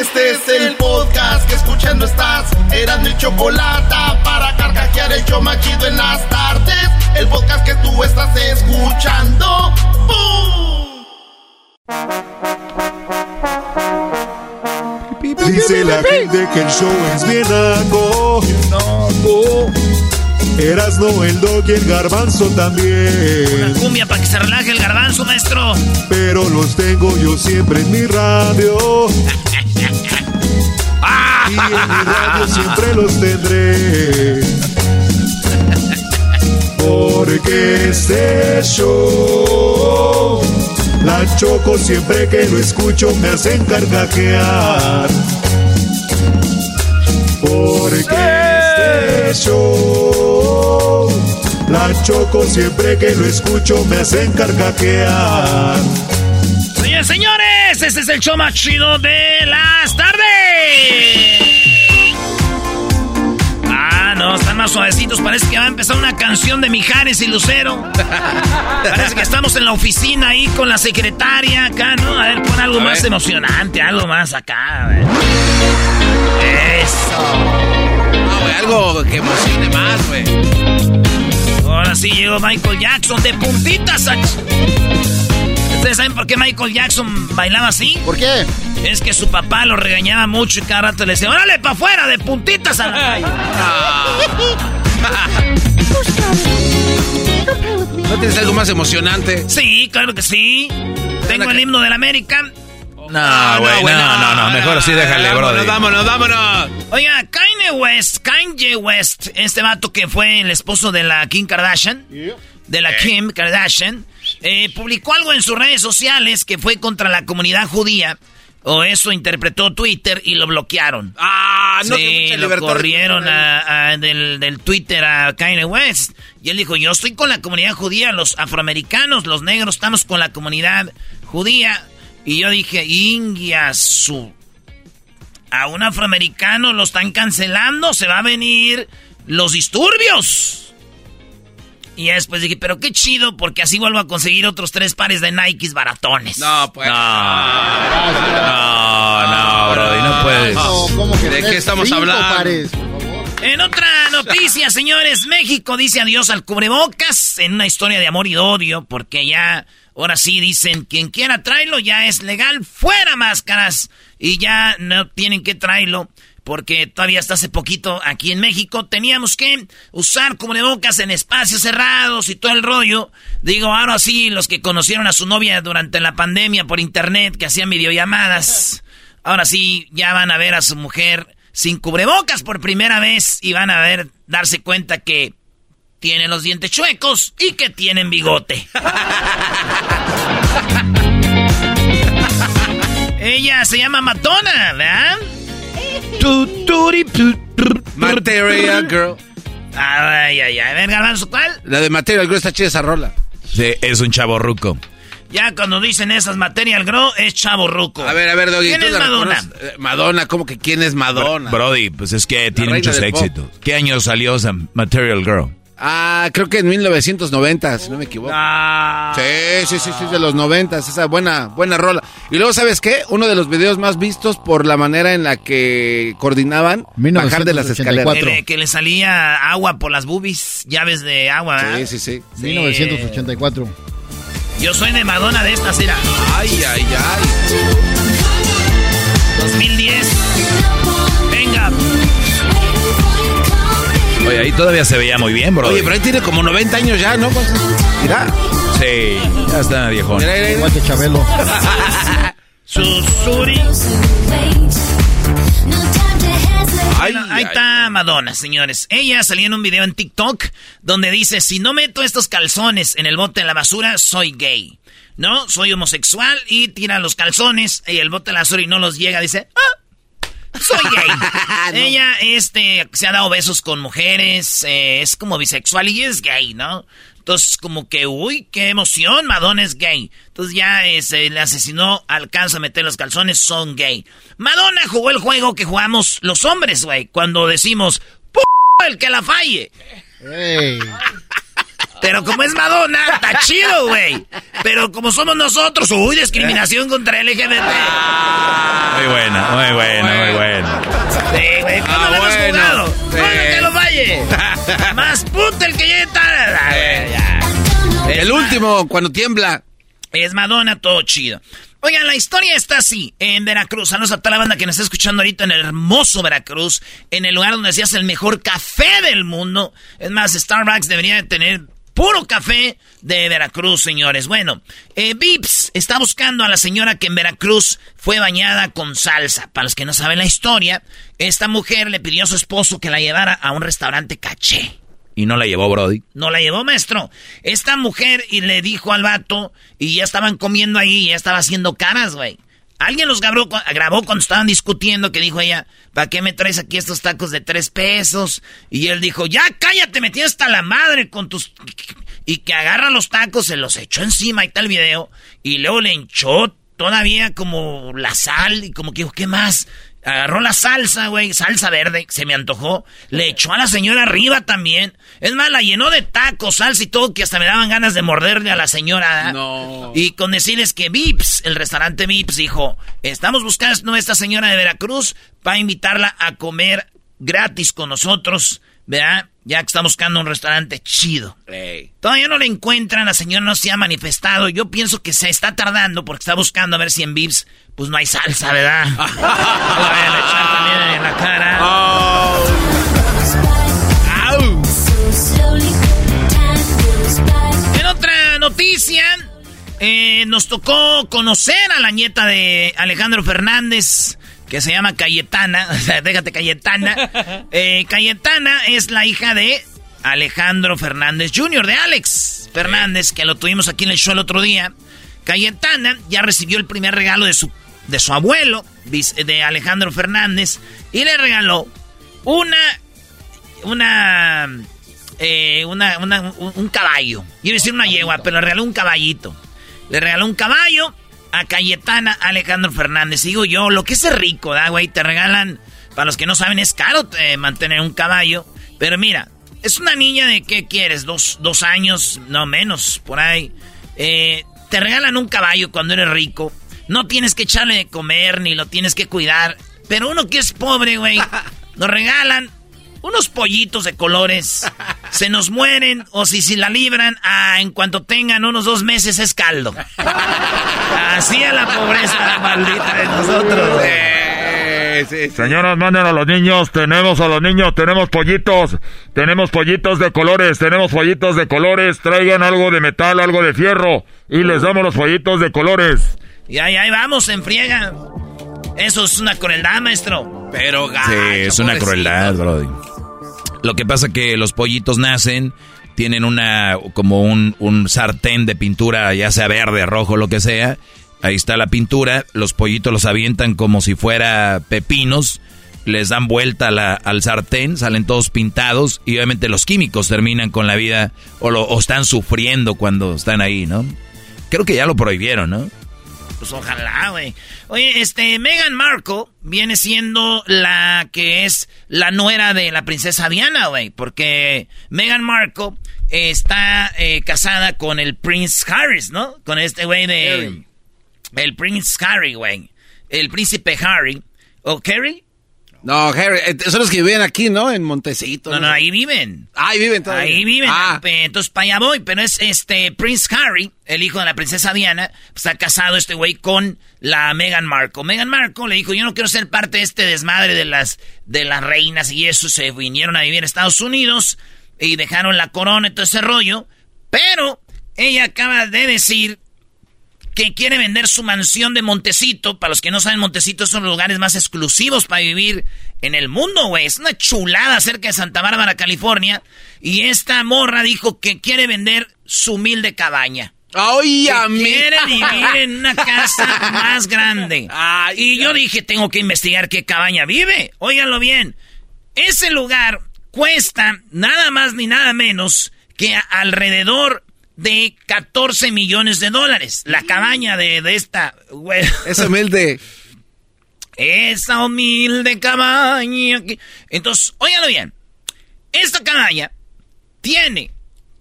Este es el podcast que escuchando estás. Eran mi chocolate para carcajear el yo machido en las tardes. El podcast que tú estás escuchando. ¡Bum! Dice la gente que el show es bien naco. Eras no el dog y el garbanzo también. Una cumbia para que se relaje el garbanzo, maestro. Pero los tengo yo siempre en mi radio. Y en mi radio siempre los tendré. Porque este show, la choco siempre que lo escucho me hacen carcajear. Porque este show, la choco siempre que lo escucho me hacen carcajear. Señores, señores, este es el show más chido de las tardes. Ah, no, están más suavecitos. Parece que va a empezar una canción de Mijares y Lucero. Parece que estamos en la oficina ahí con la secretaria acá, ¿no? A ver, pon algo A más ver. emocionante, algo más acá. A ver. Eso. No, güey, algo que emocione más, güey. Ahora sí llegó Michael Jackson de puntitas. a- ¿Ustedes saben por qué Michael Jackson bailaba así? ¿Por qué? Es que su papá lo regañaba mucho y cada rato le decía, órale para afuera, de puntitas a la calle". ¿No tienes algo más emocionante? Sí, claro que sí. Tengo el himno del América. No, güey, no, no, no, mejor así déjale, brody. Vámonos, vámonos. Oiga, Kanye West, Kanye West, este vato que fue el esposo de la Kim Kardashian, de la Kim Kardashian, eh, publicó algo en sus redes sociales que fue contra la comunidad judía. O eso interpretó Twitter y lo bloquearon. Ah, no, sí, lo corrieron a- a- del, del Twitter a Kanye West. Y él dijo, yo estoy con la comunidad judía, los afroamericanos, los negros, estamos con la comunidad judía. Y yo dije, Ingiasu, a un afroamericano lo están cancelando, se va a venir los disturbios. Y ya después dije, pero qué chido, porque así vuelvo a conseguir otros tres pares de Nikes baratones. No, pues. No, no, brody, no puedes. No, ¿cómo que ¿De qué estamos Cinco hablando? pares, por favor. En otra noticia, señores, México dice adiós al cubrebocas en una historia de amor y odio, porque ya, ahora sí dicen, quien quiera tráelo ya es legal, fuera máscaras, y ya no tienen que traerlo, porque todavía hasta hace poquito aquí en México teníamos que usar cubrebocas en espacios cerrados y todo el rollo. Digo, ahora sí, los que conocieron a su novia durante la pandemia por internet, que hacían videollamadas, ahora sí ya van a ver a su mujer sin cubrebocas por primera vez y van a ver, darse cuenta que tienen los dientes chuecos y que tienen bigote. Ella se llama Matona, ¿verdad? Material Girl. Ay, ay, ay. A ver, Garbanzo, ¿cuál? La de Material Girl está chida esa rola. Sí, es un chavo ruco. Ya cuando dicen esas material grow, es chavo ruco. A ver, a ver, Doggy. ¿Quién ¿tú es Madonna? reconoces? Eh, Madonna, ¿cómo que quién es Madonna? Brody, pues es que tiene muchos pop. éxitos. ¿Qué año salió esa Material Girl? Ah, creo que en 1990, si no me equivoco. Ah. Sí, sí, sí, sí, de los 90, esa buena, buena rola. Y luego, ¿sabes qué? Uno de los videos más vistos por la manera en la que coordinaban bajar de las 1984. escaleras. Que le, que le salía agua por las boobies, llaves de agua. Sí, sí, sí. Sí. 1984. Yo soy de Madonna de estas, era Ay, ay, ay. 2010. Ahí todavía se veía muy bien, bro. Oye, pero ahí tiene como 90 años ya, ¿no? Mira. Sí, ya está viejón. Mira, mira, mira. Guante Chabelo. Susuri. Ay, Bueno, ahí ay, está Madonna, señores. Ella salió en un video en TikTok donde dice, si no meto estos calzones en el bote de la basura, soy gay. ¿No? Soy homosexual y tira los calzones y el bote de la basura y no los llega. Dice, ah, soy gay. Ella este, se ha dado besos con mujeres, eh, es como bisexual y es gay, ¿no? Entonces, como que, uy, qué emoción, Madonna es gay. Entonces ya eh, se le asesinó, alcanza a meter los calzones, son gay. Madonna jugó el juego que jugamos los hombres, güey, cuando decimos, "P el que la falle. Ey. Pero como es Madonna, está chido, güey. Pero como somos nosotros, uy, discriminación contra LGBT. Muy buena, muy buena, muy buena. Sí, güey, ¿cuándo Ah, lo hemos bueno, jugado? sí. ¡No, el que lo falle! Más puto el que llegue tarde. Güey, ya. El último, cuando tiembla. Es Madonna, todo chido. Oigan, la historia está así, en Veracruz. Saludos a toda la banda que nos está escuchando ahorita en el hermoso Veracruz, en el lugar donde se hace el mejor café del mundo. Es más, Starbucks debería de tener puro café de Veracruz, señores. Bueno, eh, Vips está buscando a la señora que en Veracruz fue bañada con salsa. Para los que no saben la historia, esta mujer le pidió a su esposo que la llevara a un restaurante caché. Y no la llevó Brody. No la llevó, maestro. Esta mujer y le dijo al vato y ya estaban comiendo ahí y ya estaba haciendo caras, güey. Alguien los grabó, grabó cuando estaban discutiendo que dijo ella, ¿para qué me traes aquí estos tacos de tres pesos? Y él dijo, ya cállate, me tienes hasta la madre con tus... Y que agarra los tacos, se los echó encima, está el video. Y luego le hinchó todavía como la sal y como que dijo, ¿qué más? Agarró la salsa, güey, salsa verde, se me antojó. Le echó a la señora arriba también. Es más, la llenó de tacos, salsa y todo, que hasta me daban ganas de morderle a la señora. No. Y con decirles que Vips, el restaurante Vips, dijo, estamos buscando a esta señora de Veracruz para invitarla a comer gratis con nosotros, ¿verdad? Ya que está buscando un restaurante chido. Todavía no la encuentran, la señora no se ha manifestado. Yo pienso que se está tardando porque está buscando a ver si en Vips, pues no hay salsa, ¿verdad? No vayan a echar también en la cara. Au. En otra noticia, eh, nos tocó conocer a la nieta de Alejandro Fernández, que se llama Cayetana. Déjate, Cayetana. Eh, Cayetana es la hija de Alejandro Fernández Jr., de Alex Fernández, que lo tuvimos aquí en el show el otro día. Cayetana ya recibió el primer regalo de su, de su abuelo, de Alejandro Fernández, y le regaló una. Una. eh, una, una- un, un caballo. A decir una yegua, pero le regaló un caballito. Le regaló un caballo a Cayetana Alejandro Fernández. Digo yo, lo que es rico, ¿da, güey? Te regalan, para los que no saben, es caro eh, mantener un caballo. Pero mira, es una niña de, ¿qué quieres? Dos, dos años, no menos, por ahí. Eh, te regalan un caballo cuando eres rico. No tienes que echarle de comer, ni lo tienes que cuidar. Pero uno que es pobre, güey, nos regalan unos pollitos de colores. Se nos mueren o si, si la libran, ah, en cuanto tengan unos dos meses es caldo. Así es la pobreza maldita de nosotros. Eh, sí, sí. Señoras, manden a los niños, tenemos a los niños, tenemos pollitos, tenemos pollitos de colores, tenemos pollitos de colores, traigan algo de metal, algo de fierro, y les damos los pollitos de colores. Y ahí, ahí vamos, en friega. Eso es una crueldad, maestro. Pero gacho, Sí, es una pobrecito. crueldad, Brody. Lo que pasa que los pollitos nacen, tienen una, como un, un sartén de pintura, ya sea verde, rojo, lo que sea. Ahí está la pintura, los pollitos los avientan como si fuera pepinos, les dan vuelta la- al sartén, salen todos pintados y obviamente los químicos terminan con la vida o, lo, o están sufriendo cuando están ahí, ¿no? Creo que ya lo prohibieron, ¿no? Pues ojalá, güey. Oye, este, Meghan Markle viene siendo la que es la nuera de la princesa Diana, güey. Porque Meghan Markle eh, está eh, casada con el Prince Harris, ¿no? Con este güey de... Harry. El Prince Harry, güey. El príncipe Harry. ¿O Kerry? No, Harry, eh, son los que viven aquí, ¿no? En Montecito. No, no, ahí viven. Ah, ahí viven todavía. Ahí viven. Ah. Entonces, para allá voy. Pero es este Prince Harry, el hijo de la princesa Diana. pues, Está casado este güey con la Meghan Markle. Meghan Markle le dijo, yo no quiero ser parte de este desmadre de las, de las reinas y eso. Se vinieron a vivir a Estados Unidos y dejaron la corona y todo ese rollo. Pero ella acaba de decir que quiere vender su mansión de Montecito. Para los que no saben, Montecito son los lugares más exclusivos para vivir en el mundo, güey. Es una chulada cerca de Santa Bárbara, California. Y esta morra dijo que quiere vender su humilde cabaña. ¡Ay, a quiere vivir en una casa más grande. Ay, y yo dije, tengo que investigar qué cabaña vive. Óiganlo bien. Ese lugar cuesta nada más ni nada menos que alrededor de 14 millones de dólares. La cabaña de, de esta... güey. Es humilde. Esa humilde cabaña. que- Entonces, óiganlo bien. Esta cabaña tiene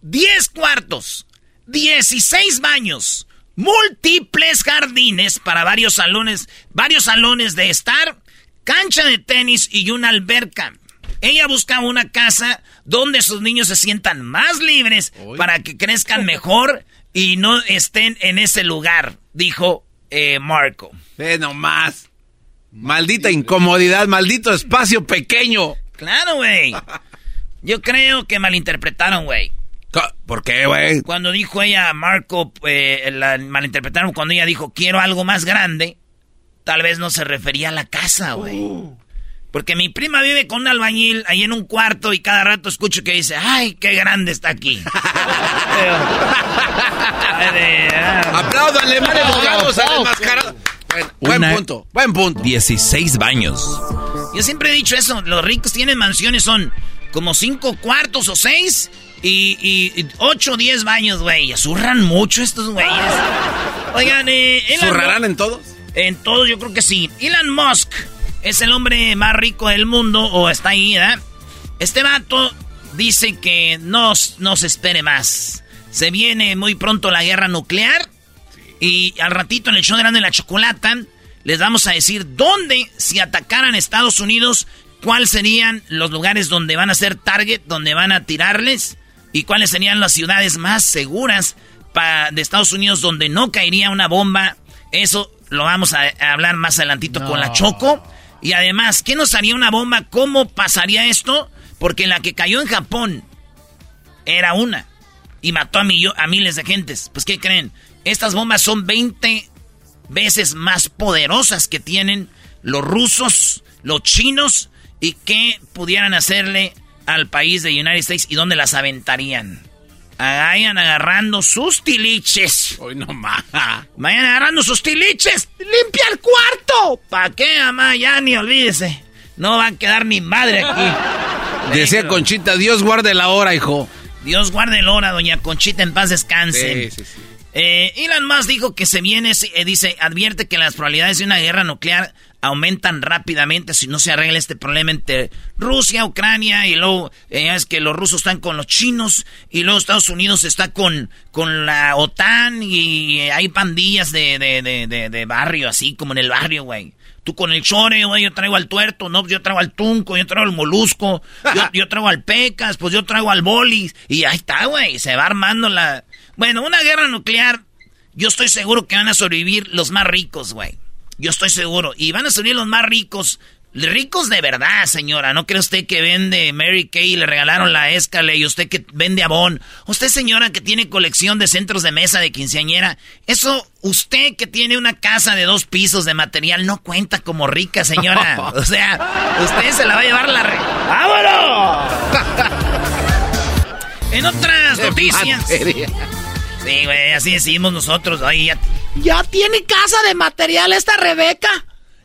10 cuartos, 16 baños, múltiples jardines para varios salones, varios salones de estar, cancha de tenis y una alberca. Ella busca una casa donde sus niños se sientan más libres para que crezcan mejor y no estén en ese lugar, dijo eh, Marco. Ve nomás. Maldita incomodidad, maldito espacio pequeño. Claro, güey. Yo creo que malinterpretaron, güey. ¿Por qué, güey? Cuando dijo ella, Marco, eh, la malinterpretaron cuando ella dijo, quiero algo más grande, tal vez no se refería a la casa, güey. Porque mi prima vive con un albañil ahí en un cuarto y cada rato escucho que dice, ay, qué grande está aquí. Apláudale, mal abogados al enmascarado. Buen, punto, buen punto. 16 baños. Yo siempre he dicho eso, los ricos tienen mansiones, son como cinco cuartos o seis y, y, y ocho o diez baños, güey. Zurran mucho estos güeyes. Oigan, eh, Elon ¿Zurrarán en todos? En todos yo creo que sí. Elon Musk es el hombre más rico del mundo, o está ahí, ¿verdad? Este vato dice que no, no se espere más. Se viene muy pronto la guerra nuclear. Y al ratito en el show de Grande la Chocolata les vamos a decir dónde, si atacaran Estados Unidos, cuáles serían los lugares donde van a ser target, donde van a tirarles, y cuáles serían las ciudades más seguras de Estados Unidos donde no caería una bomba. Eso lo vamos a, a hablar más adelantito con la Choco. Y además, ¿qué nos haría una bomba? ¿Cómo pasaría esto? Porque la que cayó en Japón era una y mató a, miles de gentes. Pues, ¿qué creen? Estas bombas son 20 veces más poderosas que tienen los rusos, los chinos y que pudieran hacerle al país de United States y dónde las aventarían. Vayan agarrando sus tiliches. Hoy no más. Vayan agarrando sus tiliches. ¡Limpia el cuarto! ¿Para qué, mamá? Ya ni olvídese. No va a quedar ni madre aquí. Decía Negro. Conchita, Dios guarde la hora, hijo. Dios guarde el hora, doña Conchita, en paz descanse. Sí, sí, sí. Eh, Elon Musk dijo que se viene, eh, dice, advierte que las probabilidades de una guerra nuclear aumentan rápidamente si no se arregla este problema entre Rusia, Ucrania y luego eh, es que los rusos están con los chinos y luego Estados Unidos está con, con la OTAN y hay pandillas de, de, de, de, barrio, así como en el barrio, güey. Tú con el chore, güey, yo traigo al tuerto, no, yo traigo al tunco, yo traigo al molusco, yo, yo traigo al pecas, pues yo traigo al bolis, y ahí está, güey, se va armando la... Bueno, una guerra nuclear, yo estoy seguro que van a sobrevivir los más ricos, güey. Yo estoy seguro. Y van a sobrevivir los más ricos. Ricos de verdad, señora. No cree usted que vende Mary Kay y le regalaron la Escale y usted que vende Avon. Usted, señora, que tiene colección de centros de mesa de quinceañera. Eso, usted que tiene una casa de dos pisos de material no cuenta como rica, señora. O sea, usted se la va a llevar la... Re... ¡Vámonos! En otras noticias... Sí, güey, así decimos nosotros. Ay, ya, ya tiene casa de material esta Rebeca.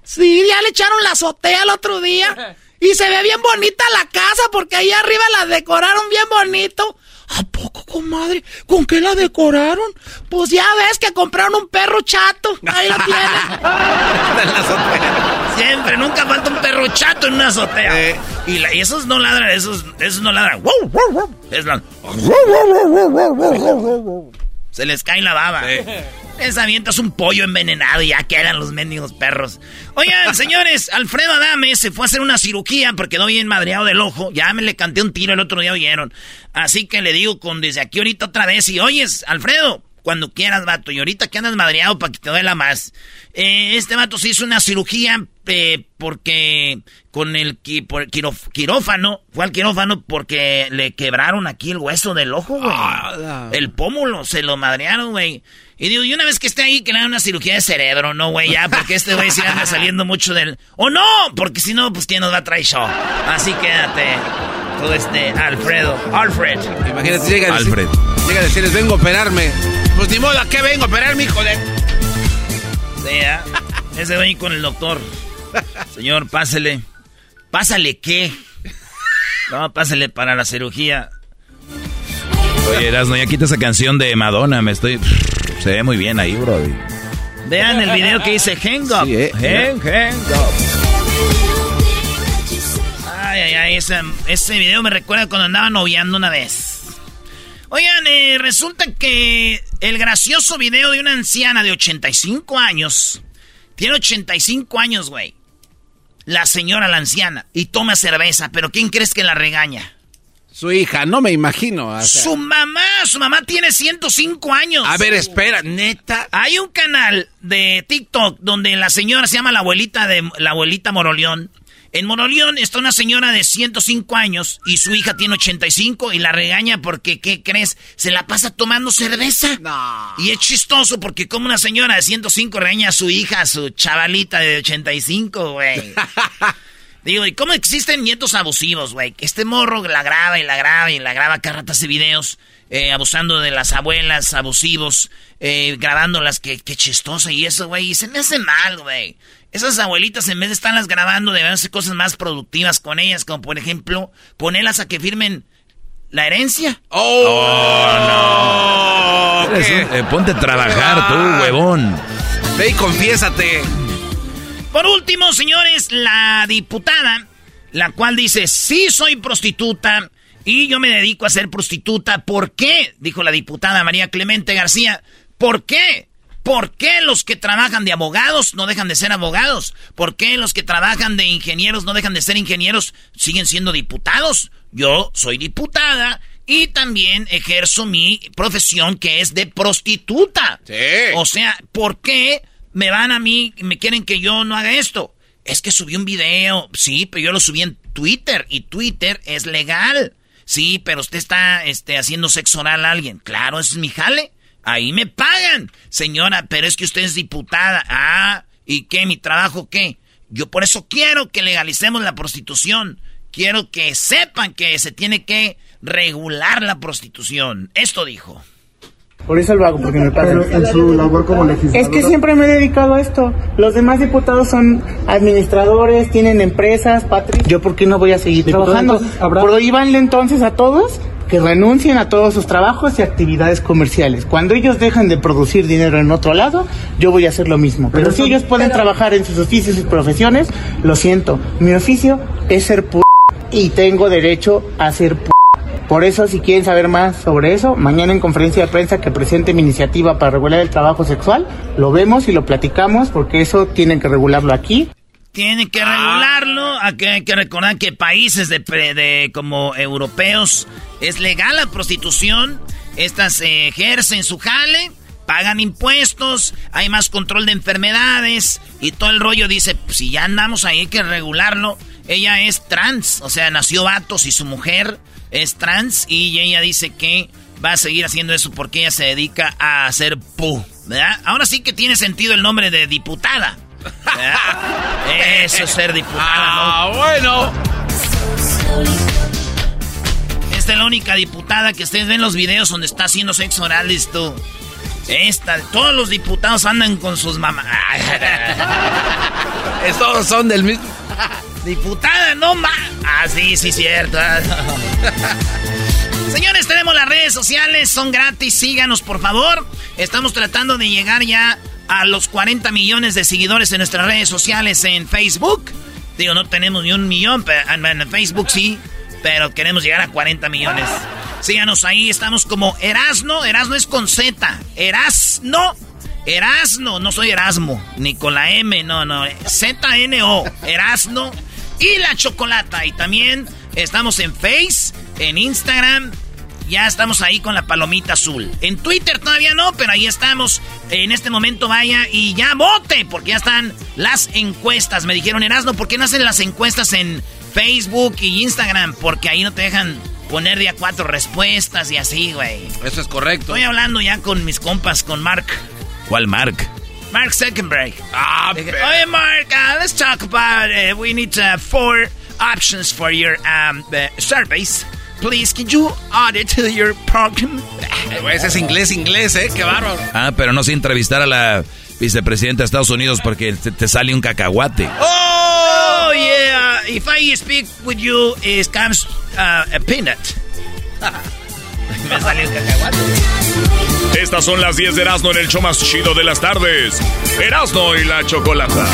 Sí, ya le echaron la azotea el otro día. Y se ve bien bonita la casa porque ahí arriba la decoraron bien bonito. ¿A poco, comadre? ¿Con qué la decoraron? Pues ya ves que compraron un perro chato. Ahí lo tienen. Siempre, nunca falta un perro chato en una azotea. Eh. Y, la- y esos no ladran, esos, esos no ladran. Es la- Se les cae la baba. Les avientas un pollo envenenado y ya quedan los mendigos perros. Oigan, señores, Alfredo Adame se fue a hacer una cirugía porque quedó bien madreado del ojo. Ya me le canté un tiro el otro día, oyeron. Así que le digo con desde aquí ahorita otra vez. Y oyes, Alfredo, cuando quieras, vato. Y ahorita que andas madreado para que te duela más. Eh, este vato se hizo una cirugía eh, porque con el quirófano, fue al quirófano porque le quebraron aquí el hueso del ojo, güey. Ah, el pómulo, se lo madrearon, güey. Y digo, y una vez que esté ahí, que le hagan una cirugía de cerebro, no, güey, ya, porque este güey se anda saliendo mucho del... ¡O no! Porque si no, pues quién nos va a traer show. Así quédate. Todo este Alfredo. Alfred. Imagínate, llega a, Alfred. llega a decirles, vengo a operarme. Pues ni modo, ¿a qué vengo a operarme, hijo de...? Sí, ¿eh? Ese güey con el doctor. Señor, pásele. ¿Pásale qué? No, pásale para la cirugía. Oye, Erasno, ya quita esa canción de Madonna, me estoy... Se ve muy bien ahí, bro. Vean el video que dice Hang Up. Sí, eh, hang, hang Up. Ay, ay, ay, ese, ese video me recuerda cuando andaba noviando una vez. Oigan, eh, resulta que el gracioso video de una anciana de 85 años. Tiene 85 años, güey. La señora, la anciana. Y toma cerveza, pero ¿quién crees que la regaña? Su hija, no me imagino. Su mamá, su mamá tiene 105 años. A ver, espera, neta. Hay un canal de TikTok donde la señora se llama la abuelita de la abuelita Moroleón en Moroleón está una señora de 105 años y su hija tiene 85 y la regaña porque, ¿qué crees? Se la pasa tomando cerveza. No. Y es chistoso porque como una señora de 105 regaña a su hija, a su chavalita de 85, güey. Digo, ¿y cómo existen nietos abusivos, güey? Este morro la graba y la graba y la graba cada rato hace videos eh, abusando de las abuelas, abusivos, eh, grabándolas, que, qué chistoso y eso, güey. Y se me hace mal, güey. Esas abuelitas, en vez de estarlas grabando, deben hacer cosas más productivas con ellas, como por ejemplo, ponerlas a que firmen la herencia. ¡Oh, no! Eh, ponte a trabajar tú, huevón. Ve y confiésate. Por último, señores, la diputada, la cual dice, sí soy prostituta y yo me dedico a ser prostituta. ¿Por qué? Dijo la diputada María Clemente García. ¿Por qué? ¿Por qué los que trabajan de abogados no dejan de ser abogados? ¿Por qué los que trabajan de ingenieros no dejan de ser ingenieros? Siguen siendo diputados. Yo soy diputada y también ejerzo mi profesión que es de prostituta. Sí. O sea, ¿por qué me van a mí y me quieren que yo no haga esto? Es que subí un video, sí, pero yo lo subí en Twitter y Twitter es legal. Sí, pero usted está este, haciendo sexo oral a alguien. Claro, ese es mi jale. Ahí me pagan. Señora, pero es que usted es diputada. Ah, ¿y qué? ¿Mi trabajo qué? Yo por eso quiero que legalicemos la prostitución. Quiero que sepan que se tiene que regular la prostitución. Esto dijo. Por eso lo hago, porque me pagan. en su labor como legislador. Es que siempre me he dedicado a esto. Los demás diputados son administradores, tienen empresas, patria. ¿Yo por qué no voy a seguir trabajando? Prohíbanle entonces a todos que renuncien a todos sus trabajos y actividades comerciales. Cuando ellos dejan de producir dinero en otro lado, yo voy a hacer lo mismo. Pero, si ellos pueden trabajar en sus oficios y profesiones, lo siento. Mi oficio es ser p y tengo derecho a ser p por eso, si quieren saber más sobre eso, mañana en conferencia de prensa que presente mi iniciativa para regular el trabajo sexual, lo vemos y lo platicamos porque eso tienen que regularlo aquí. Tienen que regularlo. Aquí hay que recordar que países de, de como europeos es legal la prostitución. Estas ejercen su jale, pagan impuestos, hay más control de enfermedades y todo el rollo dice, pues, si ya andamos ahí hay que regularlo. Ella es trans, o sea, nació vatos y su mujer es trans y ella dice que va a seguir haciendo eso porque ella se dedica a hacer pu, ¿verdad? Ahora sí que tiene sentido el nombre de diputada. Eso es ser diputada, Ah, bueno. Esta es la única diputada que ustedes ven los videos donde está haciendo sexo oral, esto. Esta, todos los diputados andan con sus mamás. Todos son del mismo. Diputada, no más. Ah, sí, sí, cierto. Señores, tenemos las redes sociales, son gratis, síganos por favor. Estamos tratando de llegar ya a los 40 millones de seguidores en nuestras redes sociales en Facebook. Digo, no tenemos ni un millón, pero en Facebook sí, pero queremos llegar a 40 millones. Síganos ahí, estamos como Erasno, Erasno es con Z, Erasno Erasno, no soy Erasmo, ni con la M, no, no, Z-N-O, Erasno y la chocolata. Y también estamos en Face, en Instagram, ya estamos ahí con la palomita azul. En Twitter todavía no, pero ahí estamos. En este momento vaya y ya vote, porque ya están las encuestas. Me dijeron, Erasno, ¿por qué no hacen las encuestas en Facebook y Instagram? Porque ahí no te dejan poner día cuatro respuestas y así, güey. Eso es correcto. Estoy hablando ya con mis compas, con Mark. ¿Cuál Mark? Mark Zuckerberg. Ah, Dije, Oye, Mark, uh, let's talk about. Uh, we need uh, four options for your um, uh, surveys. Please, can you add it to your program? Ese es inglés, inglés, ¿eh? Qué bárbaro. Ah, pero no sé entrevistar a la vicepresidenta de Estados Unidos porque te, te sale un cacahuate. Oh, yeah. If I speak with you, it comes uh, a peanut. Me salió un cacahuate. Estas son las 10 de Erasmo en el show más chido de las tardes. Erasmo y la chocolata.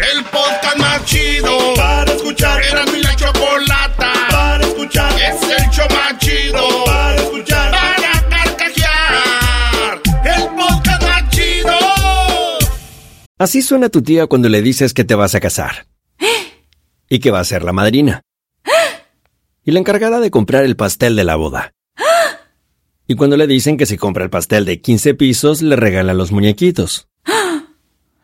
El podcast más chido para escuchar. Era mi la chocolata para escuchar. Es el show más chido para escuchar. Para carcajear. El podcast más chido. Así suena tu tía cuando le dices que te vas a casar. Y que va a ser la madrina. Y la encargada de comprar el pastel de la boda. Y cuando le dicen que si compra el pastel de 15 pisos, le regalan los muñequitos.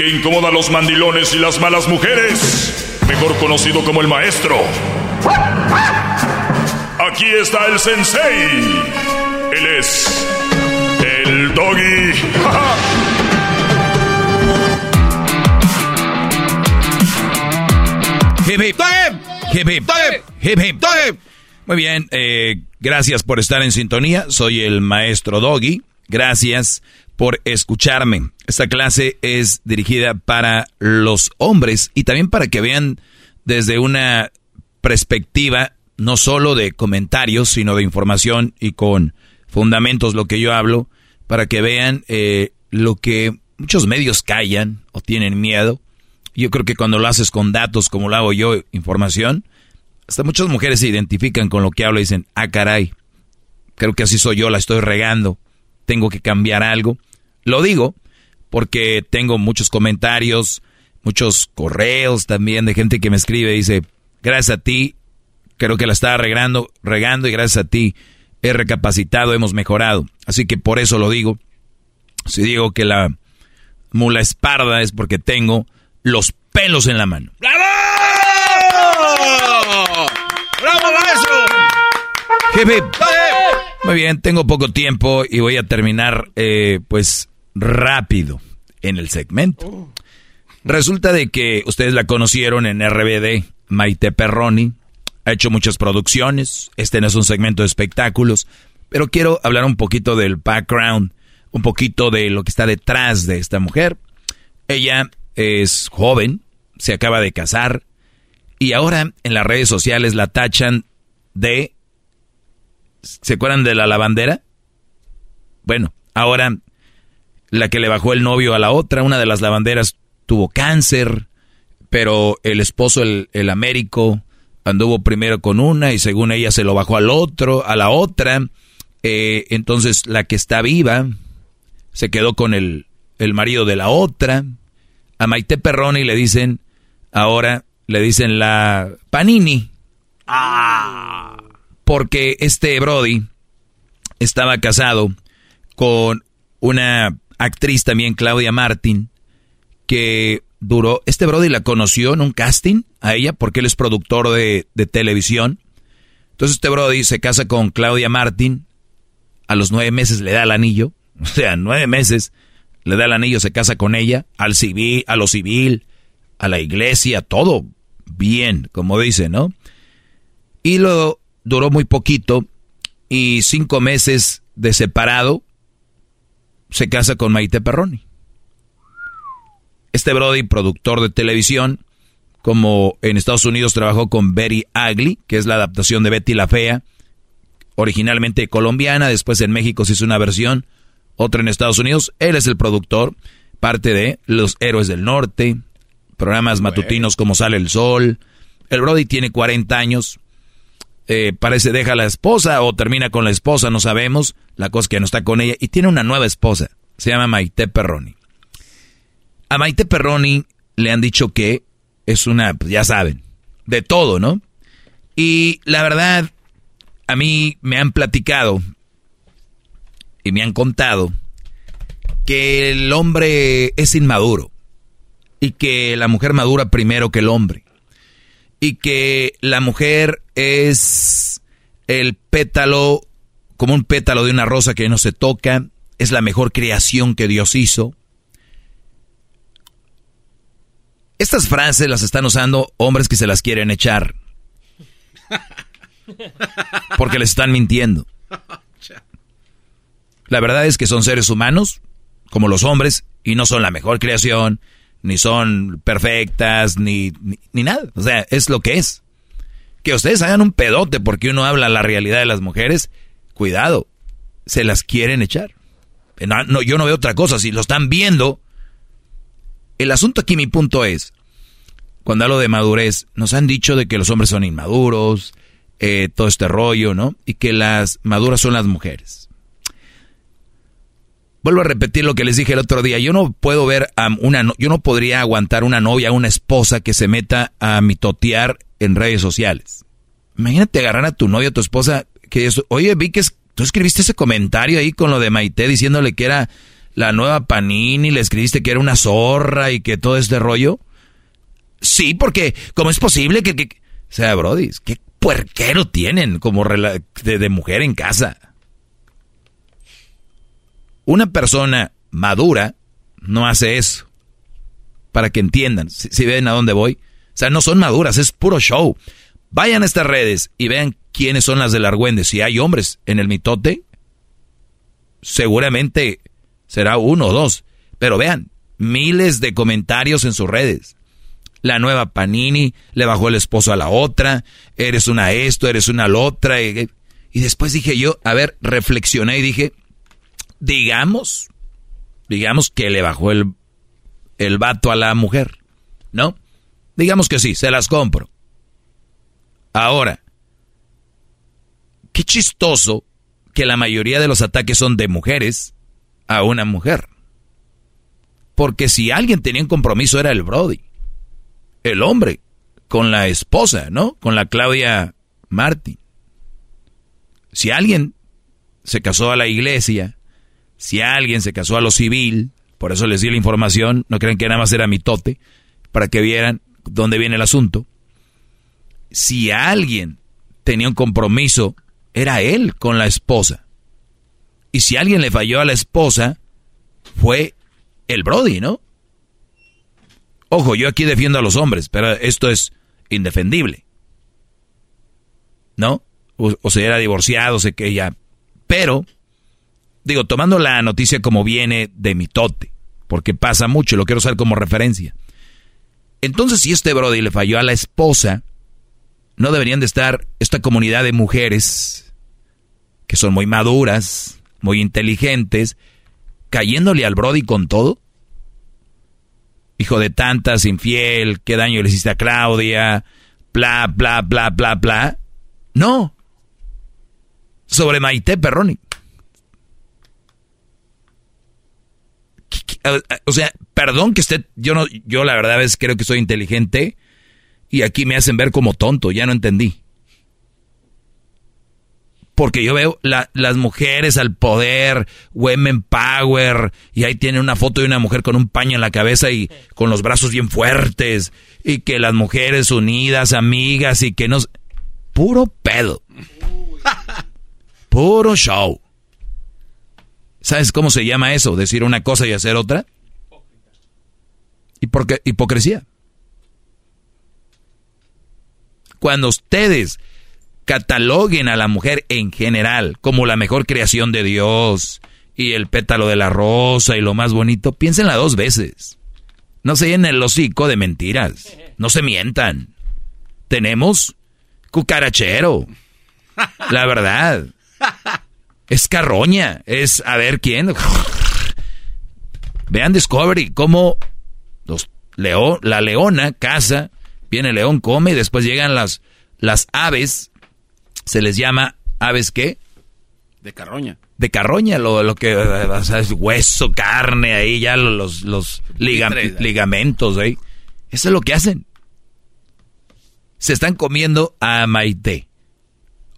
Que incomoda a los mandilones y las malas mujeres. Mejor conocido como el maestro. Aquí está el sensei. Él es el doggy. Hip, hip. Hip, hip. Hip, hip. Muy bien, eh, gracias por estar en sintonía. Soy el maestro Doggy. Gracias por escucharme. Esta clase es dirigida para los hombres y también para que vean desde una perspectiva no solo de comentarios, sino de información y con fundamentos lo que yo hablo, para que vean eh, lo que muchos medios callan o tienen miedo. Yo creo que cuando lo haces con datos como lo hago yo, información, hasta muchas mujeres se identifican con lo que hablo y dicen, ah, caray, creo que así soy yo, la estoy regando, tengo que cambiar algo. Lo digo porque tengo muchos comentarios, muchos correos también de gente que me escribe y dice, gracias a ti, creo que la estaba regando, regando y gracias a ti he recapacitado, hemos mejorado. Así que por eso lo digo. Si digo que la mula es parda es porque tengo los pelos en la mano. ¡Bravo, maestro! Jefe, muy bien, tengo poco tiempo y voy a terminar eh, pues rápido en el segmento. Resulta de que ustedes la conocieron en RBD, Maite Perroni. ha hecho muchas producciones, este no es un segmento de espectáculos, pero quiero hablar un poquito del background, un poquito de lo que está detrás de esta mujer. Ella es joven, se acaba de casar y ahora en las redes sociales la tachan de... ¿Se acuerdan de la lavandera? Bueno, ahora la que le bajó el novio a la otra, una de las lavanderas tuvo cáncer, pero el esposo, el, el Américo, anduvo primero con una y según ella se lo bajó al otro, a la otra. Eh, entonces la que está viva se quedó con el, el marido de la otra. A Maite Perroni le dicen, ahora le dicen la Panini. Ah. Porque este Brody estaba casado con una actriz también, Claudia Martin, que duró, este Brody la conoció en un casting a ella porque él es productor de, de televisión. Entonces este Brody se casa con Claudia Martin, a los nueve meses le da el anillo, o sea, nueve meses le da el anillo, se casa con ella, al civil, a lo civil, a la iglesia, todo bien, como dice, ¿no? Y luego duró muy poquito y cinco meses de separado se casa con Maite Perroni. Este Brody, productor de televisión, como en Estados Unidos trabajó con Betty Ugly, que es la adaptación de Betty la Fea, originalmente colombiana, después en México se hizo una versión, otra en Estados Unidos. Él es el productor, parte de Los Héroes del Norte, programas matutinos como Sale el Sol. El Brody tiene 40 años, eh, parece deja a la esposa o termina con la esposa, no sabemos. La cosa que no está con ella y tiene una nueva esposa, se llama Maite Perroni. A Maite Perroni le han dicho que es una, pues ya saben, de todo, ¿no? Y la verdad, a mí me han platicado y me han contado que el hombre es inmaduro y que la mujer madura primero que el hombre y que la mujer es el pétalo como un pétalo de una rosa que no se toca, es la mejor creación que Dios hizo Estas frases las están usando hombres que se las quieren echar. Porque les están mintiendo. La verdad es que son seres humanos, como los hombres, y no son la mejor creación, ni son perfectas, ni, ni, nada. O sea, es lo que es. Que ustedes hagan un pedote porque uno habla la realidad de las mujeres, cuidado, se las quieren echar. No, yo no veo otra cosa. Si lo están viendo, el asunto aquí, mi punto es, cuando hablo de madurez, nos han dicho de que los hombres son inmaduros, eh, todo este rollo, ¿no? Y que las maduras son las mujeres. Vuelvo a repetir lo que les dije el otro día. Yo no puedo ver a una, yo no podría aguantar una novia, una esposa que se meta a mitotear en redes sociales. Imagínate agarrar a tu novia, a tu esposa, que es, oye, vi que tú escribiste ese comentario ahí con lo de Maite diciéndole que era la nueva Panini, le escribiste que era una zorra y que todo este rollo. Sí, porque ¿cómo es posible que... que... Sea, Brody, qué puerquero tienen como de, de mujer en casa. Una persona madura no hace eso. Para que entiendan, si, ven a dónde voy. O sea, no son maduras, es puro show. Vayan a estas redes y vean quiénes son las del Argüende. Si hay hombres en el mitote, seguramente será uno o dos. Pero vean, miles de comentarios en sus redes. La nueva Panini le bajó el esposo a la otra, eres una esto, eres una la otra. Y después dije yo, a ver, reflexioné y dije, digamos, digamos que le bajó el, el vato a la mujer, ¿no? Digamos que sí, se las compro. Ahora, qué chistoso que la mayoría de los ataques son de mujeres a una mujer. Porque si alguien tenía un compromiso era el Brody. El hombre con la esposa, ¿no? Con la Claudia Martin. Si alguien se casó a la iglesia, si alguien se casó a lo civil, por eso les di la información, no creen que nada más era mitote, para que vieran dónde viene el asunto. Si alguien tenía un compromiso, era él con la esposa. Y si alguien le falló a la esposa, fue el Brody, ¿no? Ojo, yo aquí defiendo a los hombres, pero esto es indefendible. ¿no? O, o se era divorciado, sé que ella. Pero, digo, tomando la noticia como viene de mi tote, porque pasa mucho lo quiero usar como referencia. Entonces, si este Brody le falló a la esposa, no deberían de estar esta comunidad de mujeres que son muy maduras, muy inteligentes, cayéndole al Brody con todo. Hijo de tantas, infiel, qué daño le hiciste a Claudia, bla, bla, bla, bla, bla. No. Sobre Maite Perroni. O sea, perdón que esté, yo no, yo la verdad es creo que soy inteligente y aquí me hacen ver como tonto, ya no entendí. Porque yo veo las mujeres al poder, women power, y ahí tiene una foto de una mujer con un paño en la cabeza y con los brazos bien fuertes, y que las mujeres unidas, amigas, y que nos... Puro pedo. Puro show. ¿Sabes cómo se llama eso? Decir una cosa y hacer otra. ¿Y por qué? Hipocresía. Cuando ustedes cataloguen a la mujer en general como la mejor creación de Dios y el pétalo de la rosa y lo más bonito, piénsenla dos veces. No se llenen el hocico de mentiras. No se mientan. Tenemos cucarachero. La verdad. Es carroña. Es a ver quién. Vean Discovery, cómo los la leona caza, viene el león, come y después llegan las, las aves. Se les llama aves qué? De carroña. De carroña, lo, lo que es hueso, carne, ahí ya los, los ligamentos ahí. Eso es lo que hacen. Se están comiendo a Maite.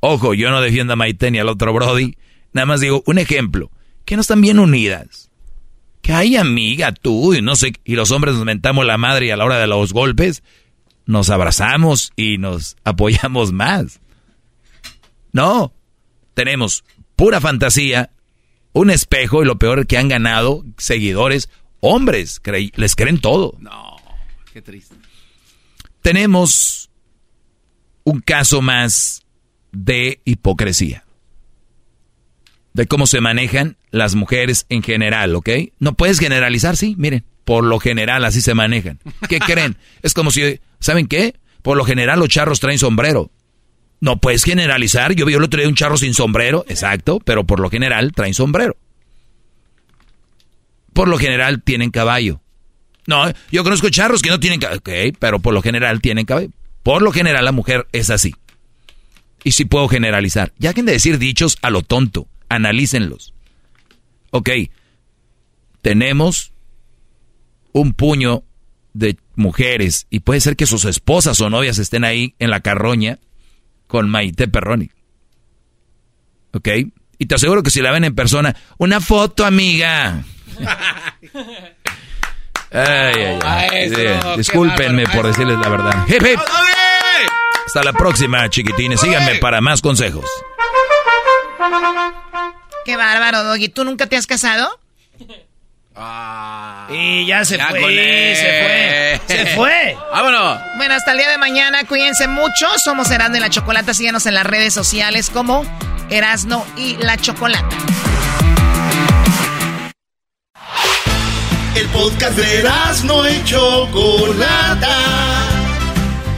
Ojo, yo no defiendo a Maite ni al otro Brody. Nada más digo, un ejemplo, que no están bien unidas. Que hay amiga, tú, y no sé, y los hombres nos mentamos la madre y a la hora de los golpes nos abrazamos y nos apoyamos más. No, tenemos pura fantasía, un espejo y lo peor que han ganado seguidores, hombres, les creen todo. No, qué triste. Tenemos un caso más de hipocresía de cómo se manejan las mujeres en general, ¿ok? No puedes generalizar, sí, miren, por lo general así se manejan. ¿Qué creen? Es como si, ¿saben qué? Por lo general los charros traen sombrero. No puedes generalizar, yo vi el otro día un charro sin sombrero, exacto, pero por lo general traen sombrero. Por lo general tienen caballo. No, yo conozco charros que no tienen caballo, ok, pero por lo general tienen caballo. Por lo general la mujer es así. Y si puedo generalizar. Ya que de decir dichos a lo tonto analícenlos. Ok, tenemos un puño de mujeres y puede ser que sus esposas o novias estén ahí en la carroña con Maite Perroni. ¿Ok? Y te aseguro que si la ven en persona, una foto, amiga. ay, ay, ay. Discúlpenme por decirles la verdad. Hasta la próxima, chiquitines. Síganme para más consejos. Qué bárbaro, Doggy. ¿Tú nunca te has casado? Ah, y ya se fue, se fue, se fue. Vámonos. Bueno, hasta el día de mañana, cuídense mucho. Somos Erasno y la Chocolata. Síganos en las redes sociales como Erasno y la Chocolata. El podcast de Erasno y Chocolata.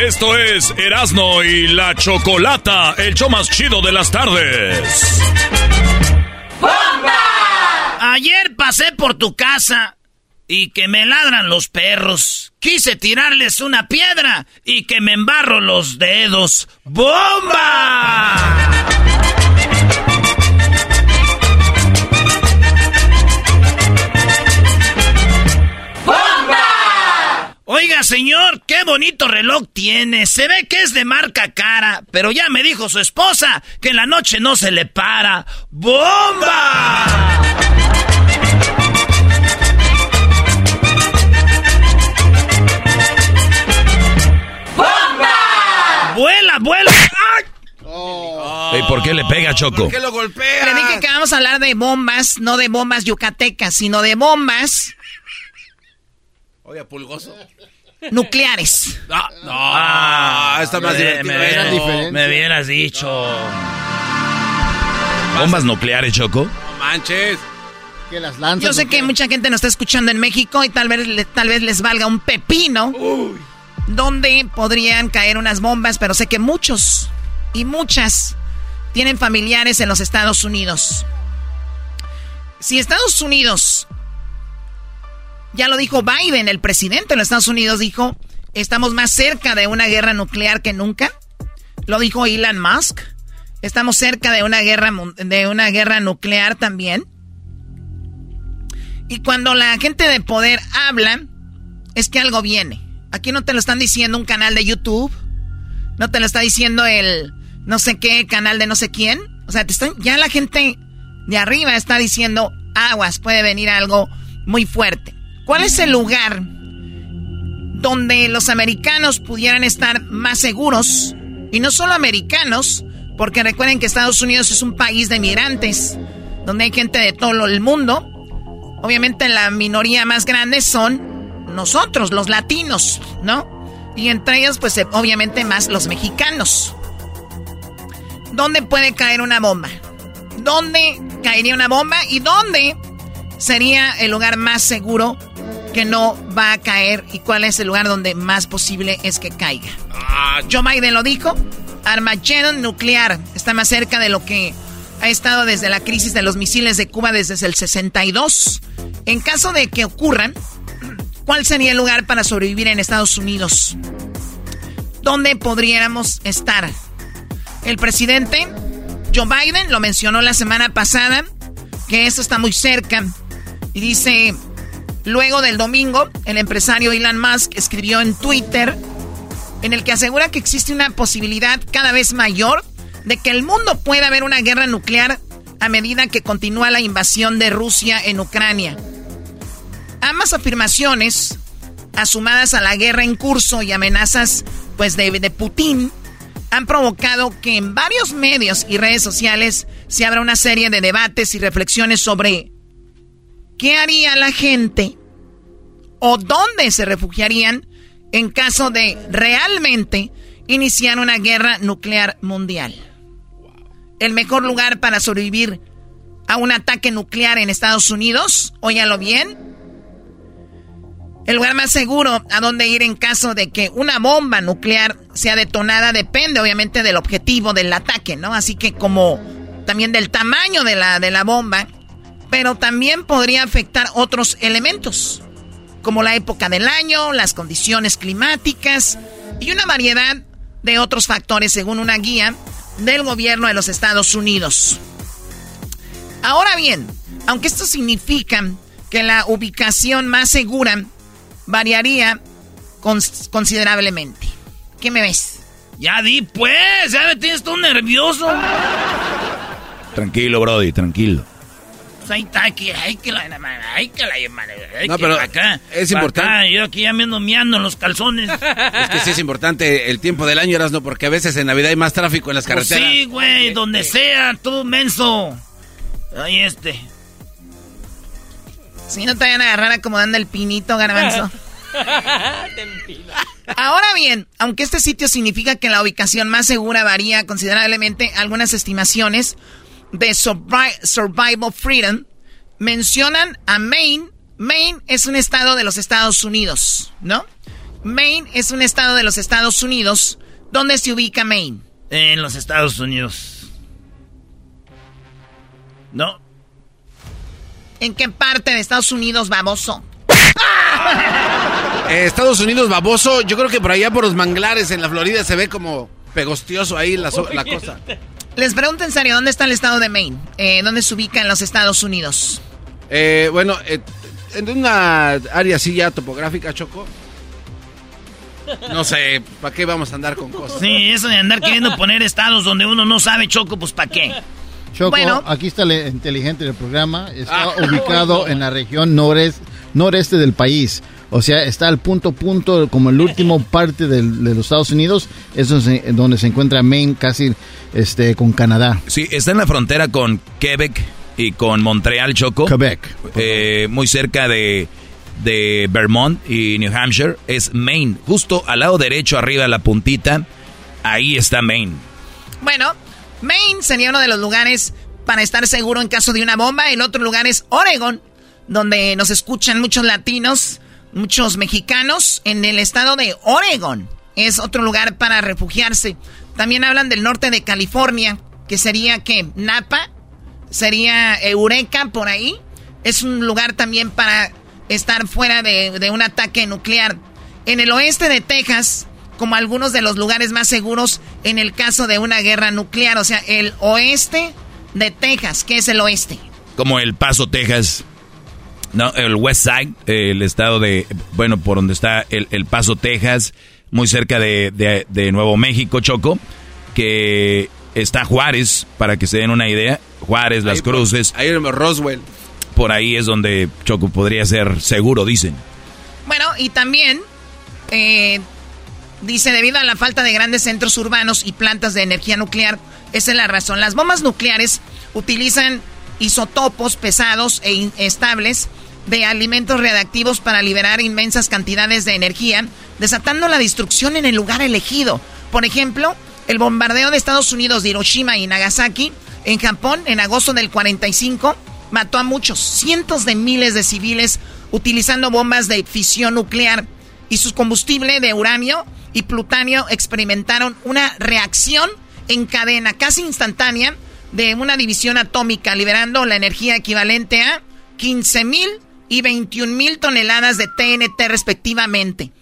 Esto es Erasno y la Chocolata, el show más chido de las tardes. Ayer pasé por tu casa y que me ladran los perros. Quise tirarles una piedra y que me embarro los dedos. ¡Bomba! Oiga, señor, qué bonito reloj tiene. Se ve que es de marca cara, pero ya me dijo su esposa que en la noche no se le para. ¡Bomba! ¡Bomba! ¡Vuela, vuela! ¡Ay! ¿Y por qué le pega, Choco? ¿Por qué lo golpea? Le dije que vamos a hablar de bombas, no de bombas yucatecas, sino de bombas Oye, pulgoso. nucleares. No, no. Ah, está más me, divertido. me- no, hubieras dicho. ¿Bombas nucleares, Choco? No manches. Que las lanzas. Yo sé que mucha gente nos está escuchando en México y tal vez, tal vez les valga un pepino donde podrían caer unas bombas, pero sé que muchos y muchas tienen familiares en los Estados Unidos. Si Estados Unidos, ya lo dijo Biden, el presidente de los Estados Unidos dijo, estamos más cerca de una guerra nuclear que nunca. Lo dijo Elon Musk. Estamos cerca de una guerra de una guerra nuclear también. Y cuando la gente de poder habla, es que algo viene. Aquí no te lo están diciendo un canal de YouTube. No te lo está diciendo el no sé qué canal de no sé quién. O sea, te están, ya la gente de arriba está diciendo aguas, puede venir algo muy fuerte. ¿Cuál es el lugar donde los americanos pudieran estar más seguros? Y no solo americanos, porque recuerden que Estados Unidos es un país de migrantes, donde hay gente de todo el mundo. Obviamente la minoría más grande son nosotros, los latinos, ¿no? Y entre ellos, pues obviamente más los mexicanos. ¿Dónde puede caer una bomba? ¿Dónde caería una bomba? ¿Y dónde sería el lugar más seguro que no va a caer? ¿Y cuál es el lugar donde más posible es que caiga? Joe Biden lo dijo. Armageddon nuclear está más cerca de lo que ha estado desde la crisis de los misiles de Cuba desde el 62. En caso de que ocurran, ¿cuál sería el lugar para sobrevivir en Estados Unidos? ¿Dónde podríamos estar? El presidente Joe Biden lo mencionó la semana pasada, que eso está muy cerca. Y dice, luego del domingo, el empresario Elon Musk escribió en Twitter, en el que asegura que existe una posibilidad cada vez mayor de que el mundo pueda haber una guerra nuclear a medida que continúa la invasión de Rusia en Ucrania. Ambas afirmaciones, asumadas a la guerra en curso y amenazas pues de, de Putin, han provocado que en varios medios y redes sociales se abra una serie de debates y reflexiones sobre qué haría la gente o dónde se refugiarían en caso de realmente iniciar una guerra nuclear mundial. El mejor lugar para sobrevivir a un ataque nuclear en Estados Unidos, óyalo bien, el lugar más seguro a dónde ir en caso de que una bomba nuclear sea detonada depende obviamente del objetivo del ataque, ¿no? Así que como también del tamaño de la, de la bomba, pero también podría afectar otros elementos, como la época del año, las condiciones climáticas y una variedad de otros factores según una guía del gobierno de los Estados Unidos. Ahora bien, aunque esto significa que la ubicación más segura variaría considerablemente. ¿Qué me ves? Ya di pues, ya me tienes todo nervioso. Tranquilo, Brody, tranquilo. Pues ahí está, aquí, hay que la, hay que la, hay no, que pero acá, es importante. Acá, yo aquí ya me ando miando en los calzones. Es que sí es importante el tiempo del año, no porque a veces en Navidad hay más tráfico en las pues carreteras. sí, güey, donde sea, tú menso. Ahí este. Si no te vayan a agarrar acomodando el pinito, garbanzo. Ahora bien, aunque este sitio significa que la ubicación más segura varía considerablemente, algunas estimaciones de Survival Freedom mencionan a Maine. Maine es un estado de los Estados Unidos, ¿no? Maine es un estado de los Estados Unidos. ¿Dónde se ubica Maine? En los Estados Unidos. ¿No? ¿En qué parte de Estados Unidos, baboso? Eh, Estados Unidos, baboso. Yo creo que por allá por los manglares en la Florida se ve como pegostioso ahí la, la cosa. Les pregunto en serio, ¿dónde está el estado de Maine? Eh, ¿Dónde se ubica en los Estados Unidos? Eh, bueno, eh, en una área así ya topográfica, Choco. No sé, ¿para qué vamos a andar con cosas? Sí, eso de andar queriendo poner estados donde uno no sabe, Choco, pues ¿para qué? Choco, bueno, aquí está el inteligente del programa. Está ah. ubicado en la región noreste, noreste del país. O sea, está al punto punto, como el último parte de los Estados Unidos, es donde se, encuentra Maine, casi este, con Canadá. Sí, está en la frontera con Quebec y con Montreal, Choco. Quebec. Eh, muy cerca de, de Vermont y New Hampshire. Es Maine, justo al lado derecho, arriba de la puntita. Ahí está Maine. Bueno, Maine sería uno de los lugares para estar seguro en caso de una bomba. El otro lugar es Oregon, donde nos escuchan muchos latinos muchos mexicanos en el estado de Oregon. Es otro lugar para refugiarse. También hablan del norte de California, que sería que Napa, sería Eureka por ahí. Es un lugar también para estar fuera de, de un ataque nuclear. En el oeste de Texas, como algunos de los lugares más seguros en el caso de una guerra nuclear. O sea, el oeste de Texas. ¿Qué es el oeste? Como El Paso, Texas. No, el West Side, el estado de, bueno, por donde está el, Paso, Texas, muy cerca de, Nuevo México, Choco, que está Juárez, para que se den una idea. Juárez, Las Cruces. ahí en Roswell. Por ahí es donde Choco podría ser seguro, dicen. Bueno, y también eh, dice, debido a la falta de grandes centros urbanos y plantas de energía nuclear, esa es la razón. Las bombas nucleares utilizan isotopos pesados e inestables de alimentos reactivos para liberar inmensas cantidades de energía, desatando la destrucción en el lugar elegido. Por ejemplo, el bombardeo de Estados Unidos de Hiroshima y Nagasaki en Japón en agosto del 45 mató a muchos, cientos de miles de civiles utilizando bombas de fisión nuclear y su combustible de uranio y plutonio experimentaron una reacción en cadena casi instantánea de una división atómica, liberando la energía equivalente a 15 mil y 21 mil toneladas de TNT respectivamente.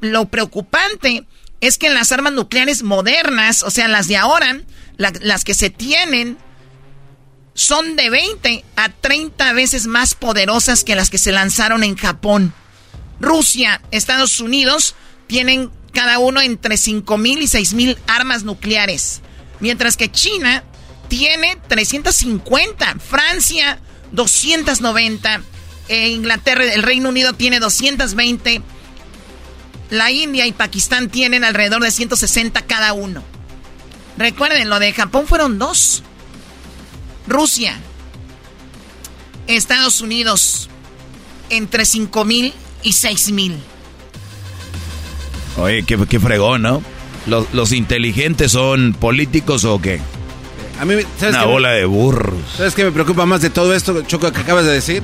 lo preocupante es que en las armas nucleares modernas, o sea, las de ahora, las que se tienen, son de 20 a 30 veces más poderosas que las que se lanzaron en Japón. Rusia, Estados Unidos tienen cada uno entre 5 mil y 6 mil armas nucleares. Mientras que China tiene 350, Francia 290 eh, Inglaterra, el Reino Unido tiene 220. La India y Pakistán tienen alrededor de 160 cada uno. Recuerden, lo de Japón fueron dos. Rusia, Estados Unidos, entre 5 mil y 6 mil. Oye, qué, fregón, ¿no? ¿Los, ¿Los, inteligentes son políticos o qué? A mí, Una bola de burros. ¿Sabes qué me preocupa más de todo esto, Choco, que acabas de decir?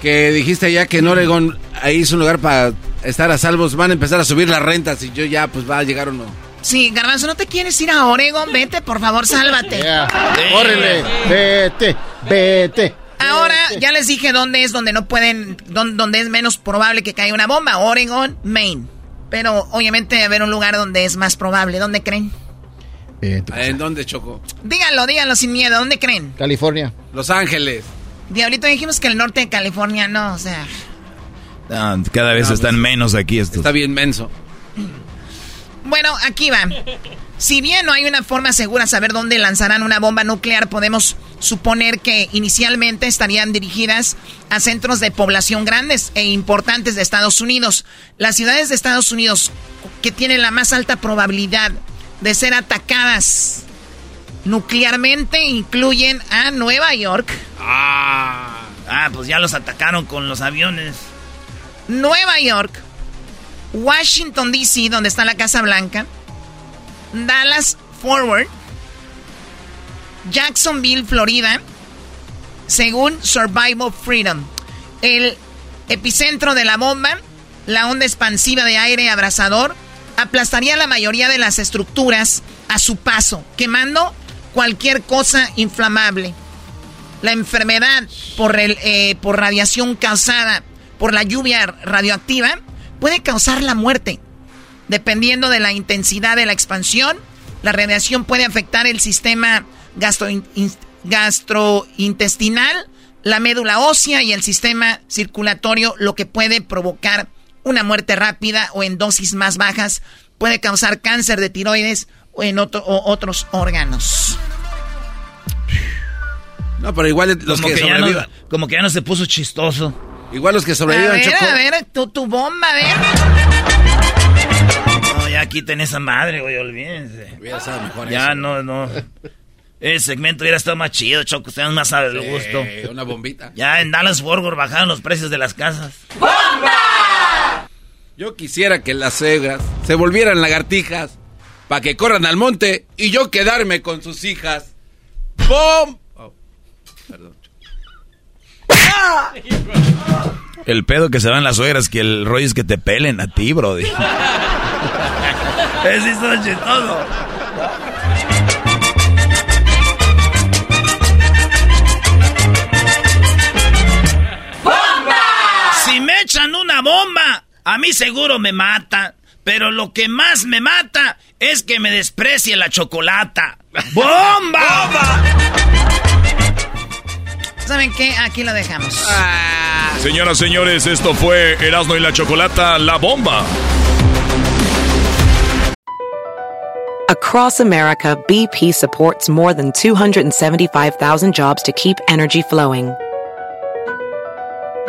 que dijiste ya que en Oregon ahí es un lugar para estar a salvos, van a empezar a subir las rentas y yo ya pues va a llegar o no. Sí, Garbanzo, ¿no te quieres ir a Oregon? Vete, por favor, sálvate. Córrele, vete, vete. Ahora ya les dije dónde es donde no pueden, dónde, es menos probable que caiga una bomba. Oregon, Maine. Pero obviamente debe haber un lugar donde es más probable. ¿Dónde creen? Eh, ¿En dónde, Choco? Díganlo, díganlo sin miedo. ¿Dónde creen? California. Los Ángeles. Diablito, dijimos que el norte de California no, o sea... cada vez están menos aquí estos. Está bien menso. Bueno, aquí va. Si bien no hay una forma segura de saber dónde lanzarán una bomba nuclear, podemos suponer que inicialmente estarían dirigidas a centros de población grandes e importantes de Estados Unidos. Las ciudades de Estados Unidos que tienen la más alta probabilidad de ser atacadas nuclearmente incluyen a Nueva York. Ah, ah, pues ya los atacaron con los aviones. Nueva York, Washington, D.C., donde está la Casa Blanca, Dallas Forward, Jacksonville, Florida, según Survival Freedom. El epicentro de la bomba, la onda expansiva de aire abrasador, aplastaría la mayoría de las estructuras a su paso, quemando cualquier cosa inflamable. La enfermedad por, el, eh, por radiación causada por la lluvia radioactiva puede causar la muerte. Dependiendo de la intensidad de la expansión, la radiación puede afectar el sistema gastrointestinal, la médula ósea y el sistema circulatorio, lo que puede provocar una muerte rápida o en dosis más bajas. Puede causar cáncer de tiroides o en otros órganos. No, pero igual los que, sobrevivan. como que ya no se puso chistoso. Igual los que sobrevivan, A ver, a ver, tu, tu bomba, a ver. No, ya quiten esa madre, güey, olvídense. Ya, no, no. Ese segmento hubiera estado más chido, Choco. Ustedes más a sí, gusto. Una bombita. Ya en Dallas Forward bajaron los precios de las casas. ¡Bomba! Yo quisiera que las cegras se volvieran lagartijas para que corran al monte y yo quedarme con sus hijas. ¡Bom! Oh, perdón. El pedo que se van las suegras, que el rollo es que te pelen a ti, bro. Es eso chistoso. ¡Bomba! Si me echan una bomba, a mí seguro me mata. Pero lo que más me mata es que me desprecie la chocolata. ¡Bomba! ¡Bomba! ¿Saben qué? Aquí lo dejamos. Ah. Señoras, señores, esto fue Erasmo y la Chocolata, la bomba. Across America, BP supports more than 275,000 jobs to keep energy flowing.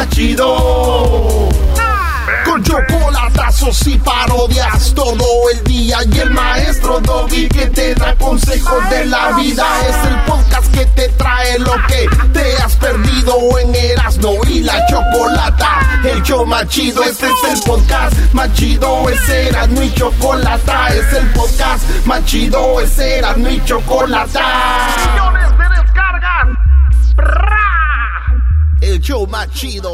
Más chido con chocolatazos y parodias todo el día. Y el maestro Doggy que te da consejos de la vida. Es el podcast que te trae lo que te has perdido en Erasmo y la Chocolata. El show más chido, este es el podcast más chido. Es Erasmo y Chocolata. Es el podcast más chido. Es Erasmo y Chocolata. El show más chido.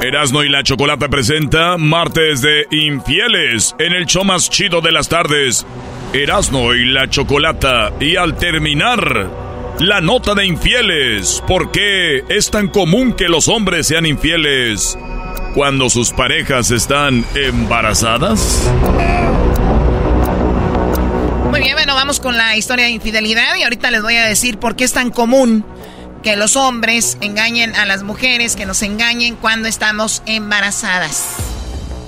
Erasno y la Chocolata presenta Martes de Infieles en el show más chido de las tardes. Erasno y la Chocolata. Y al terminar, la nota de infieles. ¿Por qué es tan común que los hombres sean infieles cuando sus parejas están embarazadas? Muy bien, bueno, vamos con la historia de infidelidad y ahorita les voy a decir por qué es tan común que los hombres engañen a las mujeres, que nos engañen cuando estamos embarazadas.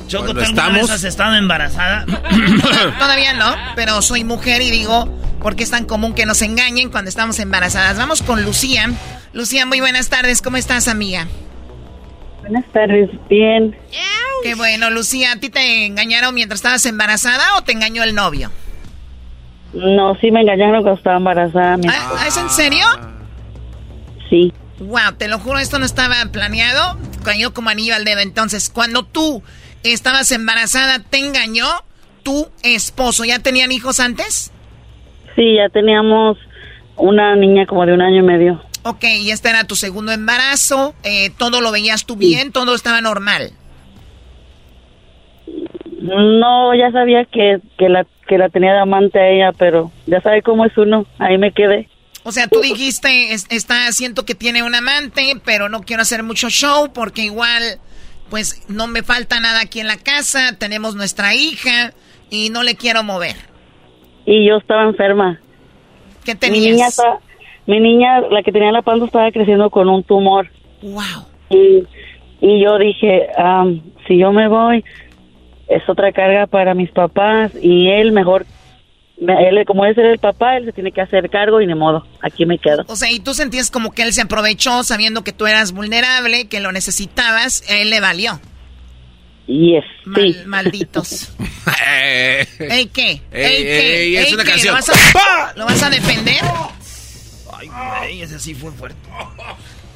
Choco, ¿tú estamos... has estado embarazada? Todavía no, pero soy mujer y digo, ¿por qué es tan común que nos engañen cuando estamos embarazadas? Vamos con Lucía. Lucía, muy buenas tardes. ¿Cómo estás, amiga? Buenas tardes, bien. Qué bueno, Lucía, ¿a ti te engañaron mientras estabas embarazada o te engañó el novio? No, sí me engañaron cuando estaba embarazada. ¿Ah, ¿Es en serio? Sí. Wow, te lo juro, esto no estaba planeado. Cayó como anillo al dedo. Entonces, cuando tú estabas embarazada, ¿te engañó tu esposo? ¿Ya tenían hijos antes? Sí, ya teníamos una niña como de un año y medio. Ok, y este era tu segundo embarazo. Eh, ¿Todo lo veías tú bien? ¿Todo estaba normal? No, ya sabía que, que, la, que la tenía de amante a ella, pero ya sabe cómo es uno. Ahí me quedé. O sea, tú dijiste, está, siento que tiene un amante, pero no quiero hacer mucho show porque igual, pues no me falta nada aquí en la casa, tenemos nuestra hija y no le quiero mover. Y yo estaba enferma. ¿Qué tenías? Mi niña, mi niña la que tenía la panza, estaba creciendo con un tumor. Wow. Y, y yo dije, si yo me voy, es otra carga para mis papás y él mejor él, como es el papá, él se tiene que hacer cargo y de modo, aquí me quedo. O sea, y tú sentías como que él se aprovechó sabiendo que tú eras vulnerable, que lo necesitabas, él le valió. Yes, sí. Malditos. ¿Ey qué? ¿Ey, qué? es una canción. ¿Lo vas, a, ¿Lo vas a defender? Ay, güey, ese sí fue fuerte.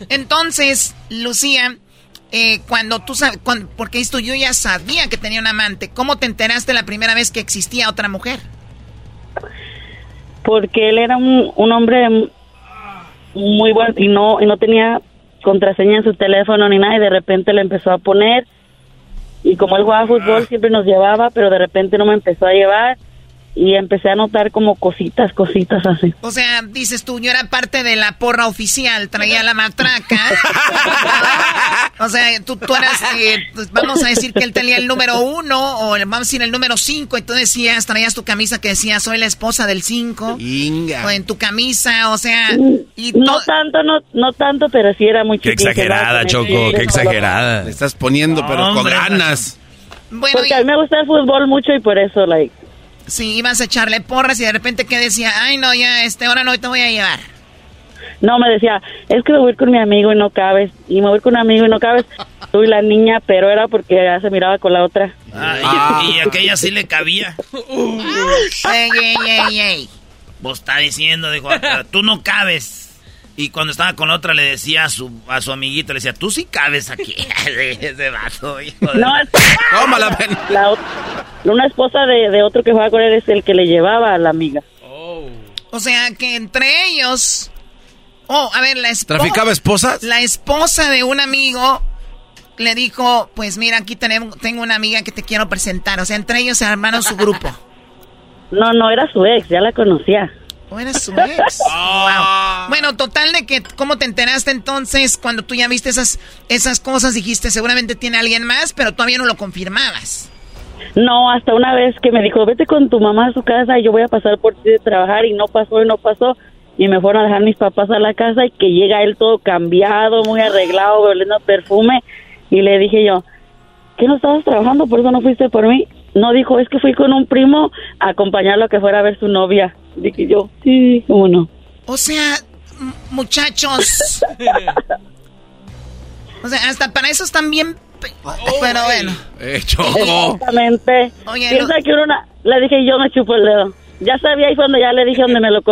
Entonces, Lucía, eh, cuando tú sabes, porque esto yo ya sabía que tenía un amante, ¿cómo te enteraste la primera vez que existía otra mujer? porque él era un, hombre muy bueno y no y no tenía contraseña en su teléfono ni nada y de repente le empezó a poner y como él jugaba fútbol siempre nos llevaba pero de repente no me empezó a llevar y empecé a notar como cositas, cositas así. O sea, dices tú, yo era parte de la porra oficial, traía la matraca. o sea, tú, tú eras, eh, pues, vamos a decir que él tenía el número uno, o vamos a decir el número cinco, y tú decías, traías tu camisa que decía, soy la esposa del cinco. O en tu camisa, o sea... Y no tanto, no, no tanto, pero sí era muy Qué exagerada, Choco, qué exagerada. Le estás poniendo, pero con ganas. Bueno, Porque a mí me gusta el fútbol mucho y por eso, like... Sí, ibas a echarle porras y de repente que decía, ay no, ya este hora no te voy a llevar. No, me decía, es que me voy con mi amigo y no cabes. Y me voy con un amigo y no cabes. Soy la niña, pero era porque ya se miraba con la otra. Ah, y, aquella sí le cabía. ey, ey, ey, ey. Vos está diciendo, dijo, tú no cabes. Y cuando estaba con otra le decía a su, a su amiguito, le decía, tú sí cabes aquí. Ese vato, hijo de... No, es... la, una esposa de, otro que juega con él es el que le llevaba a la amiga. Oh. O sea, que entre ellos... Oh, a ver, la esposa... ¿Traficaba esposas? La esposa de un amigo le dijo, pues mira, aquí tenemos, tengo una amiga que te quiero presentar. O sea, entre ellos se armaron su grupo. No, no, era su ex, ya la conocía. ¿O eres su ex? Ah. Bueno, total de que, ¿cómo te enteraste entonces cuando tú ya viste esas, esas cosas? Dijiste, seguramente tiene alguien más, pero todavía no lo confirmabas. No, hasta una vez que me dijo, vete con tu mamá a su casa y yo voy a pasar por ti de trabajar y no pasó y no pasó. Y me fueron a dejar mis papás a la casa y que llega él todo cambiado, muy arreglado, oliendo perfume. Y le dije yo, ¿qué no estabas trabajando? ¿Por eso no fuiste por mí? No, dijo, es que fui con un primo a acompañarlo a que fuera a ver su novia. Dije yo, sí, cómo no. O sea, muchachos. o sea, hasta para eso están bien. Pero bueno. Eh, Exactamente. Oye, Piensa que una, le dije yo me chupo el dedo. Ya sabía y cuando ya le dije donde me lo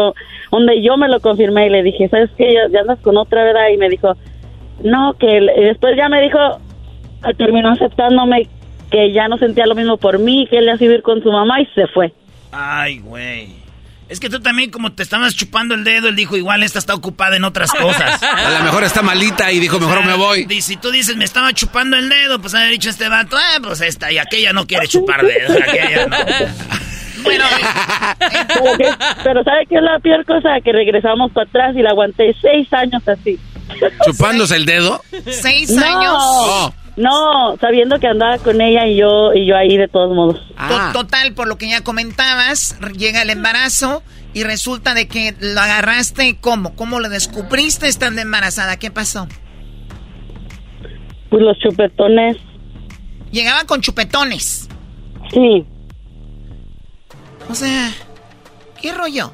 donde yo me lo confirmé y le dije, ¿sabes qué? Ya, andas con otra, ¿verdad? Y me dijo, no, que después ya me dijo, terminó aceptándome que ya no sentía lo mismo por mí, que él iba a vivir con su mamá y se fue. Ay, güey. Es que tú también, como te estabas chupando el dedo, él dijo, igual esta está ocupada en otras cosas. A lo mejor está malita y dijo, mejor me voy. Y si tú dices, me estaba chupando el dedo, pues haber dicho este vato, ah, pues esta, y aquella no quiere chupar dedos, aquella no. Bueno, pero ¿sabe qué es la peor cosa? Que regresamos para atrás y la aguanté seis años así. ¿Chupándose el dedo? ¿Seis años? Oh. No, sabiendo que andaba con ella y yo y yo ahí de todos modos. Ah. Total, por lo que ya comentabas, llega el embarazo y resulta de que lo agarraste ¿cómo? ¿Cómo lo descubriste estando embarazada? ¿Qué pasó? Pues los chupetones. Llegaba con chupetones. Sí. O sea, ¿qué rollo?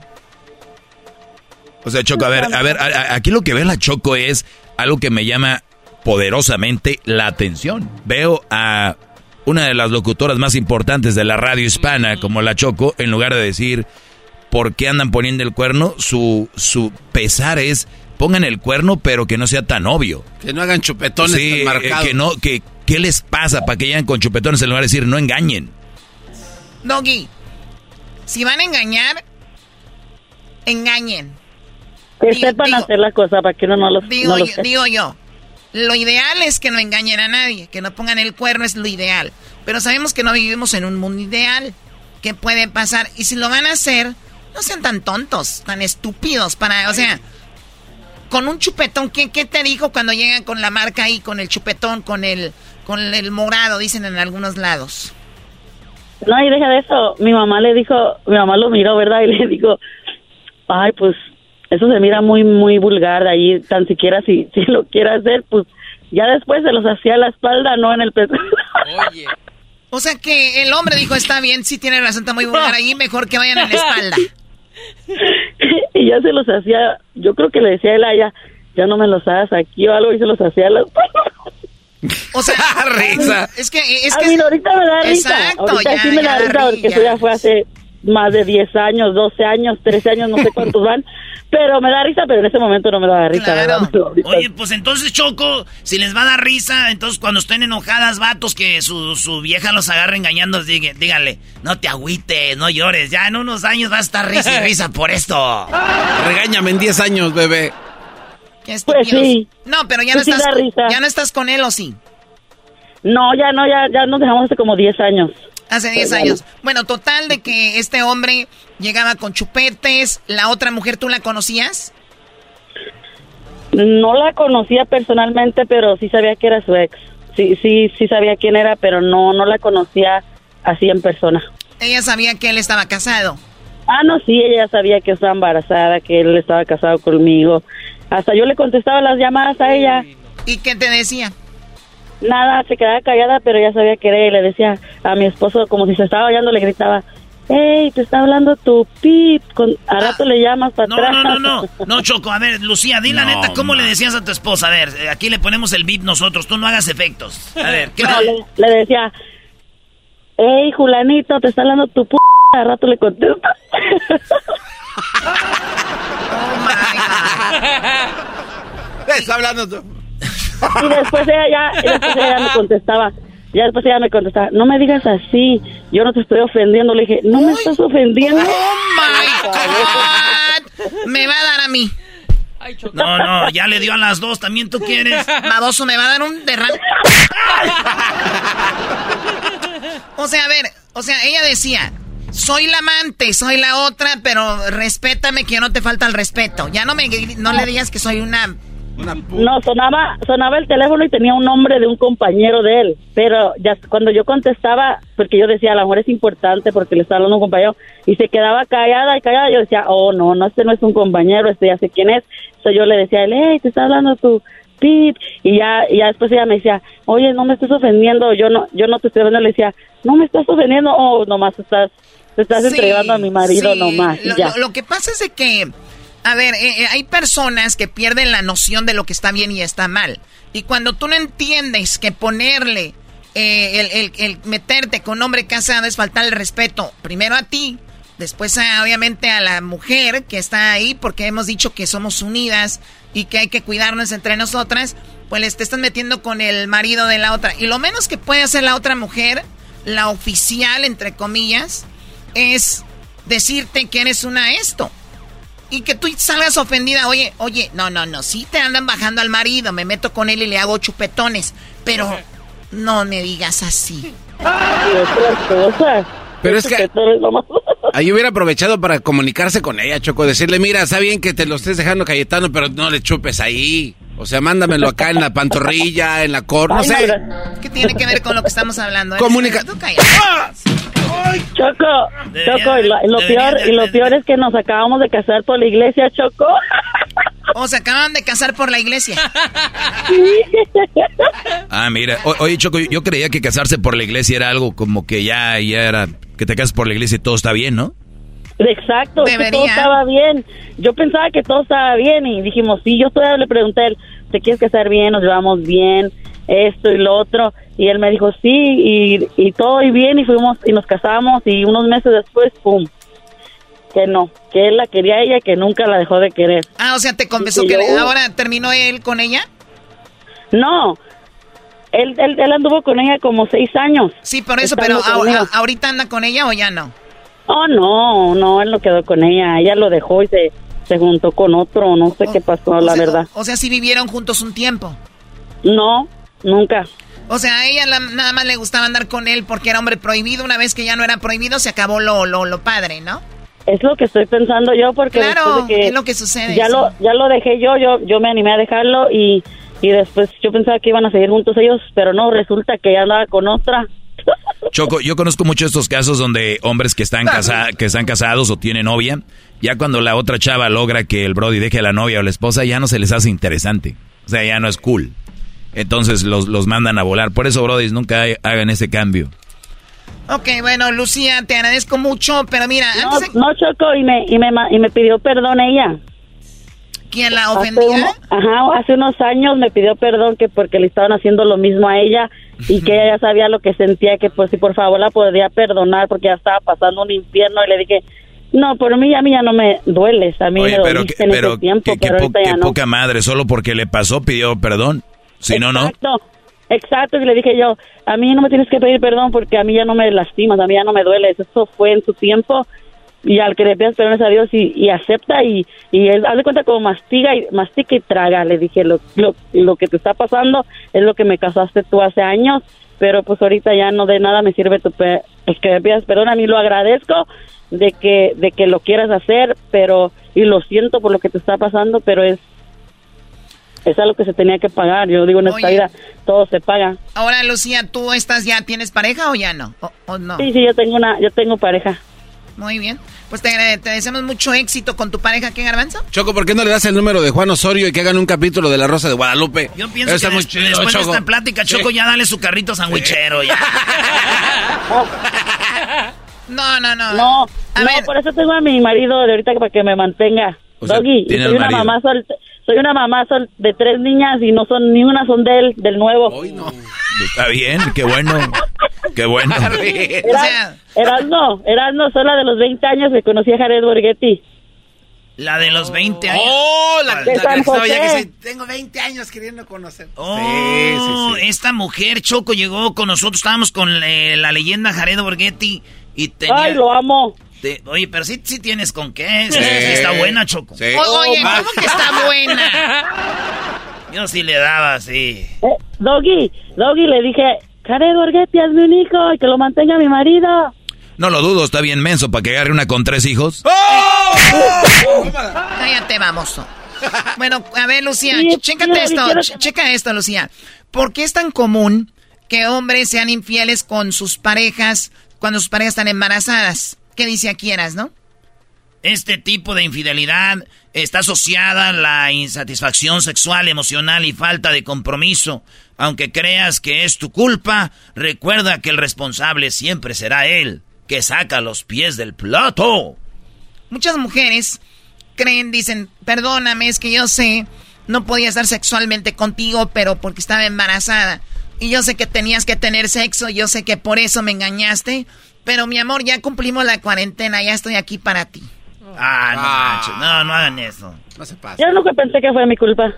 O sea, Choco, a ver, a ver, aquí lo que ve la Choco es algo que me llama poderosamente la atención. Veo a una de las locutoras más importantes de la radio hispana, como la Choco, en lugar de decir por qué andan poniendo el cuerno, su, su pesar es pongan el cuerno, pero que no sea tan obvio. Que no hagan chupetones sí, tan marcados. que no, que, ¿qué les pasa para que llegan con chupetones en lugar de decir no engañen? Doggy, si van a engañar, engañen. Que sepan hacer la cosa para que uno no los digo, no yo, digo yo, lo ideal es que no engañen a nadie, que no pongan el cuerno es lo ideal. Pero sabemos que no vivimos en un mundo ideal. ¿Qué puede pasar? Y si lo van a hacer, no sean tan tontos, tan estúpidos para, o sea, con un chupetón, ¿qué, qué te dijo cuando llegan con la marca ahí, con el chupetón, con el, con el morado, dicen en algunos lados? No, y deja de eso. Mi mamá le dijo, mi mamá lo miró, ¿verdad? Y le dijo, ay, pues eso se mira muy, muy vulgar de ahí. Tan siquiera si, si lo quiere hacer, pues ya después se los hacía a la espalda, no en el pecho. Oye. O sea que el hombre dijo, está bien, sí tiene razón, está muy vulgar ahí, mejor que vayan en la espalda. y ya se los hacía, yo creo que le decía a él a ella, ya no me los hagas aquí o algo, y se los hacía a la espalda. O sea, risa. Es que, es a que. mí ahorita me da risa. Exacto, ahorita ya, sí me ya da risa porque eso ya fue hace más de 10 años, 12 años, 13 años, no sé cuántos van. Pero me da risa, pero en ese momento no me daba risa. Claro. Oye, pues entonces, Choco, si les va a dar risa, entonces cuando estén enojadas, vatos, que su, su vieja los agarre engañando, diga- díganle, no te agüites, no llores, ya en unos años vas a estar risa y risa por esto. Regáñame en 10 años, bebé. Qué Pues sí. No, pero ya Pues no sí estás, da risa. ya no estás con él o sí. No, ya no, ya, ya nos dejamos hace como 10 años. Hace 10 Pues, años. Bueno, total de que este hombre llegaba con chupetes, la otra mujer tú la conocías. No la conocía personalmente, pero sí sabía que era su ex. Sí, sí, sí sabía quién era, pero no, no la conocía así en persona. Ella sabía que él estaba casado. Ah, no, sí, ella sabía que estaba embarazada, que él estaba casado conmigo. Hasta yo le contestaba las llamadas a ella. ¿Y qué te decía? Nada, se quedaba callada, pero ya sabía que era y le decía a mi esposo, como si se estaba oyendo, le gritaba, hey, te está hablando tu pip, con, a rato le llamas para No, atrás. no, no, no, no, Choco, a ver, Lucía, di la No, neta, ¿cómo le decías a tu esposa? A ver, eh, aquí le ponemos el beat nosotros, tú no hagas efectos. A ver, ¿qué No, le- decía, hey, Julanito, te está hablando tu p... A rato le contesta. Está hablando tú. Y después ella ya, y después ella me contestaba. Ya después ella me contestaba, no me digas así, yo no te estoy ofendiendo. Le dije, no me estás ofendiendo. ¡Oh, my God! Me va a dar a mí. No, no, ya le dio a las dos, también tú quieres. Baboso, me va a dar un derrame. O sea, a ver, o sea, ella decía, soy la amante, soy la otra, pero respétame que yo no te falta el respeto. Ya no me no le digas que soy una No, sonaba, sonaba el teléfono y tenía un nombre de un compañero de él, pero ya cuando yo contestaba, porque yo decía, a lo mejor es importante porque le está hablando un compañero, y se quedaba callada y callada, yo decía, oh, no, no, este no es un compañero, este ya sé quién es. Entonces yo le decía a él, hey, te está hablando tu pip, y ya, y ya después ella me decía, oye, no me estés ofendiendo, yo no, yo no te estoy ofendiendo, le decía, no me estás ofendiendo, oh, nomás estás, te estás Sí, entregando a mi marido sí. nomás, y Lo, ya. lo- lo que pasa es de que, a ver, eh, eh, hay personas que pierden la noción de lo que está bien y está mal. Y cuando tú no entiendes que ponerle, eh, el, el- meterte con hombre casado es faltar el respeto, primero a ti, después a, obviamente a la mujer que está ahí, porque hemos dicho que somos unidas y que hay que cuidarnos entre nosotras, pues te estás metiendo con el marido de la otra. Y lo menos que puede hacer la otra mujer, la oficial, entre comillas, es decirte que eres una esto. Y que tú salgas ofendida, oye, oye, no, no, no, sí te andan bajando al marido, me meto con él y le hago chupetones, pero no me digas así. Pero es que ahí hubiera aprovechado para comunicarse con ella, Choco, decirle, mira, está bien que te lo estés dejando Cayetano, pero no le chupes ahí. O sea, mándamelo acá en la pantorrilla, en la cor, no sé. ¿Qué tiene que ver con lo que estamos hablando? Comunica-. Choco, Debería- Choco, y lo, y lo peor, y lo peor es que nos acabamos de casar por la iglesia, Choco. O se acaban de casar por la iglesia. Ah, mira. O- oye, Choco, yo creía que casarse por la iglesia era algo como que ya, ya era que te casas por la iglesia y todo está bien, ¿no? Exacto, es que todo estaba bien. Yo pensaba que todo estaba bien y dijimos, sí, yo todavía le pregunté a él, ¿te quieres casar bien? Nos llevamos bien. esto y lo otro. Y él me dijo, sí, y, y todo y bien, y fuimos y nos casamos, y unos meses después, pum, que no, que él la quería a ella, que nunca la dejó de querer. Ah, o sea, te confesó que, ahora terminó él con ella. No, él, él, él, anduvo con ella como seis años. Sí, por eso, pero ahorita anda con ella o ya no. Oh, no, no, él no quedó con ella, ella lo dejó y se, se juntó con otro, no sé qué pasó, la verdad. O sea, sí vivieron juntos un tiempo. No, nunca. O sea, a ella nada más le gustaba andar con él porque era hombre prohibido. Una vez que ya no era prohibido, se acabó lo, lo, lo padre, ¿no? Es lo que estoy pensando yo porque claro, es lo que sucede. Ya lo ya lo dejé yo, yo yo me animé a dejarlo y y después yo pensaba que iban a seguir juntos ellos, pero no, resulta que ya andaba con otra. Choco, yo conozco mucho estos casos donde hombres que están, casa que están casados o tienen novia, ya cuando la otra chava logra que el Brody deje a la novia o la esposa, ya no se les hace interesante. O sea, ya no es cool. Entonces los, los mandan a volar. Por eso, Brody, nunca hagan ese cambio. Ok, bueno, Lucía, te agradezco mucho, pero mira... No, no Choco, y me, y, me, y me pidió perdón ella. ¿Quién la ofendía? ajá, hace unos años me pidió perdón que porque le estaban haciendo lo mismo a ella y que ella ya sabía lo que sentía, que pues si por favor la podía perdonar porque ya estaba pasando un infierno y le dije, no, por mí a mí ya no me dueles, a mí me pero, que, en pero, tiempo, pero ya no. poca madre, solo porque le pasó pidió perdón, si no, no. Exacto, exacto, y le dije yo, a mí no me tienes que pedir perdón porque a mí ya no me lastimas, a mí ya no me dueles, eso fue en su tiempo y al que le pidas perdón a Dios y, acepta y, y él hace cuenta como mastiga y mastica y traga le dije lo, lo, lo que te está pasando es lo que me casaste tú hace años pero pues ahorita ya no de nada me sirve tu pe el que me pidas perdón a mí lo agradezco de que de que lo quieras hacer pero y lo siento por lo que te está pasando pero es es algo que se tenía que pagar. Yo digo, en esta vida todo se paga. Ahora, Lucía, ¿tú estás ya, tienes pareja o ya no? ¿O, no? Sí, sí, yo tengo una, yo tengo pareja. Muy bien. Pues te, deseamos mucho éxito con tu pareja, ¿qué, Garbanzo? Choco, ¿por qué no le das el número de Juan Osorio y que hagan un capítulo de La Rosa de Guadalupe? Yo pienso que muy después de esta plática, Choco, ya dale su carrito sandwichero, ya. no, no, no. No, a ver. por eso tengo a mi marido de ahorita para que me mantenga. Doggy, soy una mamá soy una mamá de tres niñas y no son ni una son del del nuevo. Está bien, qué bueno. Qué bueno. Eras, no, eras no, soy la de los 20 años que conocí a Jared Borghetti. La de los 20 años. Oh, la, de San José. tengo 20 años queriendo conocer. Oh, sí, sí, esta mujer, Choco, llegó con nosotros. Estábamos con eh, la leyenda Jared Borghetti. Y tenía, Ay, lo amo. oye, pero sí, sí tienes con qué. Sí, está buena, Choco. oye, ¿cómo que está buena? Yo sí le daba, sí. Eh, Doggy, Doggy, le dije, Jared Borghetti, hazme un hijo y que lo mantenga mi marido. No lo dudo, está bien menso para que agarre una con tres hijos. ¡Oh! Cállate, vamos. Bueno, a ver, Lucía, chécate esto, checa esto, Lucía. ¿Por qué es tan común que hombres sean infieles con sus parejas cuando sus parejas están embarazadas? ¿Qué dice aquí, Eras, no? Este tipo de infidelidad está asociada la insatisfacción sexual, emocional y falta de compromiso. Aunque creas que es tu culpa, recuerda que el responsable siempre será él, que saca los pies del plato. Muchas mujeres creen, dicen, perdóname, es que yo sé, no podía estar sexualmente contigo, pero porque estaba embarazada. Y yo sé que tenías que tener sexo, yo sé que por eso me engañaste, pero mi amor, ya cumplimos la cuarentena, ya estoy aquí para ti. Ah, no, ah. no, no hagan eso. No se pasa. Yo nunca pensé que fue mi culpa.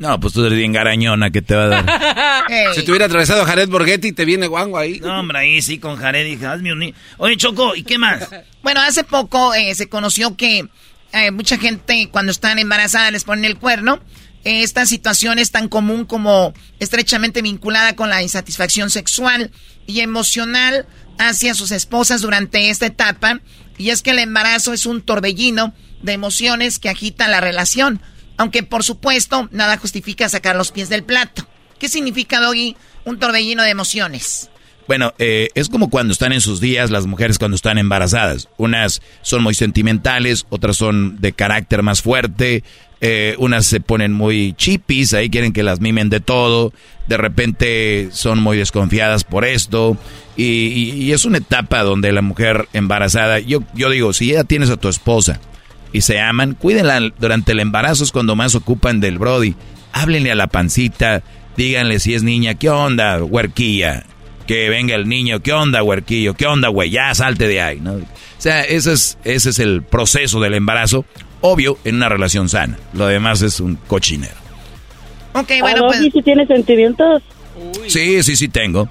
No, pues tú eres bien garañona que te va a dar. Si te hubiera atravesado Jared Borghetti, te viene guango ahí. No, hombre, ahí sí con Jared dije, hazme un... Oye, Choco, ¿y qué más? bueno, hace poco eh, se conoció que eh, mucha gente cuando están embarazadas les ponen el cuerno. esta situación es tan común como estrechamente vinculada con la insatisfacción sexual y emocional hacia sus esposas durante esta etapa y es que el embarazo es un torbellino de emociones que agita la relación. Aunque por supuesto nada justifica sacar los pies del plato. ¿Qué significa, Doggy, un torbellino de emociones? Bueno, eh, es como cuando están en sus días las mujeres cuando están embarazadas. Unas son muy sentimentales, otras son de carácter más fuerte, eh, unas se ponen muy chipis, ahí quieren que las mimen de todo, de repente son muy desconfiadas por esto, y, es una etapa donde la mujer embarazada, yo, yo digo, si ya tienes a tu esposa y se aman, cuídenla durante el embarazo, es cuando más ocupan del Brody. Háblenle a la pancita, díganle si es niña, ¿qué onda, huerquilla? Que venga el niño, ¿qué onda, huerquillo? ¿Qué onda, güey? Ya salte de ahí, ¿no? O sea, ese es, ese es el proceso del embarazo, obvio, en una relación sana. Lo demás es un cochinero. Ok, bueno, pues... si tiene sentimientos? Sí, sí, sí tengo.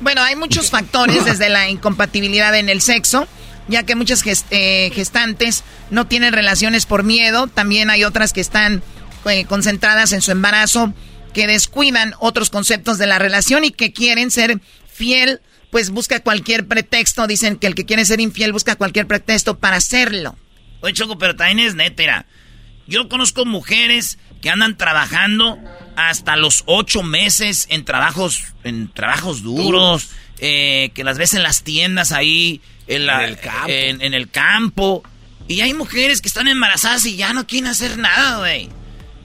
Bueno, hay muchos factores desde la incompatibilidad en el sexo, ya que muchas eh, gestantes no tienen relaciones por miedo, también hay otras que están eh, concentradas en su embarazo, que descuidan otros conceptos de la relación y que quieren ser fiel, pues busca cualquier pretexto, dicen que el que quiere ser infiel busca cualquier pretexto para hacerlo. Oye, Choco, pero también es neta, Yo conozco mujeres que andan trabajando hasta los ocho meses en trabajos, en trabajos duros, eh, que las ves en las tiendas ahí, en, el campo. En, el campo. Y hay mujeres que están embarazadas y ya no quieren hacer nada, güey.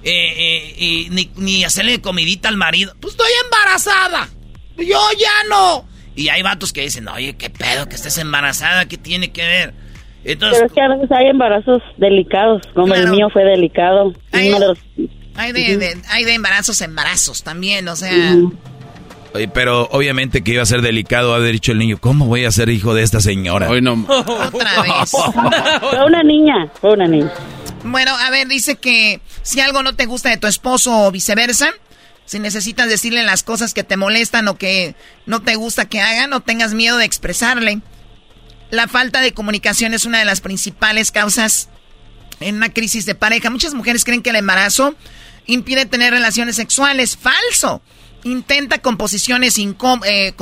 Eh, eh, y ni, ni, hacerle comidita al marido. Pues estoy embarazada. Yo ya no. Y hay vatos que dicen, oye, qué pedo que estés embarazada, ¿qué tiene que ver? Entonces, Pero es que a veces hay embarazos delicados, como el mío fue delicado. Hay, de, hay, de, embarazos embarazos también, o sea... Oye, pero obviamente que iba a ser delicado haber dicho el niño, ¿cómo voy a ser hijo de esta señora? Hoy no. Otra vez. fue una niña, fue una niña. Bueno, a ver, dice que si algo no te gusta de tu esposo o viceversa, si necesitas decirle las cosas que te molestan o que no te gusta que hagan, no tengas miedo de expresarle. La falta de comunicación es una de las principales causas en una crisis de pareja. Muchas mujeres creen que el embarazo impide tener relaciones sexuales. Falso intenta composiciones, eh,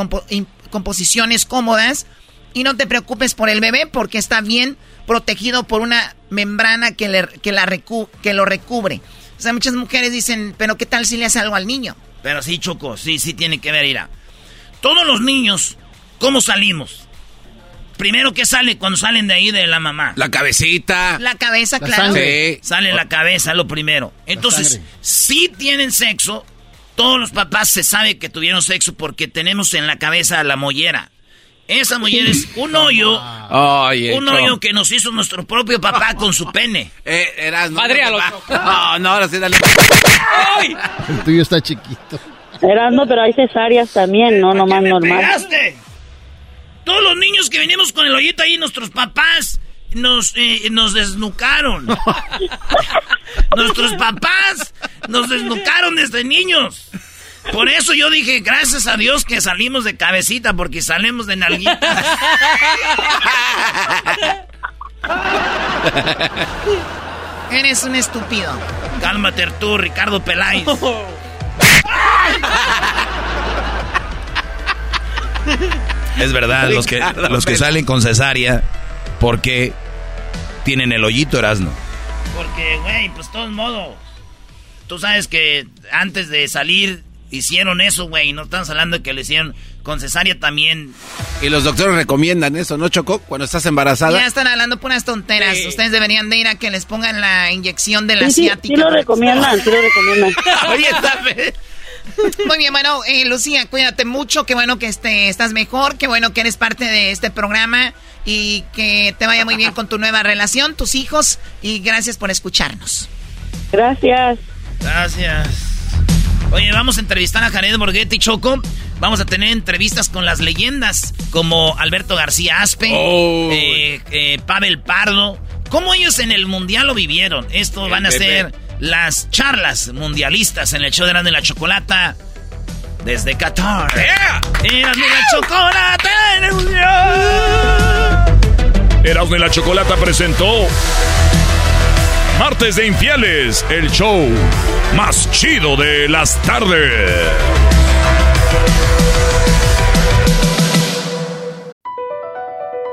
composiciones cómodas y no te preocupes por el bebé porque está bien protegido por una membrana que, le, que, lo recubre. O sea, muchas mujeres dicen, pero ¿qué tal si le hace algo al niño? Pero sí, Choco, sí, sí tiene que ver, Ira. Todos los niños, ¿cómo salimos? Primero, ¿qué sale cuando salen de ahí de la mamá? La cabecita. La cabeza, claro. Sale la cabeza, lo primero. Entonces, si tienen sexo, todos los papás se sabe que tuvieron sexo porque tenemos en la cabeza la mollera. Esa mollera es un hoyo. un hoyo que nos hizo nuestro propio papá con su pene. Eh, eras no, No, no, ahora sí dale. El tuyo está chiquito. Eras no, pero hay cesáreas también, no nomás normal. Pegaste? Todos los niños que venimos con el hoyito ahí, nuestros papás nos, eh, nos desnucaron. Nuestros papás nos desnucaron desde niños. Por eso yo dije, gracias a Dios que salimos de cabecita, porque salimos de nalguita. Eres un estúpido. Cálmate tú, Ricardo Peláez. Es verdad, los que, los que salen con cesárea, porque tienen el hoyito, Erasno. Porque, güey, pues todos modos. Tú sabes que antes de salir hicieron eso, güey. No estamos hablando de que le hicieron con cesárea también. Y los doctores recomiendan eso, ¿no, Chocó? Cuando estás embarazada. Ya están hablando puras tonteras. Ustedes deberían de ir a que les pongan la inyección de la sí, asiática. Sí, lo recomiendan, sí lo recomiendan. Oye, está Muy bien, bueno, eh, Lucía, cuídate mucho. Qué bueno que este, estás mejor. Qué bueno que eres parte de este programa y que te vaya muy bien con tu nueva relación, tus hijos y gracias por escucharnos. Gracias. Gracias. Oye, vamos a entrevistar a Jared Borghetti Choco. Vamos a tener entrevistas con las leyendas como Alberto García Aspe, oh. eh, eh, Pavel Pardo. ¿Cómo ellos en el mundial lo vivieron? Esto van a ser las charlas mundialistas en el show de la, de la Chocolata desde Qatar. Yeah. Erasmo la Chocolata. Erasmo la Chocolata presentó Martes de Infieles, el show más chido de las tardes.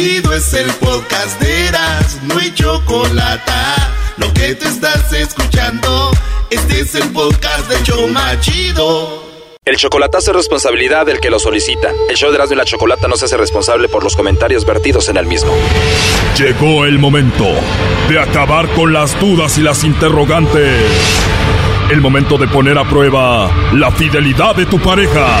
Chido, es el podcast de Eras, no hay chocolate. Lo que te estás escuchando. Este es el podcast de Choma Chido. El chocolatazo es responsabilidad del que lo solicita. El show de Erasmo y la Chocolata no se hace responsable por los comentarios vertidos en el mismo. Llegó el momento de acabar con las dudas y las interrogantes. El momento de poner a prueba la fidelidad de tu pareja.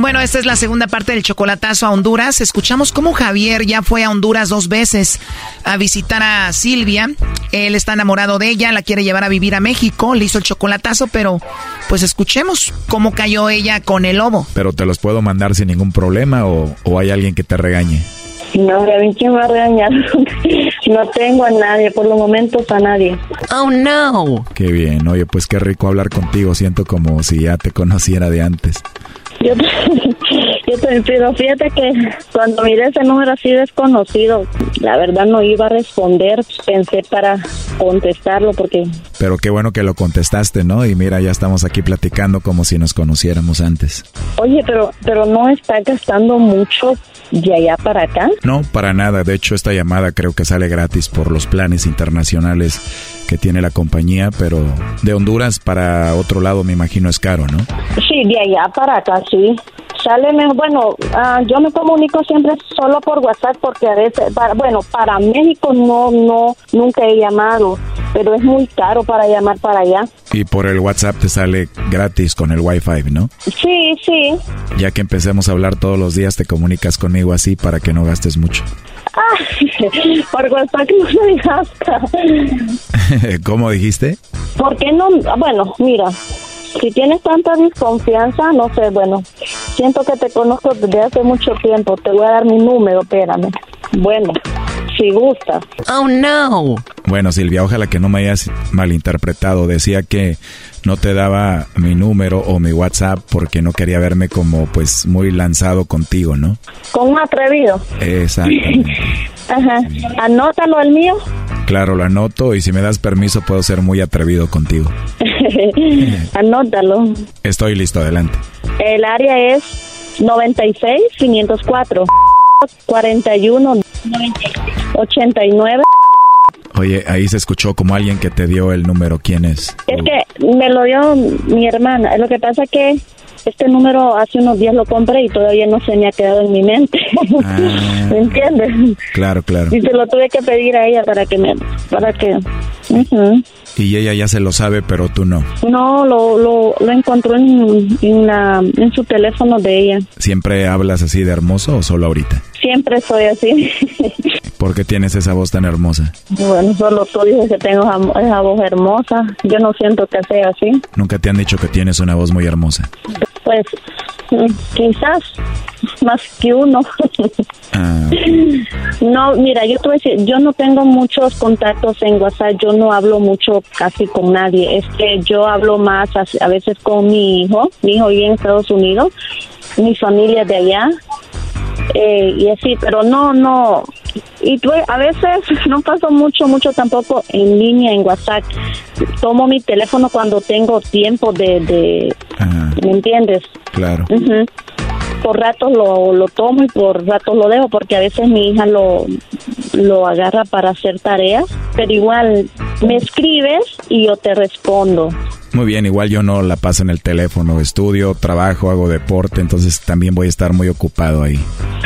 Bueno, esta es la segunda parte del chocolatazo a Honduras. Escuchamos cómo Javier ya fue a Honduras dos veces a visitar a Silvia. Él está enamorado de ella, la quiere llevar a vivir a México, le hizo el chocolatazo, pero pues escuchemos cómo cayó ella con el lobo. Pero te los puedo mandar sin ningún problema o, hay alguien que te regañe. No, a mí quién va a regañar. no tengo a nadie, por los momentos a nadie. Oh no. Qué bien, oye, pues qué rico hablar contigo. Siento como si ya te conociera de antes. Yo, yo pero fíjate que cuando miré ese número así desconocido, la verdad no iba a responder. Pensé para contestarlo porque... Pero qué bueno que lo contestaste, ¿no? Y mira, ya estamos aquí platicando como si nos conociéramos antes. Oye, pero, pero no está gastando mucho de allá para acá. No, para nada. De hecho, esta llamada creo que sale gratis por los planes internacionales que tiene la compañía, pero de Honduras para otro lado me imagino es caro, ¿no? Sí, de allá para acá, sí. Sale mejor, bueno, uh, yo me comunico siempre solo por WhatsApp porque a veces, para, bueno, para México no, no, nunca he llamado, pero es muy caro para llamar para allá. Y por el WhatsApp te sale gratis con el Wi-Fi, ¿no? Sí, sí. Ya que empecemos a hablar todos los días, te comunicas conmigo así para que no gastes mucho. Ah, por WhatsApp no me gasta. ¿Cómo dijiste? ¿Por qué no? Bueno, mira, si tienes tanta desconfianza, no sé, bueno, siento que te conozco desde hace mucho tiempo. Te voy a dar mi número, espérame. Bueno, si gusta. Oh, no. Bueno, Silvia, ojalá que no me hayas malinterpretado. Decía que no te daba mi número o mi WhatsApp porque no quería verme como, pues, muy lanzado contigo, ¿no? Con un atrevido. Exacto. Ajá. Anótalo al mío. Claro, lo anoto y si me das permiso puedo ser muy atrevido contigo. Anótalo. Estoy listo, adelante. El área es 96 504 41 89. Oye, ahí se escuchó como alguien que te dio el número. ¿Quién es? Es que me lo dio mi hermana. Lo que pasa que este número hace unos días lo compré y todavía no se me ha quedado en mi mente. Ah. ¿Me entiendes? Claro, claro. Y se lo tuve que pedir a ella para que me, para que. Y ella ya se lo sabe, pero tú no. No, lo, lo, lo encontró en, en, la, en su teléfono de ella. ¿Siempre hablas así de hermoso o solo ahorita? Siempre soy así. ¿Por qué tienes esa voz tan hermosa? Bueno, solo tú dices que tengo esa voz hermosa. Yo no siento que sea así. ¿Nunca te han dicho que tienes una voz muy hermosa? Pues mm, quizás más que uno. Ah. No, mira, yo te voy a decir, yo no tengo muchos contactos en WhatsApp, yo no hablo mucho casi con nadie. Es que yo hablo más a, veces con mi hijo, mi hijo vive en Estados Unidos, mi familia de allá, eh, y así, pero no, no, y a veces no paso mucho, mucho tampoco en línea en WhatsApp. Tomo mi teléfono cuando tengo tiempo de, de ¿me entiendes? Claro. Por ratos lo, lo tomo y por ratos lo dejo porque a veces mi hija lo, lo agarra para hacer tareas, pero igual me escribes y yo te respondo. Muy bien, igual yo no la paso en el teléfono, estudio, trabajo, hago deporte, entonces también voy a estar muy ocupado ahí.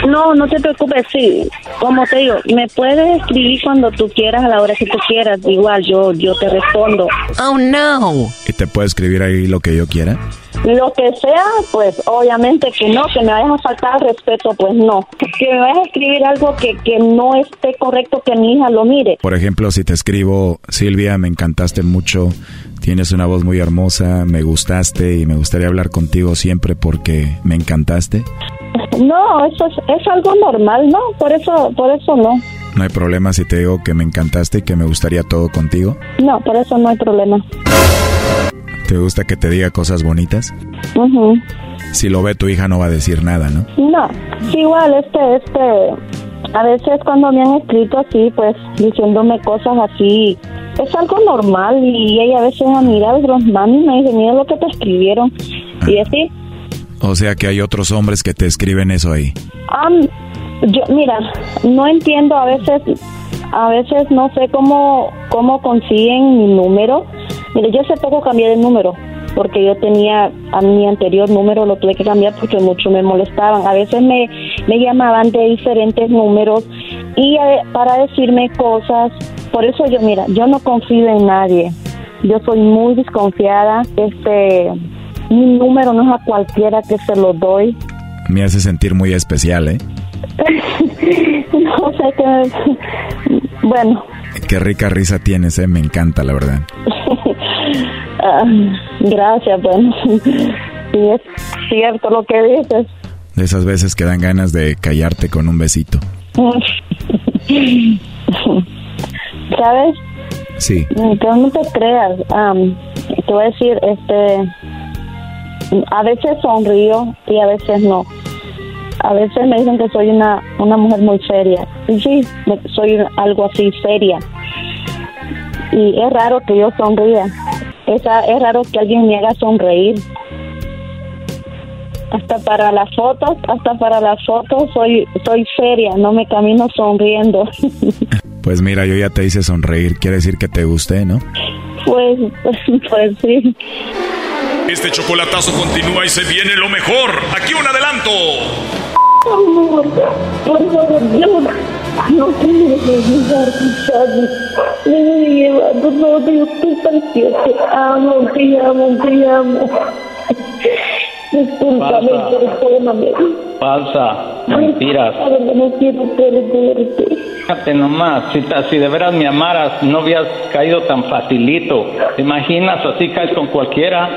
No, no te preocupes, sí, como te digo, me puedes escribir cuando tú quieras, a la hora que tú quieras, igual yo, yo te respondo. Oh, no. ¿Y te puedo escribir ahí lo que yo quiera? Lo que sea, pues obviamente que no, que me vayas a faltar respeto, pues no. Que me vayas a escribir algo que, que no esté correcto que mi hija lo mire. Por ejemplo, si te escribo, Silvia, me encantaste mucho, tienes una voz muy hermosa, me gustaste y me gustaría hablar contigo siempre porque me encantaste. No, eso es, es algo normal, ¿no? Por eso, por eso no. ¿No hay problema si te digo que me encantaste y que me gustaría todo contigo? No, por eso no hay problema. ¿Te gusta que te diga cosas bonitas? Si lo ve tu hija no va a decir nada, ¿no? No, igual este, este, a veces cuando me han escrito así, pues diciéndome cosas así es algo normal y ella a veces a mirar los mami me dice, mira lo que te escribieron. Y así. O sea que hay otros hombres que te escriben eso ahí. Yo, mira, no entiendo a veces, a veces no sé cómo, cómo consiguen mi número. Mira, yo hace poco cambié de número porque yo tenía a mi anterior número, lo tuve que cambiar porque mucho me molestaban. A veces me, me llamaban de diferentes números y eh, para decirme cosas. Por eso yo, mira, yo no confío en nadie. Yo soy muy desconfiada. Este, mi número no es a cualquiera que se lo doy. Me hace sentir muy especial, ¿eh? no sé qué. Bueno. Qué rica risa tienes, ¿eh? Me encanta, la verdad. Ah, gracias, bueno. Sí, es cierto lo que dices. De esas veces que dan ganas de callarte con un besito. ¿Sabes? Sí. Que no te creas. te voy a decir, este, a veces sonrío y a veces no. A veces me dicen que soy una, una mujer muy seria. Y sí, soy algo así seria. Y es raro que yo sonría. Es, es raro que alguien me haga sonreír. Hasta para las fotos, hasta para las fotos soy, soy seria, no me camino sonriendo. Pues mira, yo ya te hice sonreír, quiere decir que te gusté, ¿no? Pues, pues, pues sí. Este chocolatazo continúa y se viene lo mejor. Aquí un adelanto. Amor, por favor, no tienes que olvidar Me voy llevando, no, yo estoy Te amo, te amo, te amo. Discúlpame, perdóname. Falsa, mentiras. No quiero perderte. Fíjate nomás, si, si de veras me amaras, no habías caído tan facilito. ¿Te imaginas? Así caes con cualquiera.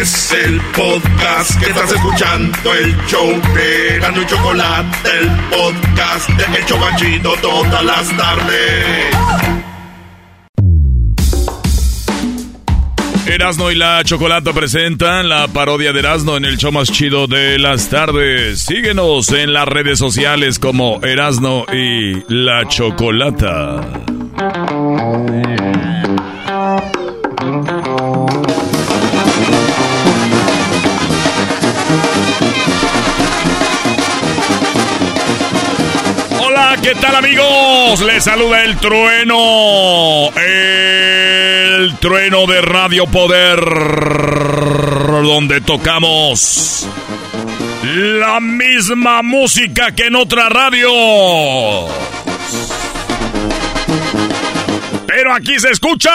Es el podcast que estás escuchando, el show de y Chocolate, el podcast de El Chocachito todas las tardes. Erasno y la Chocolata presentan la parodia de Erasno en el show más chido de las tardes. Síguenos en las redes sociales como Erasno y la Chocolata. ¿Qué tal amigos? Les saluda el trueno. El trueno de Radio Poder. Donde tocamos la misma música que en otra radio. Pero aquí se escucha.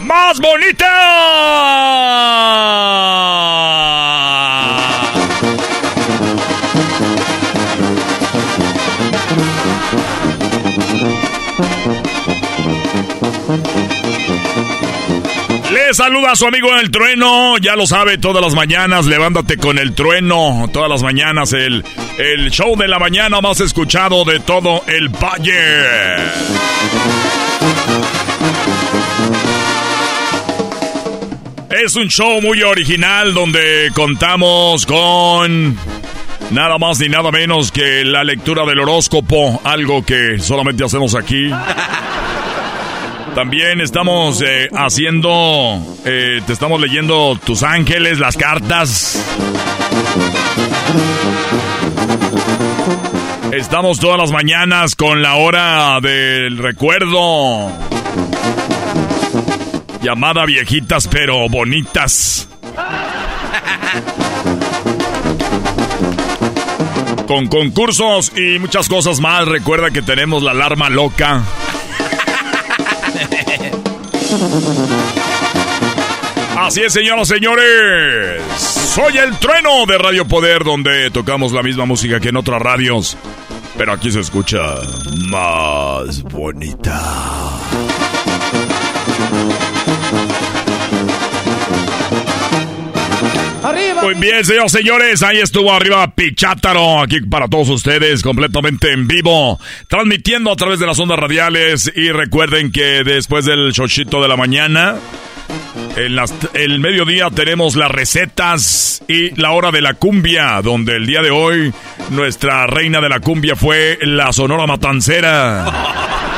Más bonita. Le saluda a su amigo el trueno, ya lo sabe, todas las mañanas, levántate con el trueno, todas las mañanas el, el show de la mañana más escuchado de todo el valle. Es un show muy original donde contamos con nada más ni nada menos que la lectura del horóscopo, algo que solamente hacemos aquí. También estamos eh, haciendo, eh, te estamos leyendo tus ángeles, las cartas. Estamos todas las mañanas con la hora del recuerdo. Llamada viejitas pero bonitas. Con concursos y muchas cosas más. Recuerda que tenemos la alarma loca. Así es, señoras y señores. Soy el trueno de Radio Poder, donde tocamos la misma música que en otras radios. Pero aquí se escucha más bonita. Arriba. Muy bien, señores, señores, ahí estuvo arriba Pichátaro, aquí para todos ustedes, completamente en vivo, transmitiendo a través de las ondas radiales. Y recuerden que después del chochito de la mañana, en las, el mediodía tenemos las recetas y la hora de la cumbia, donde el día de hoy nuestra reina de la cumbia fue la Sonora Matancera.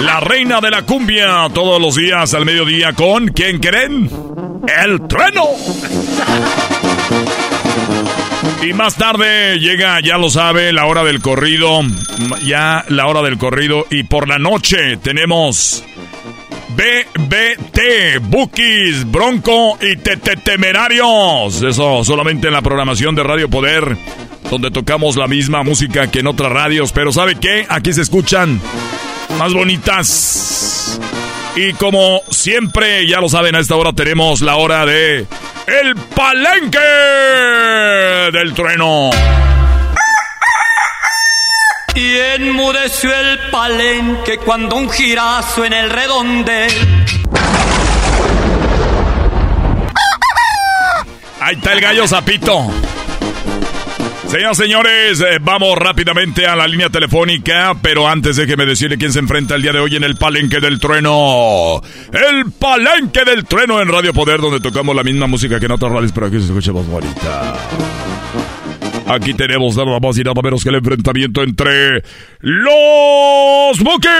La reina de la cumbia, todos los días al mediodía con, ¿quién creen? El trueno. Y más tarde llega, ya lo sabe, la hora del corrido. Ya la hora del corrido. Y por la noche tenemos BBT, Bookies, Bronco y Temerarios. Eso solamente en la programación de Radio Poder, donde tocamos la misma música que en otras radios. Pero ¿sabe qué? Aquí se escuchan más bonitas. Y como siempre, ya lo saben, a esta hora tenemos la hora de El Palenque del Trueno. Y enmudeció el palenque cuando un girazo en el redonde. Ahí está el gallo zapito. Señoras señores, eh, vamos rápidamente a la línea telefónica, pero antes déjeme decirle quién se enfrenta el día de hoy en el Palenque del Trueno. El Palenque del Trueno en Radio Poder, donde tocamos la misma música que en otras radios, pero aquí se escucha más bonita. Aquí tenemos nada más y nada menos que el enfrentamiento entre los Bookies.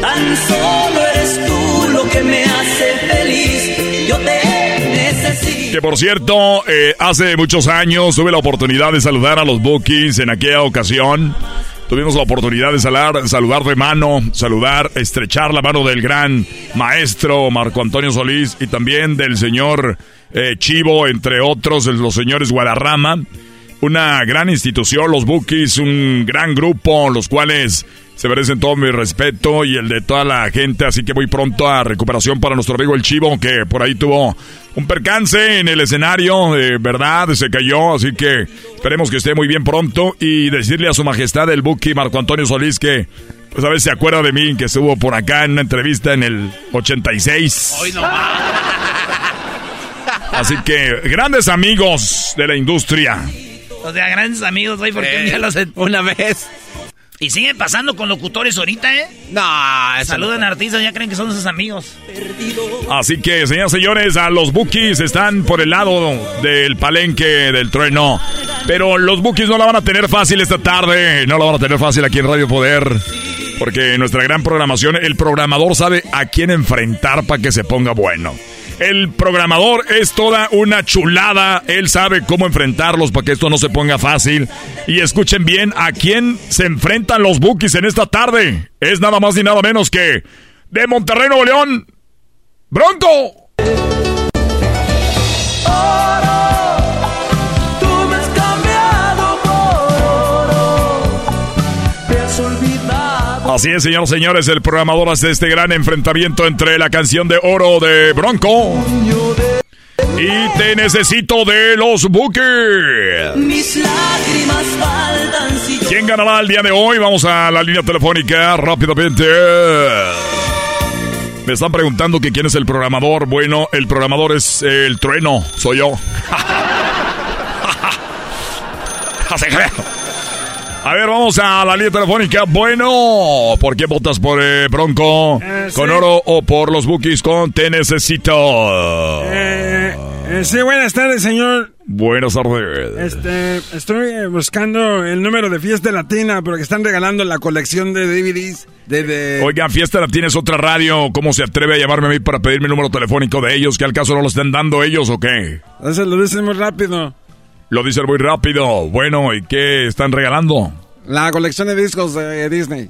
Tan solo eres tú lo que me hace Que por cierto, eh, hace muchos años tuve la oportunidad de saludar a los Bookies en aquella ocasión. Tuvimos la oportunidad de saludar, saludar de mano, saludar, estrechar la mano del gran maestro Marco Antonio Solís y también del señor eh, Chivo, entre otros, los señores Guadarrama. Una gran institución, los Bookies, un gran grupo, los cuales se merecen todo mi respeto y el de toda la gente, así que voy pronto a recuperación para nuestro amigo el Chivo, que por ahí tuvo un percance en el escenario, de verdad, se cayó, así que esperemos que esté muy bien pronto y decirle a su majestad el Buki Marco Antonio Solís que, pues a ver si se acuerda de mí, que estuvo por acá en una entrevista en el 86. Hoy no Así que, grandes amigos de la industria. O sea, grandes amigos, güey, porque ya los... Una vez. Y sigue pasando con locutores ahorita, ¿eh? No, Saludan a artistas, ya creen que son sus amigos. Así que, señoras y señores, a los Bookies están por el lado del palenque del trueno. Pero los Bookies no la van a tener fácil esta tarde. No la van a tener fácil aquí en Radio Poder. Porque nuestra gran programación, el programador sabe a quién enfrentar para que se ponga bueno. El programador es toda una chulada. Él sabe cómo enfrentarlos para que esto no se ponga fácil. Y escuchen bien a quién se enfrentan los Bookies en esta tarde. Es nada más ni nada menos que de Monterrey, Nuevo León, Bronco. Así es, señores señores, el programador hace este gran enfrentamiento entre la canción de oro de Bronco y Te Necesito de los Bookies. Mis lágrimas faltan si yo ¿Quién ganará el día de hoy? Vamos a la línea telefónica rápidamente. Me están preguntando que quién es el programador. Bueno, el programador es el trueno, soy yo. A ver, vamos a la línea telefónica. Bueno, ¿por qué votas por eh, Bronco Eh, con sí. oro o por los Bookies con Te Necesito? Eh, eh, sí, buenas tardes, señor. Buenas tardes. Este, estoy eh, buscando el número de Fiesta Latina, pero que están regalando la colección de DVDs. De, de- Oigan, Fiesta la tienes otra radio. ¿Cómo se atreve a llamarme a mí para pedirme el número telefónico de ellos? ¿Que al caso no lo estén dando ellos o qué? Eso lo dicen muy rápido. Lo dicen muy rápido. Bueno, ¿y qué están regalando? La colección de discos de Disney.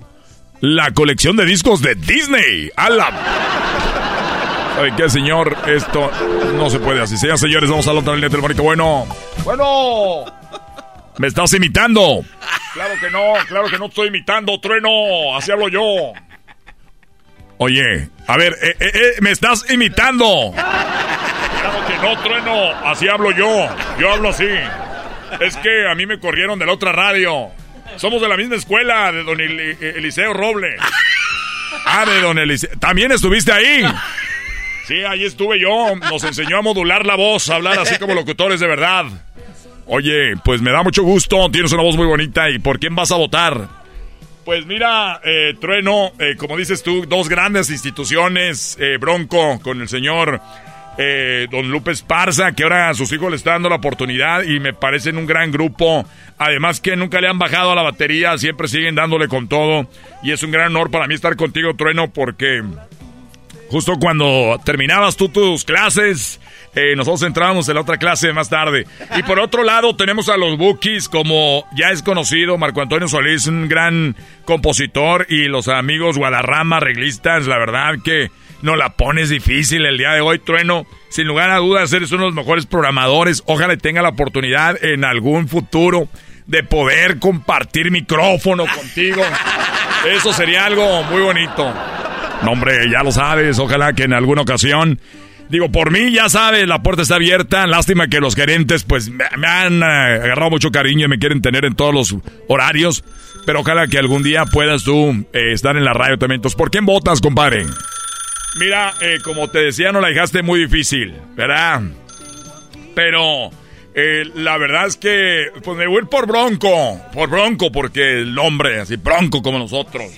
La colección de discos de Disney. ¡A la... ¿Sabe qué, señor? Esto no se puede así. Señoras señores, vamos a la otra línea telefónica. Bueno. Bueno. ¿Me estás imitando? Claro que no, claro que no estoy imitando, trueno. Así hablo yo. Oye, a ver, eh, eh, eh, me estás imitando. Que no, trueno. Así hablo yo. Yo hablo así. Es que a mí me corrieron de la otra radio. Somos de la misma escuela, de don Eli- Eliseo Roble. Ah, de don Eliseo. ¿También estuviste ahí? Sí, ahí estuve yo. Nos enseñó a modular la voz, a hablar así como locutores de verdad. Oye, pues me da mucho gusto. Tienes una voz muy bonita. ¿Y por quién vas a votar? Pues mira, eh, Trueno, eh, como dices tú, dos grandes instituciones. eh, Bronco con el señor eh, Don Lupe Esparza, que ahora a sus hijos le está dando la oportunidad y me parecen un gran grupo. Además que nunca le han bajado a la batería, siempre siguen dándole con todo. Y es un gran honor para mí estar contigo, Trueno, porque justo cuando terminabas tú tus clases, eh, nosotros entrábamos en la otra clase más tarde. Y por otro lado tenemos a los Bookies, como ya es conocido, Marco Antonio Solís, un gran compositor, y los amigos Guadarrama, reglistas, la verdad que no la pones difícil el día de hoy, Trueno. Sin lugar a dudas, eres uno de los mejores programadores. Ojalá tenga la oportunidad en algún futuro de poder compartir micrófono contigo. Eso sería algo muy bonito. No, hombre, ya lo sabes. Ojalá que en alguna ocasión. Digo, por mí, ya sabes, la puerta está abierta. Lástima que los gerentes, pues, me, han eh, agarrado mucho cariño y me quieren tener en todos los horarios. Pero ojalá que algún día puedas tú eh, estar en la radio también. Entonces, ¿por quién votas, compadre? Mira, eh, como te decía, no la dejaste muy difícil, ¿verdad? Pero eh, la verdad es que pues me voy a ir por Bronco, por Bronco, porque el nombre, así Bronco como nosotros.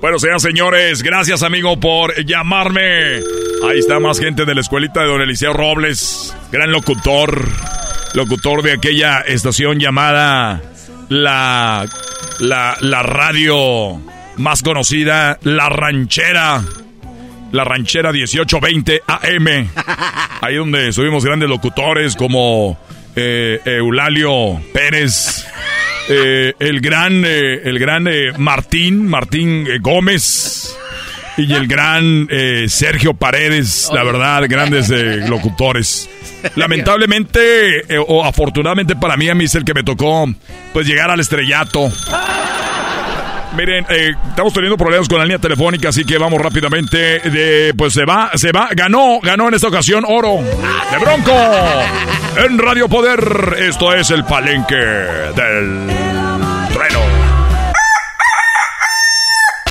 Bueno, sean señores, gracias amigo por llamarme. Ahí está más gente de la escuelita de Don Eliseo Robles, gran locutor, locutor de aquella estación llamada la, la, la radio más conocida, La Ranchera. La Ranchera 1820 AM. Ahí donde subimos grandes locutores como eh, Eulalio Pérez, eh, el gran, eh, el gran eh, Martín, Martín Gómez y el gran Sergio Paredes, la verdad, grandes locutores. Lamentablemente o afortunadamente para mí a mí es el que me tocó pues llegar al estrellato. Miren, eh, estamos teniendo problemas con la línea telefónica, así que vamos rápidamente. De, pues se va, se va, ganó, ganó en esta ocasión oro de Bronco en Radio Poder. Esto es el palenque del trueno.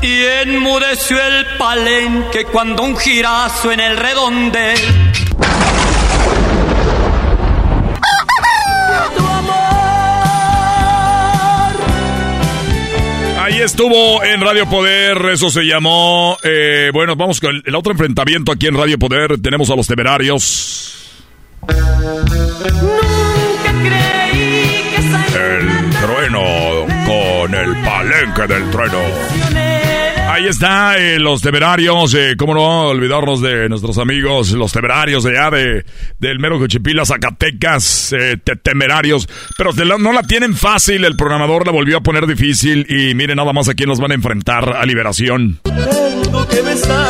Y enmudeció el palenque cuando un girazo en el redondel. Ahí estuvo en Radio Poder, eso se llamó. eh, bueno, vamos con el, el otro enfrentamiento aquí en Radio Poder. Tenemos a los temerarios. El trueno con el palenque del trueno. Ahí está, eh, los temerarios, eh, cómo no olvidarnos de nuestros amigos, los temerarios de allá de, del mero Cochipila, Zacatecas, eh, te- temerarios. Pero te la- no la tienen fácil, el programador la volvió a poner difícil y miren nada más a quién nos van a enfrentar a Liberación. Tengo que besar.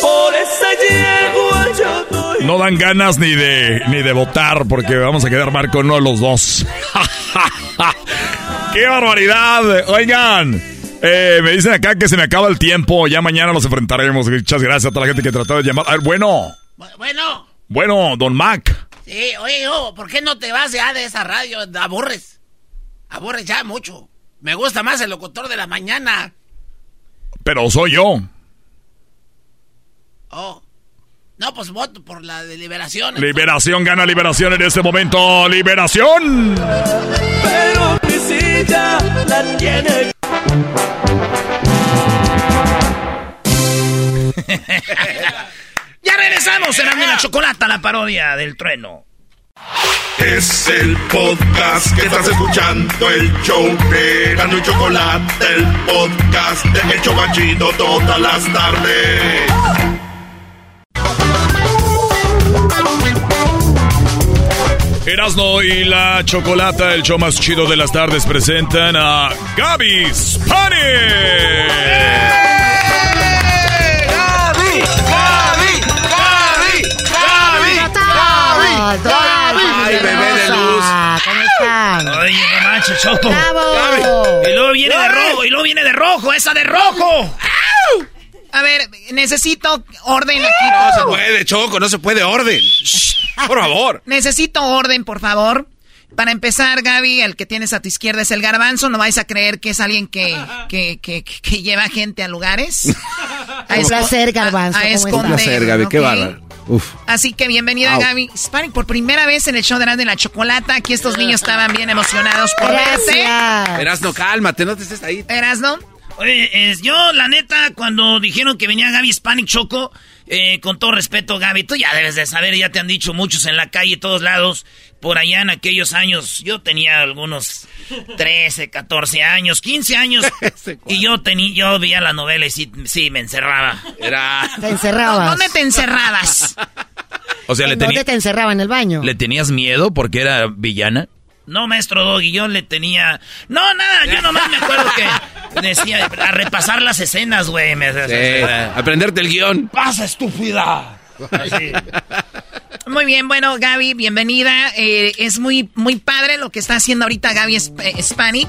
Por esa yegua yo doy. No dan ganas ni de, ni de votar porque vamos a quedar mal con uno de los dos. ¡Qué barbaridad! Oigan, eh, me dicen acá que se me acaba el tiempo. Ya mañana nos enfrentaremos. Muchas gracias a toda la gente que trató de llamar. A ver, bueno, Bueno, bueno, don Mac. sí, oye, yo, ¿por qué no te vas ya de esa radio? Aburres. Aburres ya mucho. Me gusta más el locutor de la mañana. Pero soy yo. Oh. No, pues voto por la de liberación. Liberación gana liberación en este momento. ¡Liberación! Pero mi silla la tiene. Ya regresamos en la Chocolata, la parodia del trueno. Es el podcast que estás escuchando, el show de Erasmo y Chocolate, el podcast de El Chobachito todas las tardes. Erasno y la Chocolata, el show más chido de las tardes, presentan a Gaby Spani. ¡Gaby! ¡Gaby! ¡Gaby! ¡Gaby! ¡Gaby! Ay, bebé de luz. ¿Cómo están? Oye, no manches, Choco. ¡Bravo! Y luego viene de rojo, y luego viene de rojo, esa de rojo. A ver, necesito orden aquí. No se puede, Choco, no se puede orden. Shh, Por favor. Necesito orden, por favor. Para empezar, Gaby, el que tienes a tu izquierda es el garbanzo. No vais a creer que es alguien que, que, que, que lleva gente a lugares. A Un placer, garbanzo. A, a Un placer, Gaby, qué bárbaro. Uf. Así que bienvenida, Au. Gaby. Por primera vez en el show de la, de la chocolata. Aquí estos niños estaban bien emocionados por verte. Erasno, cálmate, no te estés ahí. Erasno. Oye, es- yo, la neta, cuando dijeron que venía Gaby Hispanic Choco, eh, con todo respeto, Gaby, tú ya debes de saber, ya te han dicho muchos en la calle, todos lados, por allá en aquellos años, yo tenía algunos 13, 14 años, 15 años, y yo tenía, yo veía la novela y sí, sí, me encerraba. Era... Te encerrabas. ¿Dónde te encerrabas? O sea, le, ¿En dónde te encerraba? ¿En el baño? ¿le tenías miedo porque era villana? No, maestro Doggy, yo le tenía... No, nada, yo nomás me acuerdo que decía, a repasar las escenas, güey. me- Sí, aprenderte el guion. ¡Pasa, estúpida! Así. Muy bien, bueno, Gaby, bienvenida. Eh, es muy, muy padre lo que está haciendo ahorita Gaby Sp- eh, Hispanic.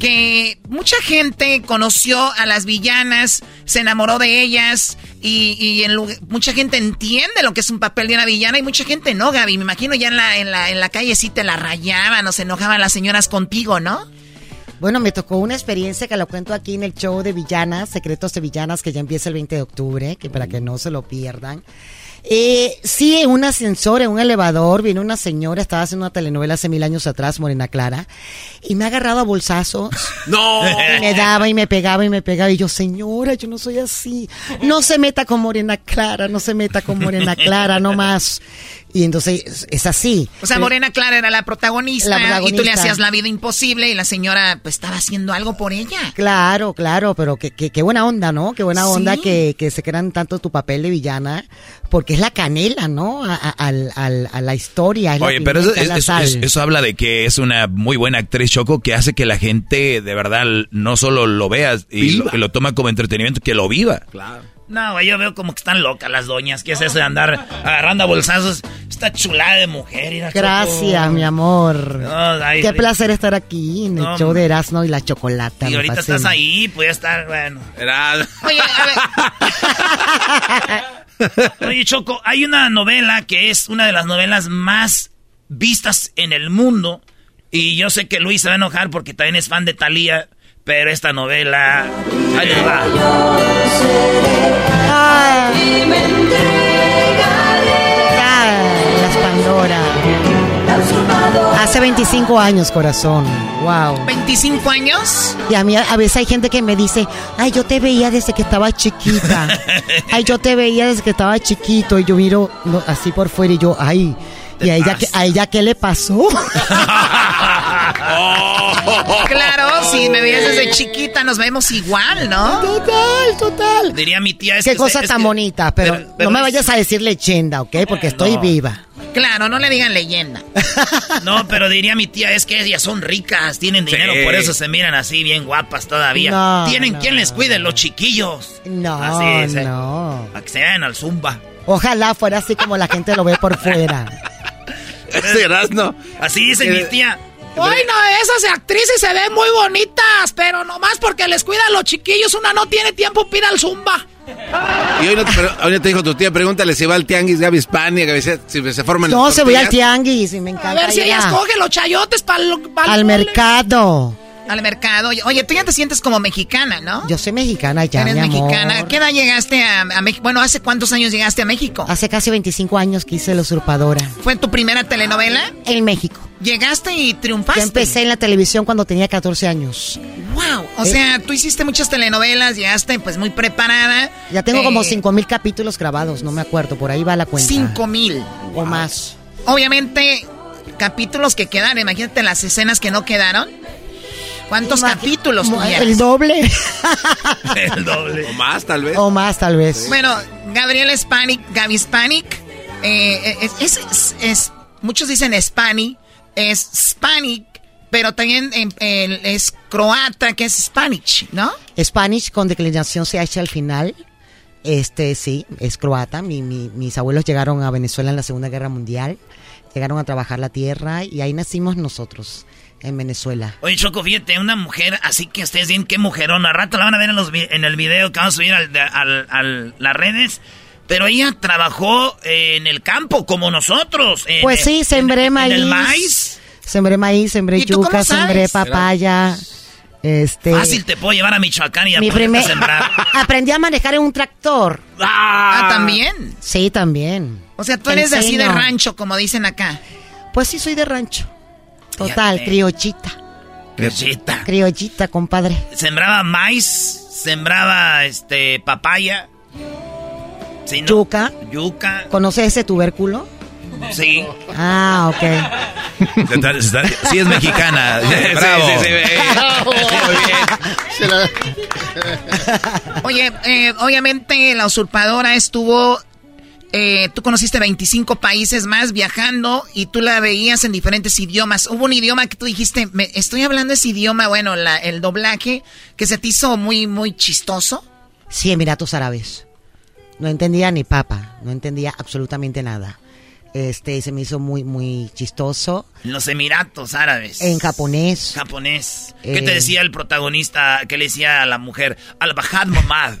Que mucha gente conoció a las villanas, se enamoró de ellas y, y en lugar- mucha gente entiende lo que es un papel de una villana y mucha gente no, Gaby. Me imagino ya en la, en la, en la calle sí te la rayaban o se enojaban las señoras contigo, ¿no? Bueno, me tocó una experiencia que lo cuento aquí en el show de Villanas, Secretos de Villanas, que ya empieza el 20 de octubre, que para que no se lo pierdan. Eh, sí, en un ascensor, en un elevador, vino una señora, estaba haciendo una telenovela hace mil años atrás, Morena Clara, y me ha agarrado a bolsazos. ¡No! Y me daba y me pegaba y me pegaba. Y yo, señora, yo no soy así. No se meta con Morena Clara, no se meta con Morena Clara, no más. Y entonces es- así. O sea, Morena Clara era la protagonista, La y tú le hacías la vida imposible y la señora pues estaba haciendo algo por ella. Claro, claro, pero qué que, qué buena onda, ¿no? Qué buena Sí. onda que, que se crean tanto tu papel de villana, porque es la canela, ¿no? A, a- al- al- a la historia. es la Oye, pero eso, pimienta, es- es- eso habla de que es una muy buena actriz, Choco, que hace que la gente de verdad no solo lo vea y lo, y lo toma como entretenimiento, que lo viva. Claro. No, güey, yo veo como que están locas las doñas. ¿Qué es eso de andar agarrando a bolsazos? Esta chulada de mujer. Gracias, Choco. mi amor. No, ay, Qué placer estar aquí en el No, show de Erasmo y la chocolata. Y ahorita estás ahí, pues estar, bueno. Oye, a ver, Oye, Choco, hay una novela que es una de las novelas más vistas en el mundo. Y yo sé que Luis se va a enojar porque también es fan de Thalía. Pero esta novela. Ahí les va. Ah, las Pandora. Hace 25 años, corazón. Wow. 25 años. Y a mí a veces hay gente que me dice, ay, yo te veía desde que estaba chiquita. Ay, yo te veía desde que estaba chiquito. Y yo miro no, así por fuera y yo, ay. ¿Y a ella, qué- a ella qué le pasó? Claro, si me veías desde chiquita, nos vemos igual, ¿no? Total, total. Diría mi tía. Es Qué que- cosa es tan que- bonita, pero, pero- pero no me es- vayas a decir leyenda, ¿ok? Porque estoy No. viva. Claro, no le digan leyenda. No, pero diría mi tía, es que ellas son ricas, tienen dinero, Sí. por eso se miran así bien guapas todavía. No, tienen no, quien les cuide, los chiquillos. No, Así, sí. no. Para que se vayan al zumba. Ojalá fuera así como la gente lo ve por fuera. Ese Erasno. Así dice mi tía. Bueno, esas actrices se ven muy bonitas, pero nomás porque les cuidan los chiquillos, una no tiene tiempo para ir al zumba. Y hoy no, te, hoy no te dijo tu tía, pregúntale si va al tianguis Gaby Hispania, que si, se forman No, se voy al tianguis y me A encanta ver si ella a- escoge los chayotes para al mercado. Al mercado. Oye, tú ya te sientes como mexicana, ¿no? Yo soy mexicana ya, Eres mi amor. mexicana. ¿A qué edad llegaste a, a México? Bueno, ¿hace cuántos años llegaste a México? Hace casi 25 años que hice La Usurpadora. ¿Fue tu primera telenovela? En México. Llegaste y triunfaste. Yo empecé en la televisión cuando tenía 14 años. Wow. O Eh. sea, tú hiciste muchas telenovelas, llegaste pues muy preparada. Ya tengo como Eh, 5 mil capítulos grabados, no me acuerdo, por ahí va la cuenta. Cinco mil. O más. Obviamente, capítulos que quedaron. Imagínate las escenas que no quedaron. ¿Cuántos capítulos tuvieras? El doble. El doble. O más, tal vez. o más, tal vez. Bueno, Gabriel Hispanic, Gaby Hispanic, eh, es, es- muchos dicen Hispanic, es Hispanic, pero también eh, es croata, que es Spanish, ¿no? Spanish con declinación CH al final. Este, sí, es croata. Mi- mi- mis abuelos llegaron a Venezuela en la Segunda Guerra Mundial. Llegaron a trabajar la tierra y ahí nacimos nosotros, en Venezuela. Oye, Choco, fíjate, una mujer, así que ustedes bien, qué mujerona. Al rato la van a ver en, los, en el video que vamos a subir al, al- al- las redes. Pero ella trabajó en el campo, como nosotros. en- Pues sí, en- sembré en, maíz. el maíz. Sembré maíz, sembré ¿Y tú cómo yuca, sembré papaya. Este. Fácil te puedo llevar a Michoacán y a mi primer, a sembrar. aprendí a manejar en un tractor. Ah, ¿también? Sí, también. O sea, tú Te eres así de rancho, como dicen acá. Pues sí, soy de rancho. Total, Fíjate. criollita. Criollita. Criollita, compadre. Sembraba maíz, sembraba este papaya. Sí, ¿no? Yuca. Yuca. ¿Conoces ese tubérculo? Sí. Ah, ok. Sí es mexicana. Sí, Bravo. sí, sí, Oye, eh, obviamente la usurpadora estuvo. Eh, tú conociste 25 países más viajando y tú la veías en diferentes idiomas. Hubo un idioma que tú dijiste, me, estoy hablando ese idioma, bueno, la- el doblaje, que se te hizo muy, muy chistoso. Sí, Emiratos Árabes. No entendía ni papa, no entendía absolutamente nada. Este, se me hizo muy, muy chistoso. En los Emiratos Árabes. En japonés. Japonés. ¿Qué Eh. te decía el protagonista? ¿Qué le decía a la mujer? Al-Bahad Mamad.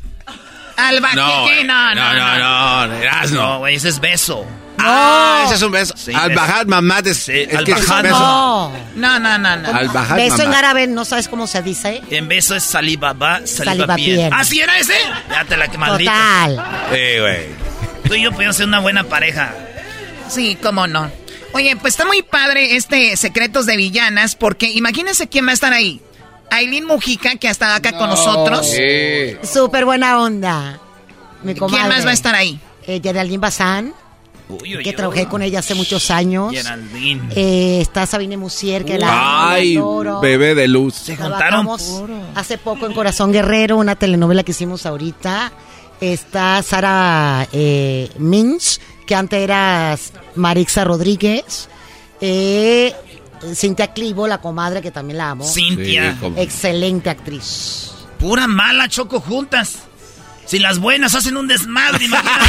Alba, No, ¿qué, qué? No, no, No, no, no, Erasno. No, güey, ese es beso. Ah, ese es un beso. Sí, Al beso. Bajad Mamad es, es que es un Al-Bajad beso. No. No, no, no, no. Al Bajad Beso en Mamad. árabe, ¿no sabes cómo se dice? En beso es saliva va, saliva, Saliva bien. bien. ¿Ah, sí era ese? Ya te la que maldita. Total. Sí, güey. Tú y yo podemos ser una buena pareja. Sí, cómo no. Oye, pues está muy padre este Secretos de Villanas, porque imagínense quién va a estar ahí. Aileen Mujica, que ha estado acá con nosotros. Sí. Súper buena onda. Mi ¿Quién más va a estar ahí? Eh, Geraldine Bazán, Uy, uy, que uy. trabajé con ella hace muchos años. Geraldine. Eh, está Sabine Musier, que la Ay, adoro. bebé de luz. Se juntaron. Hace poco en Corazón Guerrero, una telenovela que hicimos ahorita. Está Sara eh, Minch, que antes era Marixa Rodríguez. Eh, Cintia Clivo, la comadre, que también la amo. Cintia. Sí, Excelente actriz. Pura mala choco juntas. Si las buenas hacen un desmadre, imagínate.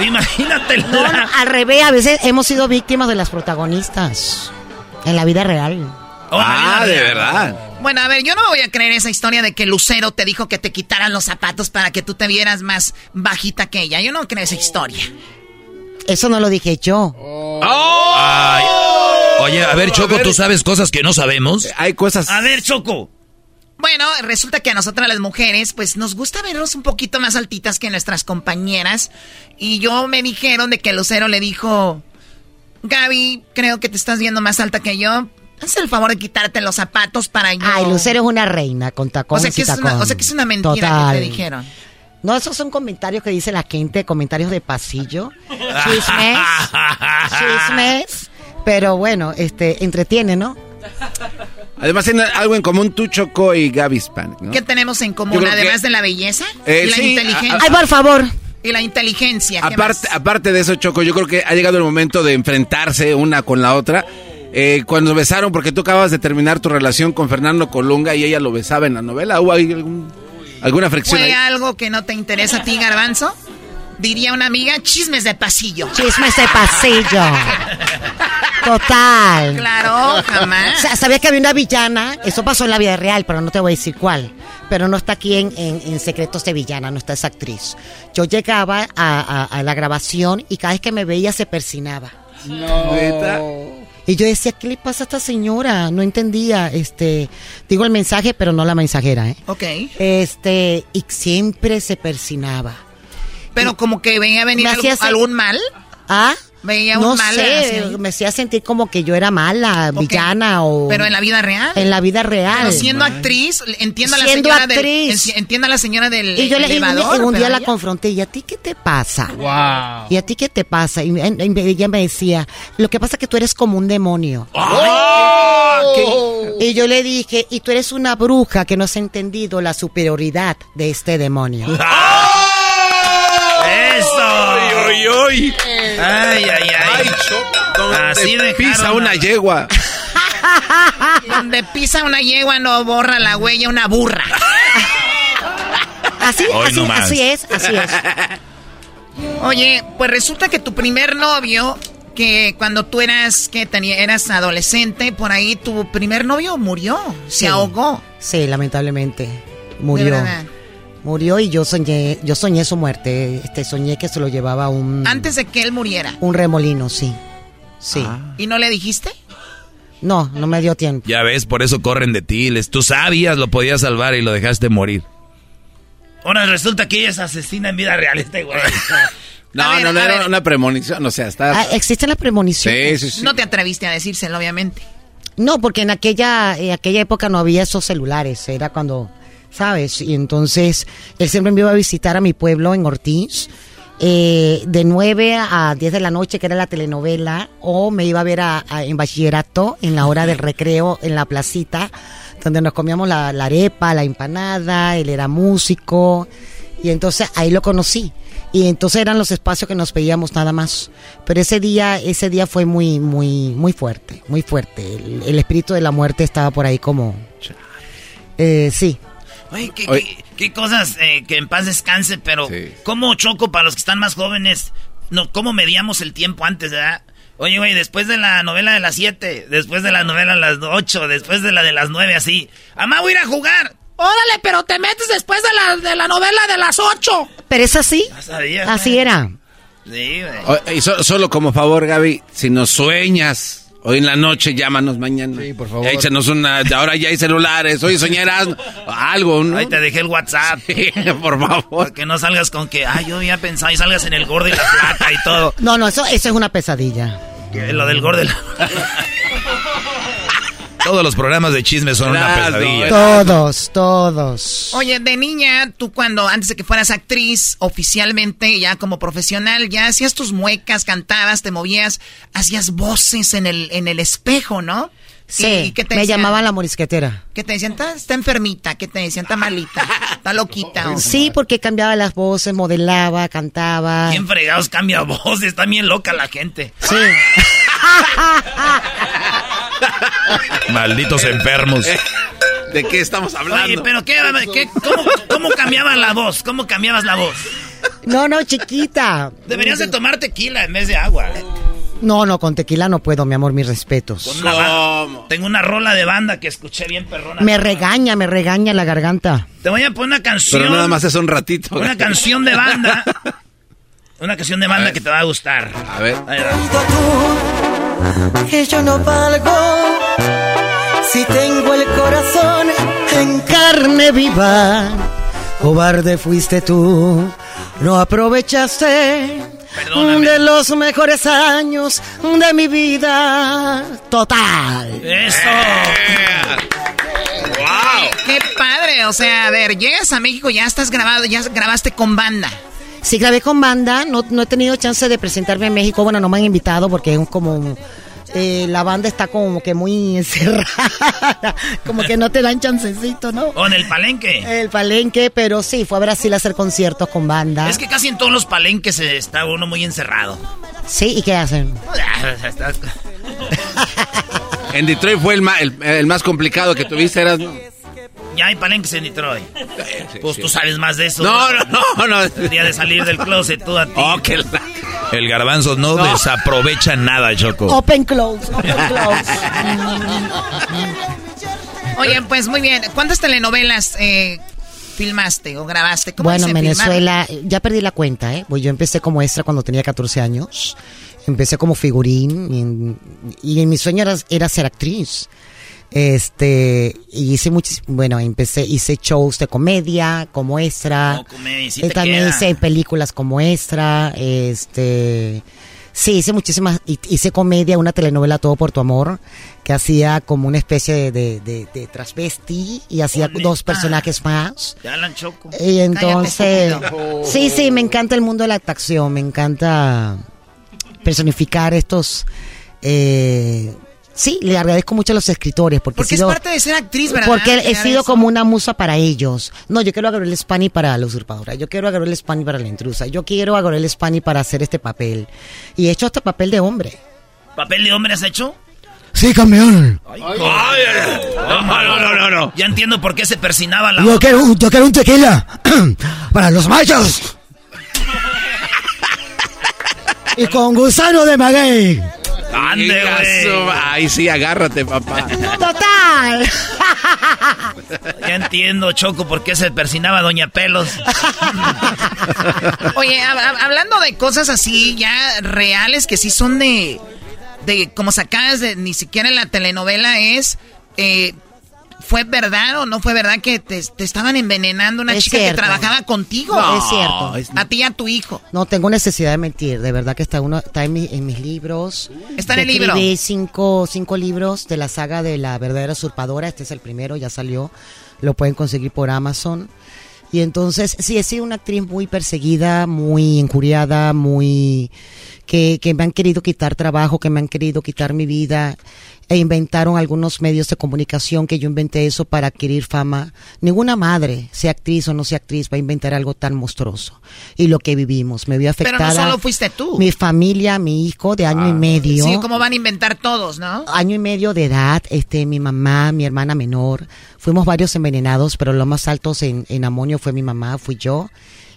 imagínate No, al revés, a veces hemos sido víctimas de las protagonistas en la vida real. Oh, Ah, mira, de verdad. Bueno, a ver, yo no voy a creer esa historia de que Lucero te dijo que te quitaran los zapatos para que tú te vieras más bajita que ella. Yo no creo esa historia. Eso no lo dije yo. Ay. Oye, a ver, Choco, ¿tú sabes cosas que no sabemos? Hay cosas. A ver, Choco. Bueno, resulta que a nosotras las mujeres, pues nos gusta vernos un poquito más altitas que nuestras compañeras. Y yo me dijeron de que Lucero le dijo, Gaby, creo que te estás viendo más alta que yo. Haz el favor de quitarte los zapatos para yo. Ay, Lucero es una reina con o tacones sea, que y es una, tacón. o sea que es una mentira Total. que te dijeron. No, esos son comentarios que dice la gente, comentarios de pasillo. Chismes. chismes. Pero bueno, este, entretiene, ¿no? Además tienen algo en común tú, Choco y Gaby ¿no? ¿Qué tenemos en común además que- de la belleza? Eh, y la sí, inteligencia. Ay, por favor. y la inteligencia. ¿qué Aparte, más? aparte de eso, Choco, yo creo que ha llegado el momento de enfrentarse una con la otra. Eh, cuando besaron, porque tú acabas de terminar tu relación con Fernando Colunga y ella lo besaba en la novela, ¿hubo ahí algún- alguna fricción ¿Fue ahí? algo que no te interesa a ti, Garbanzo? Diría una amiga, chismes de pasillo. Chismes de pasillo. Total. Claro, O jamás. sea, ¿Sabías que había una villana? Eso pasó en la vida real, pero no te voy a decir cuál. Pero no está aquí en, en- en Secretos de Villana, no está esa actriz. Yo llegaba a, a- a la grabación y cada vez que me veía se persinaba. ¿Neta? Y yo decía, ¿qué le pasa a esta señora? No entendía, este, digo el mensaje, pero no la mensajera, ¿eh? Ok. Este, y siempre se persinaba. Pero como que veía venir Me algo- algún mal. ¿Ah? Veía un no mal. sé, así. me hacía sentir como que yo era mala, villana o... Pero en la vida real. En la vida real. Pero siendo actriz, entiendo a la Siendo señora del, actriz. en- entiendo a la señora del Y yo le y un, elevador. y un día la ella- confronté y a ti qué te pasa? Wow. ¿Y a ti qué te pasa? Y, ella me decía, lo que pasa es que tú eres como un demonio. Y yo le dije, y tú eres una bruja que no has entendido la superioridad de este demonio. ¡Eso! Ay, ay, ay. ¡Ay, Choco! Así Donde pisa una a- yegua. Donde pisa una yegua no borra la huella una burra. Así, Hoy así, no más. así es, así es. Oye, pues resulta que tu primer novio, que cuando tú eras, que tenía, eras adolescente, por ahí tu primer novio murió, se Sí. ahogó. Sí, lamentablemente. De Murió. verdad. Murió y yo soñé, yo soñé su muerte. Este, soñé que se lo llevaba un, Antes de que él muriera. un remolino, sí. Sí. ¿Y no le dijiste? No, no me dio tiempo. Ya ves, por eso corren de ti. Les, tú sabías, lo podías salvar y lo dejaste morir. Ahora resulta que ella es asesina en vida real, este güey. no, no, no, era una premonición, o sea, está... Ah, ¿Existe la premonición? Sí, sí, sí. No te atreviste a decírselo, obviamente. No, porque en aquella, en aquella época no había esos celulares, era cuando, ¿sabes? Y entonces él siempre me iba a visitar a mi pueblo en Ortiz, eh, de 9 a 10 de la noche, que era la telenovela, o me iba a ver a, a- en bachillerato, en la hora del recreo, en la placita, donde nos comíamos la, la arepa, la empanada, él era músico, y entonces ahí lo conocí. Y entonces eran los espacios que nos veíamos nada más. Pero ese día, ese día fue muy, muy, muy fuerte, muy fuerte. El, el espíritu de la muerte estaba por ahí como... Eh, sí. Oye, ¿qué, qué- qué cosas eh, que en paz descanse, pero ¿cómo choco para los que están más jóvenes? No, ¿Cómo medíamos el tiempo antes, verdad? Oye, güey, después de la novela de las 7, después de la novela de las 8, después de la de las 9, así. ¡Amá, voy a ir a jugar! Órale, pero te metes después de la, de la novela de las ocho. Pero es así. Así era. Sí, güey. O- y so- solo como favor, Gaby, si nos sueñas hoy en la noche, llámanos mañana. Sí, por favor. échanos una. Ahora ya hay celulares. Oye, soñarás algo, ¿no? Ahí te dejé el WhatsApp. por favor. Para que no salgas con que, ay, yo había pensado y salgas en el gordo y la flaca y todo. No, no, eso, eso es una pesadilla. Que Lo del gordo y la... Todos los programas de chisme son una pesadilla. Todos, todos. Oye, de niña, tú cuando, antes de que fueras actriz, oficialmente, ya como profesional, ya hacías tus muecas, cantabas, te movías, hacías voces en el, en el espejo, ¿no? Sí, ¿Y qué te me decían? llamaban la morisquetera. ¿Qué te decían? Está, está enfermita, ¿qué te decían? Está malita, está loquita. o- Sí, porque cambiaba las voces, modelaba, cantaba. ¿Quién fregados cambia voz? Está bien loca la gente. Sí. Malditos enfermos. ¿De qué estamos hablando? Oye, pero ¿qué, qué- cómo, cómo cambiabas la voz? ¿Cómo cambiabas la voz? No, no, chiquita. Deberías de tomar tequila en vez de agua. No, no, con tequila no puedo, mi amor, mis respetos. Con una ba- Tengo una rola de banda que escuché bien perrona. Me regaña, me regaña la garganta. Te voy a poner una canción. Pero nada más es un ratito. Una canción de banda. Una canción de banda que te va a gustar. A ver. Ahí va. Que yo no valgo si tengo el corazón En carne viva, cobarde fuiste tú. No aprovechaste de los mejores años de mi vida. Total. ¡Eso! ¡Wow! ¡Qué padre! O sea, a ver, llegas a México, ya estás grabado, ya grabaste con banda. Sí, grabé con banda, no, no he tenido chance de presentarme en México, bueno, no me han invitado porque es como... eh, la banda está como que muy encerrada, como que no te dan chancecito, ¿no? ¿O en el palenque? El palenque, pero sí, fue a Brasil a hacer conciertos con banda. Es que casi en todos los palenques está uno muy encerrado. Sí, ¿y qué hacen? En Detroit fue el, el más complicado que tuviste. Eras, Ya hay palenques en Detroit. Pues tú sabes más de eso. No, no, no, no. El día de salir del closet, tú a ti. Oh, que la- El garbanzo no, desaprovecha nada, Choco. Open close, open close. Oye, pues muy bien. ¿Cuántas telenovelas eh, filmaste o grabaste? ¿Cómo Bueno, en? Venezuela, ya perdí la cuenta, ¿eh? Pues yo empecé como extra cuando tenía 14 años. Empecé como figurín y, en- y en mi sueño era, era ser actriz. Este, y hice muchos, bueno, empecé, hice shows de comedia como extra. No, comedia, sí Eh, te también queda. hice películas como extra, este, sí, hice muchísimas, hi- hice comedia, una telenovela Todo por tu amor, que hacía como una especie de, de, de, de transvesti y hacía dos personajes más. Te hablan choco. Y entonces, Cállate, sí, sí, me encanta el mundo de la actuación, me encanta personificar estos, eh, sí, le agradezco mucho a los escritores porque, Porque he es sido, parte de ser actriz, ¿verdad? porque he sido eso. como una musa para ellos. No, yo quiero a Gabriel Spani para la usurpadora, yo quiero a Gabriel Spani para la intrusa, yo quiero a Gabriel Spani para hacer este papel. Y he hecho este papel de hombre. ¿Papel de hombre has hecho? Sí, campeón. Ay, no, no, no, no, no. Ya entiendo por qué se persinaba la Yo quiero, un- yo quiero un tequila para los machos. y con gusano de maguey. Ande, Higazo, Ay, sí, agárrate, papá. Total. Ya entiendo, Choco, por qué se persinaba Doña Pelos. Oye, hab- hab- hablando de cosas así ya reales que sí son de de como sacas de ni siquiera en la telenovela es eh, ¿Fue verdad o no fue verdad que te, estaban envenenando una chica que trabajaba contigo? No, es cierto. A ti y a tu hijo. No tengo necesidad de mentir. De verdad que está uno está en, mis libros. Está en el libro. cinco, cinco libros de la saga de la verdadera usurpadora. Este es el primero, ya salió. Lo pueden conseguir por Amazon. Y entonces, sí, he sido una actriz muy perseguida, muy injuriada, muy... Que, que me han querido quitar trabajo, que me han querido quitar mi vida e inventaron algunos medios de comunicación que yo inventé eso para adquirir fama. Ninguna madre, sea actriz o no sea actriz, va a inventar algo tan monstruoso. Y lo que vivimos, me vio afectada. Pero no solo fuiste tú. Mi familia, mi hijo de año y ah. medio. Sí, como van a inventar todos, ¿no? Año y medio de edad, este, mi mamá, mi hermana menor. Fuimos varios envenenados, pero los más altos en, en amonio fue mi mamá, fui yo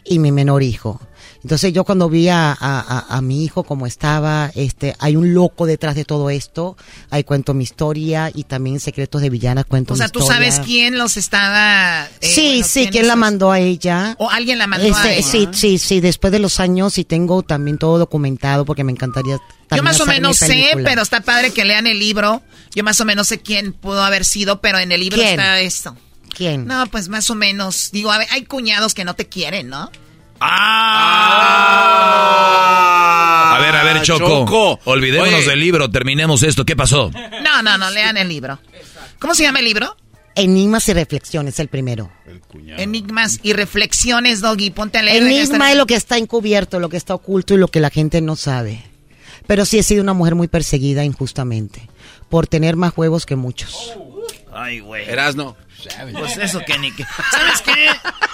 y mi menor hijo. Entonces yo cuando vi a, a, mi hijo como estaba, este, hay un loco detrás de todo esto, ahí cuento mi historia y también Secretos de Villanas cuento. O sea, tú sabes quién los estaba... Eh, sí, sí, quién, la mandó a ella. O alguien la mandó a este, ella. Sí, sí, sí, después de los años y tengo también todo documentado porque me encantaría... Yo más o menos sé, pero está padre que lean el libro. Yo más o menos sé quién pudo haber sido, pero en el libro está esto. ¿Quién? No, pues más o menos. Digo, hay cuñados que no te quieren, ¿no? ¡Ah! A ver, a ver, Choco. Olvidémonos del libro, terminemos esto. ¿Qué pasó? No, no, no, lean el libro. ¿Cómo se llama el libro? Enigmas y reflexiones, el primero. Enigmas y reflexiones, Doggy, ponte a leer. Enigma es lo que está encubierto, lo que está oculto y lo que la gente no sabe. Pero sí he sido una mujer muy perseguida injustamente por tener más huevos que muchos. Ay, güey. Erasno. Pues eso que ni que. ¿Sabes qué?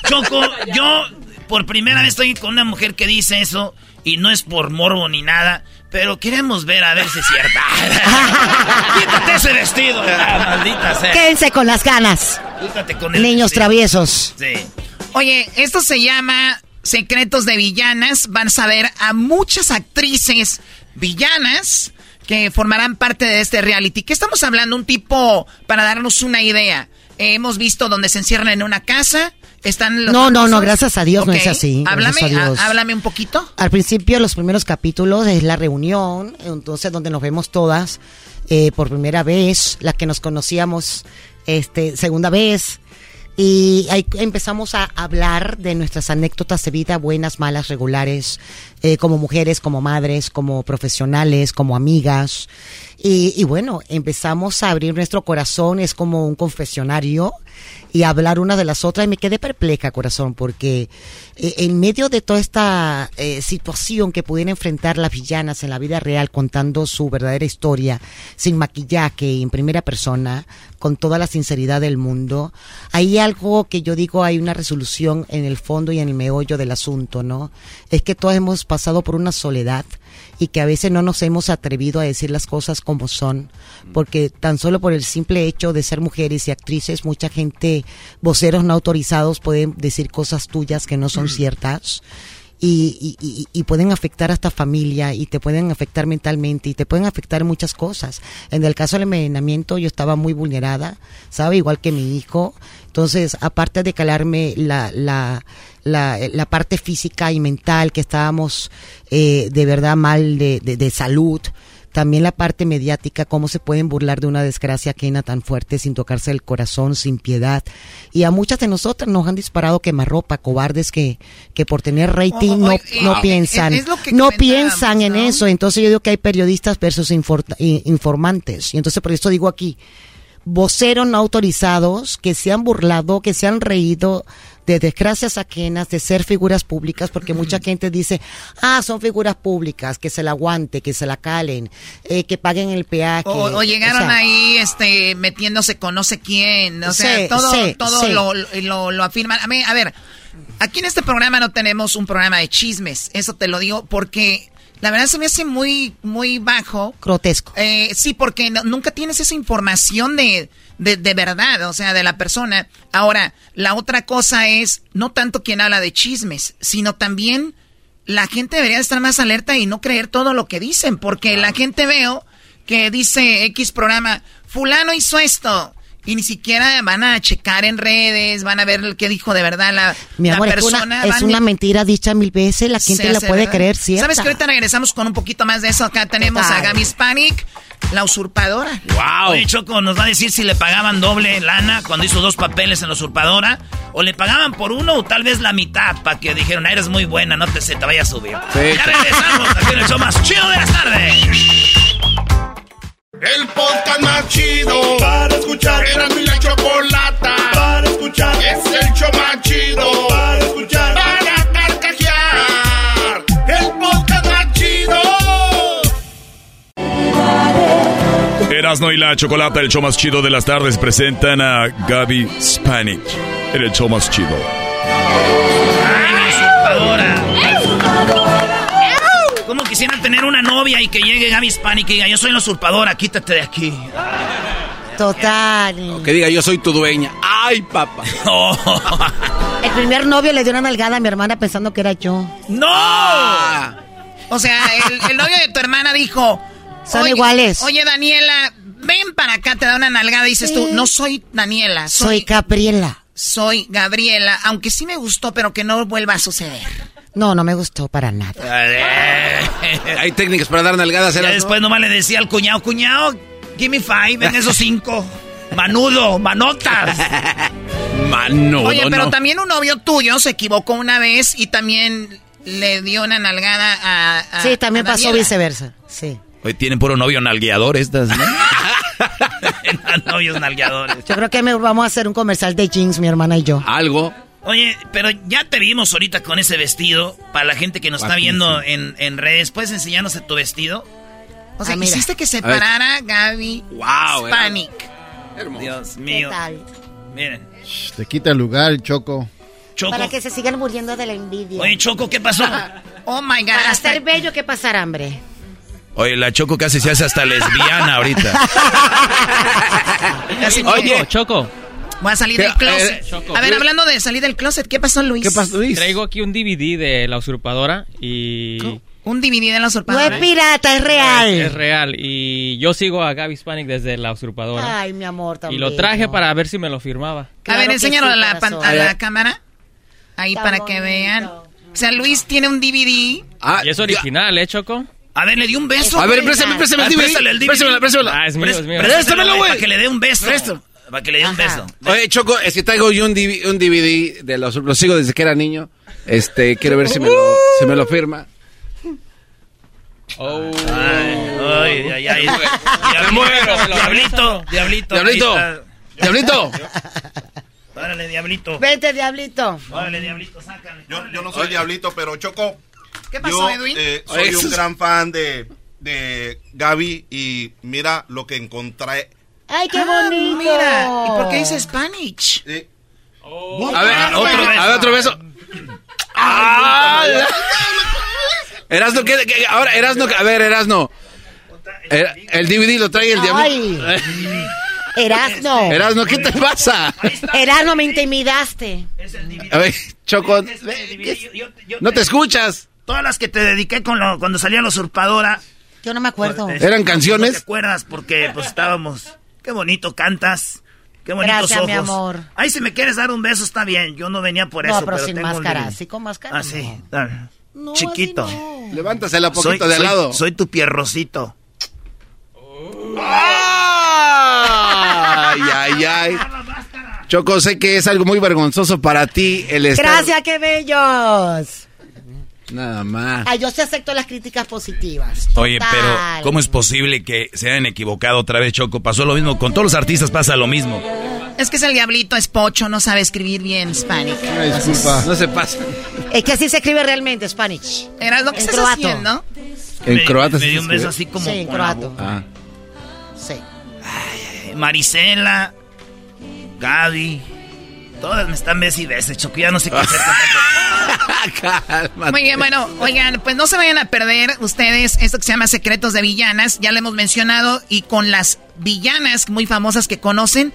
Choco, yo por primera vez estoy con una mujer que dice eso y no es por morbo ni nada, pero queremos ver a ver si es cierta. Quítate ese vestido, maldita sea. Quédense con las ganas. Quítate con el Niños traviesos. Sí. Oye, esto se llama Secretos de Villanas. Van a ver a muchas actrices villanas que formarán parte de este reality. ¿Qué estamos hablando? Un tipo, para darnos una idea. Hemos visto donde se encierran en una casa están no, no, no, gracias a Dios no es así. Háblame, háblame un poquito. Al principio, los primeros capítulos es la reunión, entonces donde nos vemos todas eh, por primera vez, las que nos conocíamos este segunda vez. Y ahí empezamos a hablar de nuestras anécdotas de vida, buenas, malas, regulares, eh, como mujeres, como madres, como profesionales, como amigas. Y, y bueno, empezamos a abrir nuestro corazón, es como un confesionario y hablar una de las otras y me quedé perpleja, corazón, porque eh, en medio de toda esta eh, situación que pudieran enfrentar las villanas en la vida real contando su verdadera historia, sin maquillaje, en primera persona, con toda la sinceridad del mundo, hay algo que yo digo, hay una resolución en el fondo y en el meollo del asunto, ¿no? Es que todos hemos pasado por una soledad y que a veces no nos hemos atrevido a decir las cosas como son, porque tan solo por el simple hecho de ser mujeres y actrices, mucha gente, voceros no autorizados, pueden decir cosas tuyas que no son ciertas. Y, y, pueden afectar a esta familia y te pueden afectar mentalmente y te pueden afectar muchas cosas. En el caso del envenenamiento yo estaba muy vulnerada, ¿sabe? Igual que mi hijo. Entonces, aparte de calarme la, la, la, la parte física y mental, que estábamos eh, de verdad mal de, de, salud, también la parte mediática, cómo se pueden burlar de una desgracia ajena tan fuerte sin tocarse el corazón, sin piedad. Y a muchas de nosotras nos han disparado quemarropa, cobardes que, que por tener rating no, no piensan, no piensan en eso. Entonces yo digo que hay periodistas versus informantes. Y entonces por eso digo aquí, voceros no autorizados que se han burlado, que se han reído de desgracias ajenas, de ser figuras públicas, porque mucha gente dice, ah, son figuras públicas, que se la aguante, que se la calen, eh, que paguen el peaje. O, llegaron ahí este, metiéndose con no sé quién, o sea, todo, todo Lo, lo, lo, afirman. A, mí, a ver, aquí en este programa no tenemos un programa de chismes, eso te lo digo porque la verdad se me hace muy, muy bajo. Grotesco. Eh, sí, porque nunca tienes esa información de, de, de, verdad, o sea, de la persona. Ahora, la otra cosa es no tanto quien habla de chismes, sino también la gente debería estar más alerta y no creer todo lo que dicen, porque la gente veo que dice X programa, fulano hizo esto, y ni siquiera van a checar en redes, van a ver qué dijo de verdad la, Mi amor, la es persona. una, es una mentira dicha mil veces, la gente la puede ¿verdad? creer, ¿cierto? ¿Sabes que ahorita regresamos con un poquito más de eso? Acá tenemos a? Gaby Hispanic, la usurpadora. Wow. Oye, Choco nos va a decir si le pagaban doble lana cuando hizo dos papeles en la usurpadora o le pagaban por uno o tal vez la mitad para que dijeron, "Ah, eres muy buena, no te se te vaya a subir. Sí. Ya regresamos aquí en el show más chido de las tardes. El podcast más chido para escuchar. Era mi la chocolata para escuchar. Es el show más chido para escuchar. Erasno y la Chocolata, el show más chido de las tardes, presentan a Gaby Spanik en el show más chido. ¿Cómo quisieran tener una novia y que llegue Gaby Hispanic y diga, yo soy la usurpadora, quítate de aquí? Total. Que diga, yo soy tu dueña. ¡Ay, papá! El primer novio le dio una nalgada a mi hermana pensando que era yo. ¡No! O sea, el, el novio de tu hermana dijo... Son "Oye, iguales. Oye, Daniela, ven para acá, te da una nalgada y dices tú, no soy Daniela, Soy soy, Gabriela. soy Gabriela, aunque sí me gustó, pero que no vuelva a suceder. No, no me gustó para nada. Hay técnicas para dar nalgadas. Ya Erasno? después nomás le decía al cuñado, cuñado, give me five, ven esos cinco. Manudo, manotas. Mano, Oye, pero no. también un novio tuyo se equivocó una vez y también le dio una nalgada a... a- Sí, también a pasó viceversa. Sí. Hoy tienen puro novio nalgueador estas, ¿no? Novios nalgueadores. Yo creo que me, vamos a hacer un comercial de jeans, mi hermana y yo. Algo. Oye, pero ya te vimos ahorita con ese vestido. Para la gente que nos está viendo en, en redes, ¿puedes enseñarnos tu vestido? O sea, Ah, hiciste que se parara Gaby Wow, Hispanic. Dios mío. tal? Miren. Te quita el lugar, Choco. Choco. Para que se sigan muriendo de la envidia. Oye, Choco, ¿qué pasó? Oh my God. Para hasta- ser bello que pasar hambre. Oye, la Choco casi se hace hasta lesbiana ahorita. Casi Oye, Choco. Voy a salir ¿Qué? del closet. Eh, Choco. a ver, hablando de salir del closet, ¿qué pasó, Luis? Traigo aquí un DVD de La Usurpadora y... Un DVD de la No usurpadora. es pirata, es real. Es, es real. Y yo sigo a Gaby Hispanic desde La Usurpadora. Ay, mi amor, y también. lo traje para ver si me lo firmaba. a ver, enséñalo sí, a, la, pan- corazón. a la cámara. Ahí para que vean. O sea, Luis tiene un DVD. y es original, ¿eh, Choco? A ver, le di un beso. A ver, préstame, préstame el Ah, DVD. préstale el DVD. Préstamela, préstamela. Ah, es mío, es mío. Préstamelo, güey. Para que le dé un beso. Para que le dé un beso. Oye, Choco, es que traigo yo un DVD, un DVD de los, lo sigo desde que era niño. Este, quiero ver si me lo, si me lo firma. Oh. Ay, ay, ay. Diablito, diablito. Diablito. Diablito. Órale, diablito. Vente, diablito. Órale, diablito, sácale. Yo, yo no soy diablito, pero Choco. ¿Qué pasó, yo, Edwin? eh, soy eso un es- gran fan de, de Gaby y mira lo que encontré. Ay, qué Ah, bonito. Mira, ¿y por qué dice Spanish? Eh, A ver, otro beso. A ver, otro beso. Ah, Erasno, ¿qué, qué- ahora, Erasno, a ver, Erasno. El, el DVD lo trae el diablo. Ay. Erasno. Erasno, ¿qué te pasa? Erasno, me intimidaste. A ver, Choco, Yo- yo- no te escuchas. Todas las que te dediqué con lo- cuando salía la usurpadora. Yo no me acuerdo. ¿Eran No te canciones? acuerdas porque pues estábamos. Qué bonito cantas. Qué bonitos Gracias, ojos. mi amor. Ay, si me quieres dar un beso está bien. Yo no venía por eso. no, pero, sin tengo máscara. DVD. Sí, con máscara. Ah, sí. no. dale. No, Chiquito. así no. Levántasela Soy, poquito de soy- lado. soy tu pierrocito. Ay, ay, ay. Choco, sé que es algo muy vergonzoso para ti el estar... Gracias, qué bellos. Nada más. Ay, yo sí acepto las críticas positivas. Oye, Total. pero ¿cómo es posible que se hayan equivocado otra vez, Choco? Pasó lo mismo. Con todos los artistas pasa lo mismo. Es que es el diablito, es pocho, no sabe escribir bien Spanish. Una disculpa. No se pasa. Es que así se escribe realmente, Spanish. Era lo que estás croato. haciendo. En Me- croata Me dio se un beso así como. Sí, en croato. Ah. Sí. Marisela. Gaby. Todas me están besos y besos, Choco. Ya no sé qué hacer con tanto. Cálmate. Muy bien, bueno, oigan, pues no se vayan a perder ustedes esto que se llama Secretos de Villanas, ya lo hemos mencionado, y con las villanas muy famosas que conocen.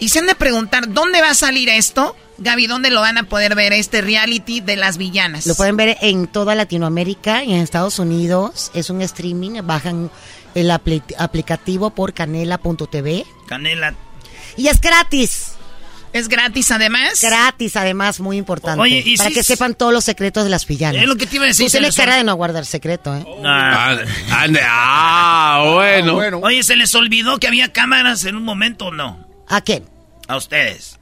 Y se han de preguntar, ¿dónde va a salir esto? Gaby, ¿dónde lo van a poder ver este reality de las villanas? Lo pueden ver en toda Latinoamérica y en Estados Unidos. Es un streaming. Bajan el apli- aplicativo por canela.tv. Canela. Y es gratis. ¿Es gratis además? Gratis, además, muy importante. Oye, ¿y para si que es- sepan todos los secretos de las villanas. Es lo que te iba a decir, Tú se tienes les cara de no guardar secreto, ¿eh? Ah, ande- ah, bueno. Oye, ¿se les olvidó que había cámaras en un momento o no? ¿A quién? A ustedes.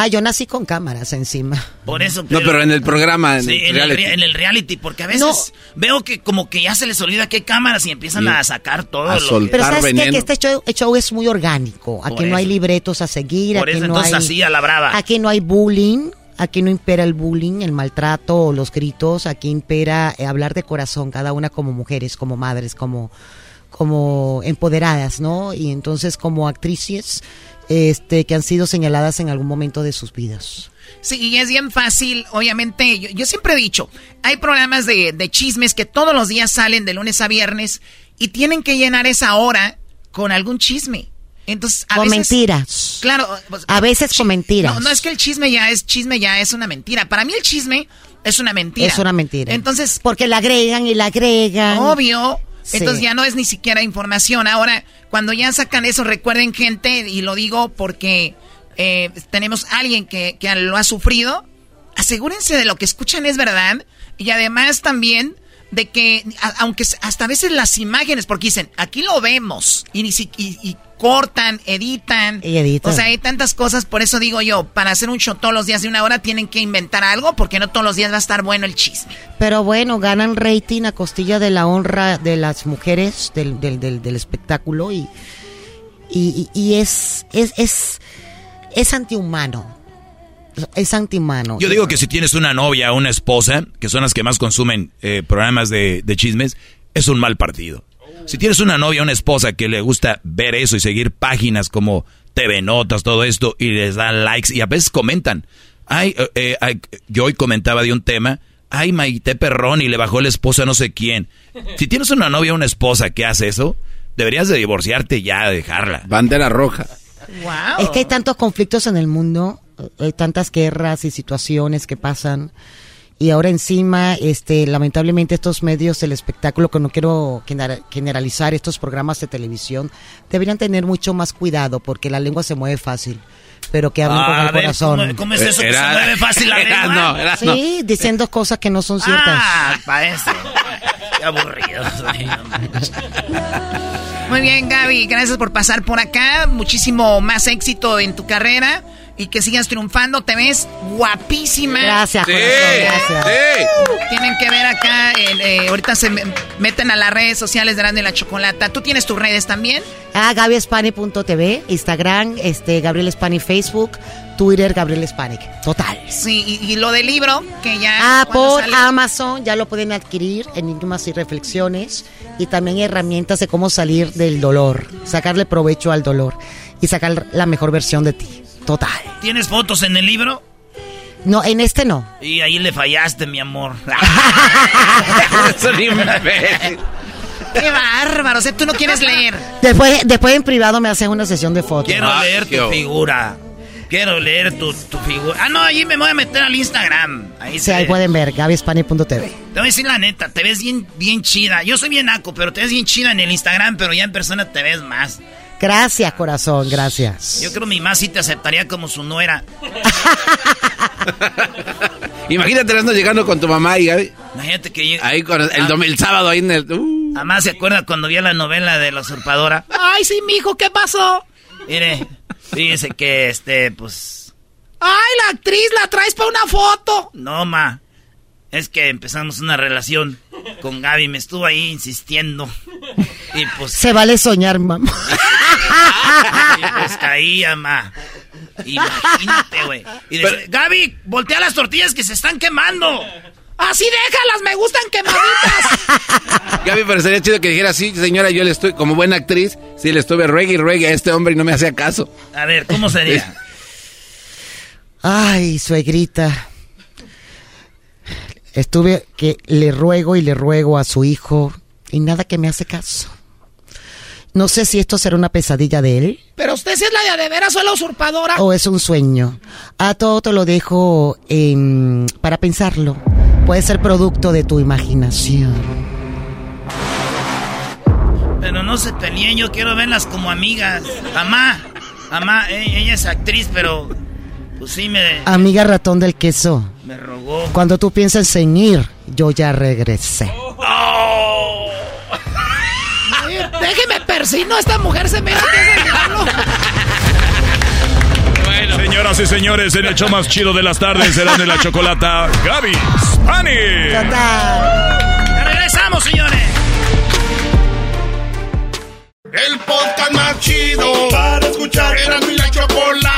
Ah, yo nací con cámaras encima. Por eso. No, pero en el programa, en Sí, el en el, reality. rea- en el reality, porque a veces veo que como que ya se les olvida que hay cámaras y empiezan Sí. a sacar todo. A lo soltar. que- Pero ¿sabes qué? veneno. Que este show, show es muy orgánico. Aquí Por no hay libretos a seguir. Por aquí eso no entonces hay, así a la brava. Aquí no hay bullying. Aquí no impera el bullying, el maltrato o los gritos. Aquí impera eh, hablar de corazón, cada una como mujeres, como madres, como, como empoderadas, ¿no? Y entonces como actrices este, que han sido señaladas en algún momento de sus vidas. Sí, y es bien fácil, obviamente, yo, yo siempre he dicho, hay programas de, de chismes que todos los días salen de lunes a viernes y tienen que llenar esa hora con algún chisme. Entonces, a Con veces, mentiras. Claro. pues, A veces con mentiras. No, no es que el chisme ya es chisme, ya es una mentira. Para mí el chisme es una mentira. Es una mentira. Entonces, Porque la agregan y la agregan. Obvio. Sí. Entonces ya no es ni siquiera información. Ahora, cuando ya sacan eso, recuerden gente, y lo digo porque eh, tenemos alguien que, que lo ha sufrido, asegúrense de lo que escuchan es verdad. Y además también de que, a- aunque hasta a veces las imágenes, porque dicen, aquí lo vemos, y, y, y cortan, editan. Y editan. O sea, hay tantas cosas, por eso digo yo, para hacer un show todos los días de una hora tienen que inventar algo, porque no todos los días va a estar bueno el chisme. Pero bueno, ganan rating a costilla de la honra de las mujeres del, del, del, del espectáculo y, y- y es, es, es, es antihumano. Es antihumano. Yo digo que si tienes una novia o una esposa, que son las que más consumen eh, programas de, de chismes, es un mal partido. Si tienes una novia o una esposa que le gusta ver eso y seguir páginas como TV Notas, todo esto, y les dan likes y a veces comentan. Ay, eh, eh, ay, yo hoy comentaba de un tema. Ay, Maite Perrón y le bajó la esposa a no sé quién. Si tienes una novia o una esposa que hace eso, deberías de divorciarte ya, dejarla. Bandera roja. Es que hay tantos conflictos en el mundo, hay tantas guerras y situaciones que pasan. Y ahora encima, este, lamentablemente estos medios del espectáculo, que no quiero genera- generalizar estos programas de televisión, deberían tener mucho más cuidado porque la lengua se mueve fácil, pero que hablen Ah, con el ver, corazón. ¿cómo- cómo es eso que Era- se mueve fácil la era- lengua? no, era- no. Sí, diciendo cosas que no son ciertas. Ah, para eso. Qué aburrido. Muy bien, Gaby, gracias por pasar por acá. Muchísimo más éxito en tu carrera y que sigas triunfando. Te ves guapísima. Gracias, Sí, corazón, gracias. sí. Tienen que ver acá, eh, ahorita se me- meten a las redes sociales de Grande la Chocolata. ¿Tú tienes tus redes también? Ah, gabiespani.tv, Instagram, este, Gabriel Spani Facebook, Twitter, Gabriel Spanic. Total. Sí, y, y lo del libro, que ya... Ah, ¿cuándo por sale? Amazon ya lo pueden adquirir, Enigmas y Reflexiones, y también herramientas de cómo salir del dolor, sacarle provecho al dolor y sacar la mejor versión de ti. Total. ¿Tienes fotos en el libro? No, en este no. Y ahí le fallaste, mi amor. ¡Qué bárbaro! O sea, tú no quieres leer. Después, después en privado me haces una sesión de fotos. Quiero leer tu figura. Quiero leer tu, tu figura. Ah, no, allí me voy a meter al Instagram. Ahí Sí, se ahí ve. pueden ver, gabiespani.tv. Te voy a decir la neta, te ves bien, bien chida. Yo soy bien naco, pero te ves bien chida en el Instagram, pero ya en persona te ves más. Gracias, corazón, gracias. Yo creo que mi más sí te aceptaría como su nuera. Imagínate Erasmo, llegando con tu mamá y Gaby. Imagínate que llega. Ahí con el, el, dom- el sábado ahí en el. uh. Además se acuerda cuando vio la novela de la usurpadora. Ay, sí, mijo, ¿qué pasó? Mire, fíjese que este, pues. Ay, la actriz la traes para una foto. No, ma. Es que empezamos una relación con Gaby, me estuvo ahí insistiendo. Y pues, Se vale soñar, mamá. y pues caía, ma. Imagínate, güey. Y dice, Gaby, voltea las tortillas que se están quemando. Así déjalas, me gustan quemaditas. Gaby, pero sería chido que dijera, sí, señora, yo le estoy, como buena actriz, sí le estuve reggae y reggae a este hombre y no me hacía caso. A ver, ¿cómo sería? Ay, suegrita. Estuve que le ruego y le ruego a su hijo y nada que me hace caso. No sé si esto será una pesadilla de él Pero usted sí es la de a de veras o la usurpadora. o es un sueño. A todo te lo dejo em, para pensarlo. Puede ser producto de tu imaginación. Pero no se peleen, yo quiero verlas como amigas. Mamá, Mamá, e, ella es actriz, pero pues sí me... Amiga ratón del queso. Me rogó. Cuando tú piensas en ir, yo ya regresé. Oh. Déjeme persino, esta mujer se me que bueno. Señoras y señores, en el show más chido de las tardes serán de la chocolata Gaby Spani. Ya regresamos, señores. El podcast más chido para escuchar. Era mi la chocolata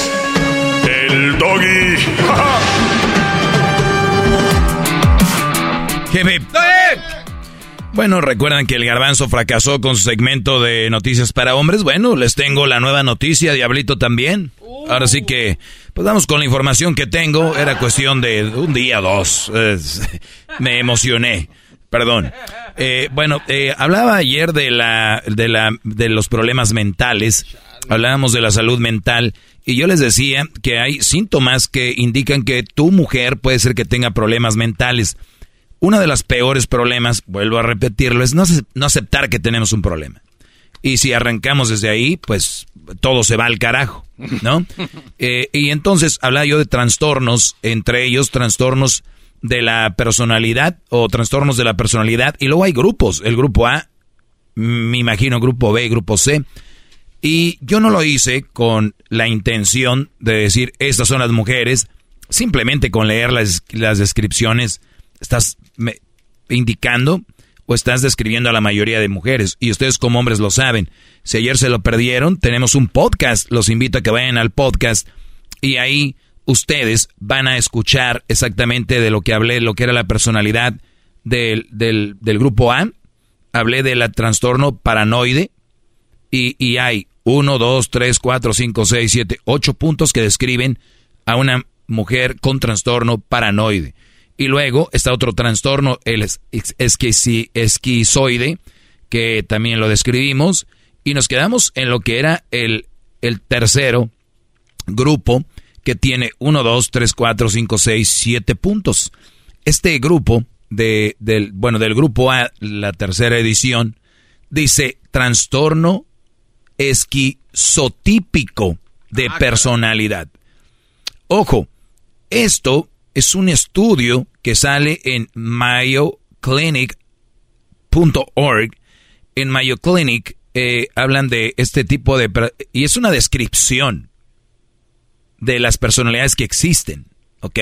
el doggy. Bueno, recuerdan que el garbanzo fracasó con su segmento de noticias para hombres. Bueno, les tengo la nueva noticia, Diablito también. Ahora sí que, pues vamos con la información que tengo. Era cuestión de un día, dos. me emocioné. Perdón. Eh, bueno, eh, hablaba ayer de la, de la, de los problemas mentales. Hablábamos de la salud mental y yo les decía que hay síntomas que indican que tu mujer puede ser que tenga problemas mentales. Uno de los peores problemas, vuelvo a repetirlo, es no, no aceptar que tenemos un problema. Y si arrancamos desde ahí, pues todo se va al carajo, ¿no? Eh, y entonces hablaba yo de trastornos, entre ellos trastornos de la personalidad o trastornos de la personalidad. Y luego hay grupos, el grupo A, me imagino grupo B, grupo C. Y yo no lo hice con la intención de decir, estas son las mujeres. Simplemente con leer las, las descripciones, estás indicando o estás describiendo a la mayoría de mujeres. Y ustedes como hombres lo saben. Si ayer se lo perdieron, tenemos un podcast. Los invito a que vayan al podcast. Y ahí ustedes van a escuchar exactamente de lo que hablé, lo que era la personalidad del, del, grupo A. Hablé del trastorno paranoide y, y hay uno, dos, tres, cuatro, cinco, seis, siete, ocho puntos que describen a una mujer con trastorno paranoide. Y luego está otro trastorno, el esquizoide, que también lo describimos. Y nos quedamos en lo que era el, el tercero grupo, que tiene 1, 2, 3, 4, 5, 6, 7 puntos. Este grupo, de, del, bueno, del grupo A, la tercera edición, dice trastorno esquizotípico de ah, personalidad. Ojo, esto es un estudio que sale en mayoclinic.org. En Mayo Clinic eh, hablan de este tipo de... Y es una descripción de las personalidades que existen, ¿ok?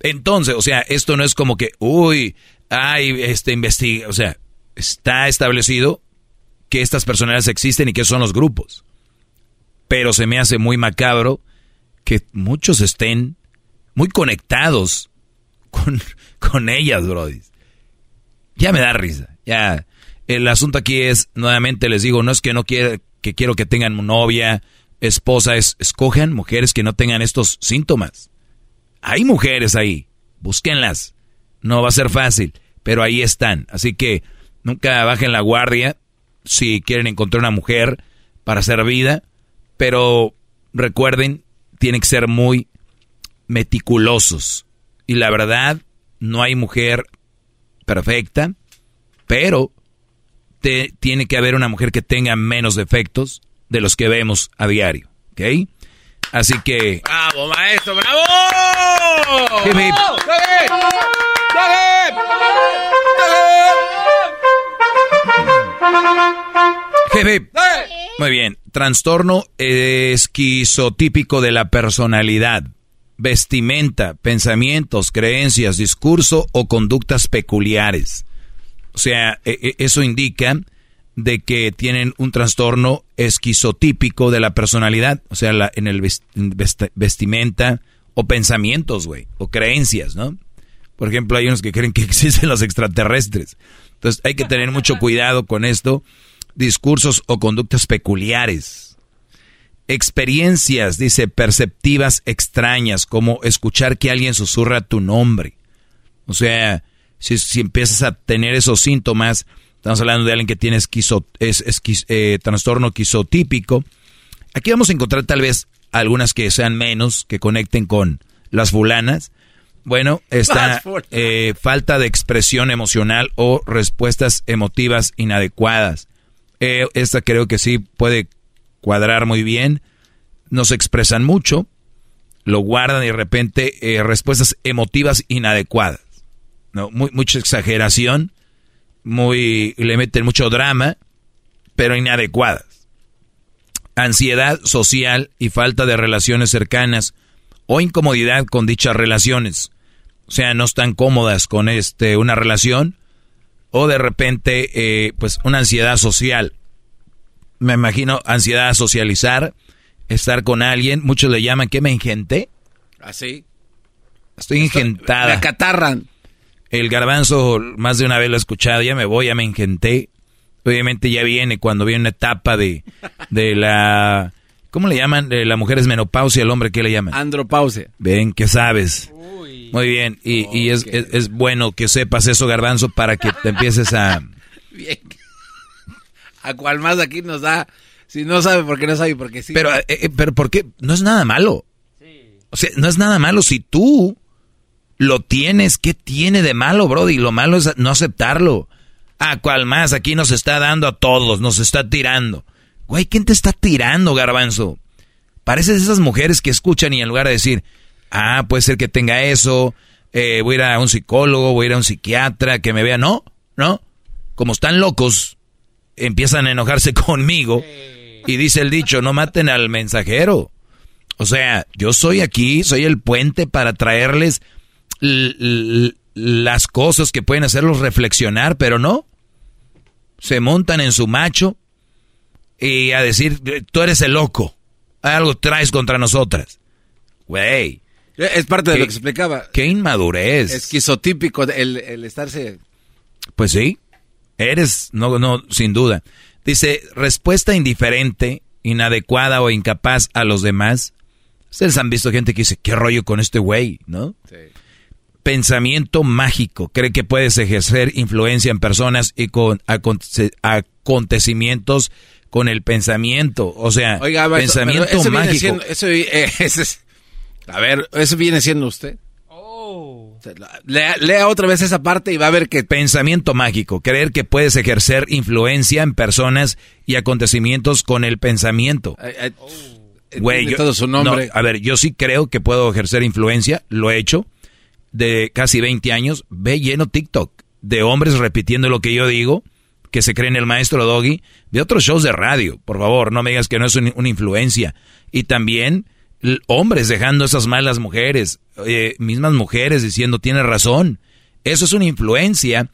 Entonces, o sea, esto no es como que, uy, ay, este investiga, o sea, está establecido que estas personalidades existen y que son los grupos. Pero se me hace muy macabro que muchos estén muy conectados con, con ellas, Brody. Ya me da risa. Ya. El asunto aquí es, nuevamente les digo, no es que no quiera, que quiero que tengan novia, esposa es, escojan mujeres que no tengan estos síntomas. Hay mujeres ahí, búsquenlas. No va a ser fácil, pero ahí están. Así que nunca bajen la guardia si quieren encontrar una mujer para hacer vida, pero recuerden, tienen que ser muy meticulosos. Y la verdad, no hay mujer perfecta, pero te, tiene que haber una mujer que tenga menos defectos de los que vemos a diario, ¿ok? Así que... ¡Bravo, maestro, bravo! Muy bien, trastorno esquizotípico de la personalidad, vestimenta, pensamientos, creencias, discurso o conductas peculiares. O sea, e, e, eso indica de que tienen un trastorno esquizotípico de la personalidad, o sea, la, en el vestimenta o pensamientos, güey, o creencias, ¿no? Por ejemplo, hay unos que creen que existen los extraterrestres. Entonces hay que tener mucho cuidado con esto. Discursos o conductas peculiares. Experiencias, dice, perceptivas extrañas, como escuchar que alguien susurra tu nombre. O sea, si, si empiezas a tener esos síntomas, estamos hablando de alguien que tiene esquizo, es, eh, trastorno quizotípico. Aquí vamos a encontrar tal vez algunas que sean menos, que conecten con las fulanas. Bueno, está eh, falta de expresión emocional o respuestas emotivas inadecuadas. Eh, esta creo que sí puede cuadrar muy bien. No se expresan mucho, lo guardan y de repente eh, respuestas emotivas inadecuadas. ¿no? Muy, mucha exageración, muy, le meten mucho drama, pero inadecuadas. Ansiedad social y falta de relaciones cercanas o incomodidad con dichas relaciones. O sea, no están cómodas con este, una relación o de repente eh, pues una ansiedad social. Me imagino ansiedad a socializar, estar con alguien, muchos le llaman que me engenté. Así. ¿Ah, Estoy engentada. Me acatarran. El garbanzo más de una vez lo he escuchado, ya me voy, ya me engenté. Obviamente ya viene cuando viene una etapa de, de la... ¿Cómo le llaman? De la mujer es menopausia, el hombre, ¿qué le llaman? Andropausia. Ven, ¿qué sabes? Muy bien, y, y es, es, bueno que sepas eso, garbanzo, para que te empieces a... Bien. A cual más aquí nos da... Si no sabe por qué no sabe, porque sí. Pero, eh, eh, pero ¿por qué? No es nada malo. O sea, no es nada malo si tú lo tienes. ¿Qué tiene de malo, Brody? Lo malo es no aceptarlo. Ah, cual más, aquí nos está dando a todos, nos está tirando. Güey, ¿quién te está tirando, garbanzo? Pareces esas mujeres que escuchan y en lugar de decir, ah, puede ser que tenga eso, eh, voy a ir a un psicólogo, voy a ir a un psiquiatra, que me vea, no, no. Como están locos, empiezan a enojarse conmigo y dice el dicho, no maten al mensajero. O sea, yo soy aquí, soy el puente para traerles las cosas que pueden hacerlos reflexionar, pero no. Se montan en su macho y a decir, tú eres el loco, algo traes contra nosotras. Güey. Es parte de lo que explicaba. Qué inmadurez. Esquizotípico el, el estarse... Pues sí, eres, no, no, sin duda. Dice, respuesta indiferente, inadecuada o incapaz a los demás. Ustedes han visto gente que dice, ¿qué rollo con este güey? ¿No? Sí pensamiento mágico. Cree que puedes ejercer influencia en personas y con acontecimientos con el pensamiento. O sea, pensamiento mágico. Eh, a ver, eso viene siendo usted. Oh. Lea, otra vez esa parte y va a ver que... Pensamiento mágico, creer que puedes ejercer influencia en personas y acontecimientos con el pensamiento. Güey, todo su nombre. a ver, yo sí creo que puedo ejercer influencia, lo he hecho de casi 20 años, ve lleno TikTok de hombres repitiendo lo que yo digo, que se creen el maestro Doggy, de otros shows de radio. Por favor, no me digas que no es una influencia. Y también hombres dejando esas malas mujeres, eh, mismas mujeres diciendo, tiene razón. Eso es una influencia.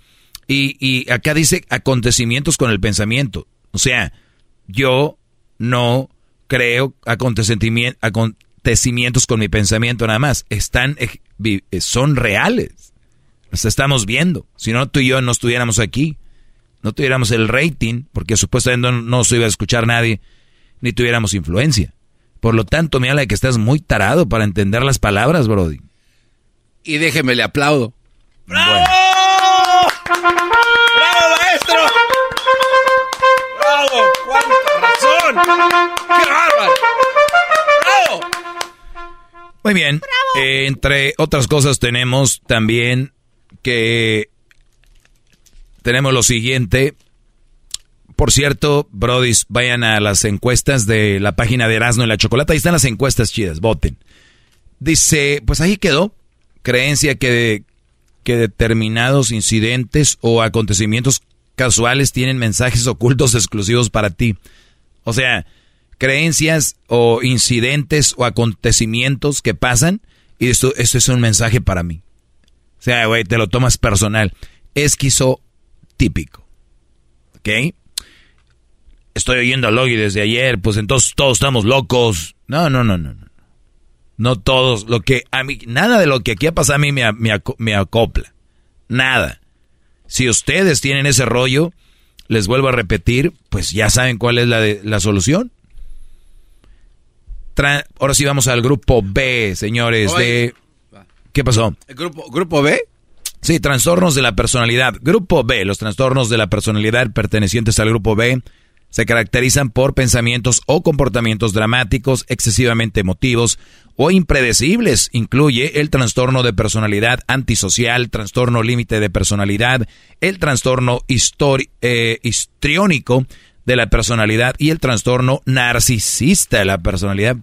Y, y acá dice acontecimientos con el pensamiento. O sea, yo no creo acontecimientos con mi pensamiento nada más. Están, eh, son reales. Los estamos viendo. Si no, tú y yo no estuviéramos aquí. No tuviéramos el rating, porque supuestamente no, no se iba a escuchar nadie, ni tuviéramos influencia. Por lo tanto, me habla que estás muy tarado para entender las palabras, Brody. Y déjeme, le aplaudo. ¡Bravo! ¡Bravo, maestro! ¡Bravo! ¡Cuánta razón! ¡Qué bárbaro! Muy bien. Eh, entre otras cosas tenemos también que tenemos lo siguiente. Por cierto, brodis, vayan a las encuestas de la página de Erasmo y la Chocolata. Ahí están las encuestas chidas, voten. Dice, pues ahí quedó. Creencia que, que determinados incidentes o acontecimientos casuales tienen mensajes ocultos exclusivos para ti. O sea, creencias o incidentes o acontecimientos que pasan y esto, esto es un mensaje para mí. O sea, güey, te lo tomas personal. Esquizotípico. ¿Ok? Estoy oyendo a Logi desde ayer, pues entonces todos estamos locos. No, no, no, no. No, todos. Lo que a mí, nada de lo que aquí ha pasado a mí me, me acopla. Nada. Si ustedes tienen ese rollo, les vuelvo a repetir, pues ya saben cuál es la, la solución ahora sí vamos al grupo B, señores, de... ¿Qué pasó? ¿El grupo, grupo B? Sí, trastornos de la personalidad. Grupo B, los trastornos de la personalidad pertenecientes al grupo B se caracterizan por pensamientos o comportamientos dramáticos, excesivamente emotivos o impredecibles. Incluye el trastorno de personalidad antisocial, trastorno límite de personalidad, el trastorno eh, histriónico de la personalidad y el trastorno narcisista de la personalidad.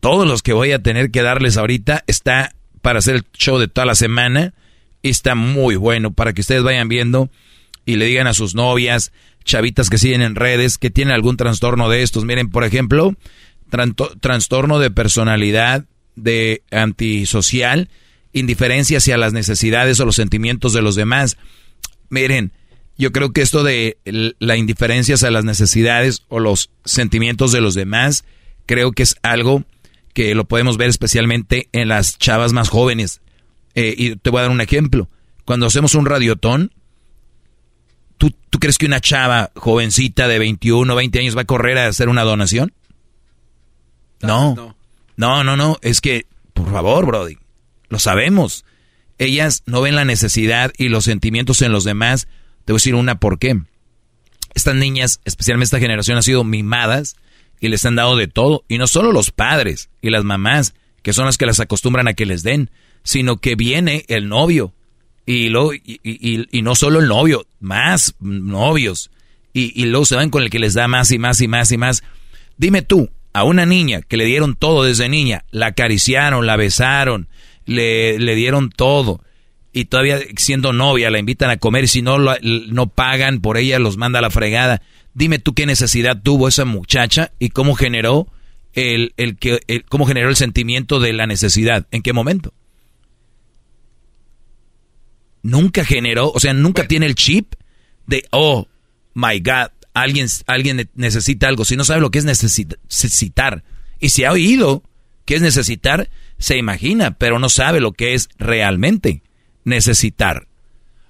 todos los que voy a tener que darles ahorita está para hacer el show de toda la semana. Y está muy bueno para que ustedes vayan viendo y le digan a sus novias, chavitas que siguen en redes, que tienen algún trastorno de estos. Miren, por ejemplo, trastorno de personalidad, de antisocial, indiferencia hacia las necesidades o los sentimientos de los demás. Miren, yo creo que esto de la indiferencia hacia las necesidades o los sentimientos de los demás, creo que es algo que lo podemos ver especialmente en las chavas más jóvenes. Eh, y te voy a dar un ejemplo. Cuando hacemos un radiotón, ¿Tú, crees que una chava jovencita de 21, 20 años va a correr a hacer una donación? No. No, no, no. Es que, por favor, Brody, lo sabemos. Ellas no ven la necesidad y los sentimientos en los demás. Te voy a decir una por qué. Estas niñas, especialmente esta generación, han sido mimadas y les han dado de todo. Y no solo los padres y las mamás, que son las que las acostumbran a que les den, sino que viene el novio, y, luego, y, no solo el novio, más novios. Y, luego se van con el que les da más y más y más y más. Dime tú, a una niña que le dieron todo desde niña, la acariciaron, la besaron, le, le dieron todo. Y todavía siendo novia la invitan a comer y si no, no pagan por ella, los manda a la fregada. Dime tú qué necesidad tuvo esa muchacha y cómo generó el, el que, cómo generó el sentimiento de la necesidad. ¿En qué momento? Nunca generó, o sea, nunca tiene el chip de, oh, my God, alguien, alguien necesita algo. Si no sabe lo que es necesitar, y si ha oído que es necesitar, se imagina, pero no sabe lo que es realmente necesitar.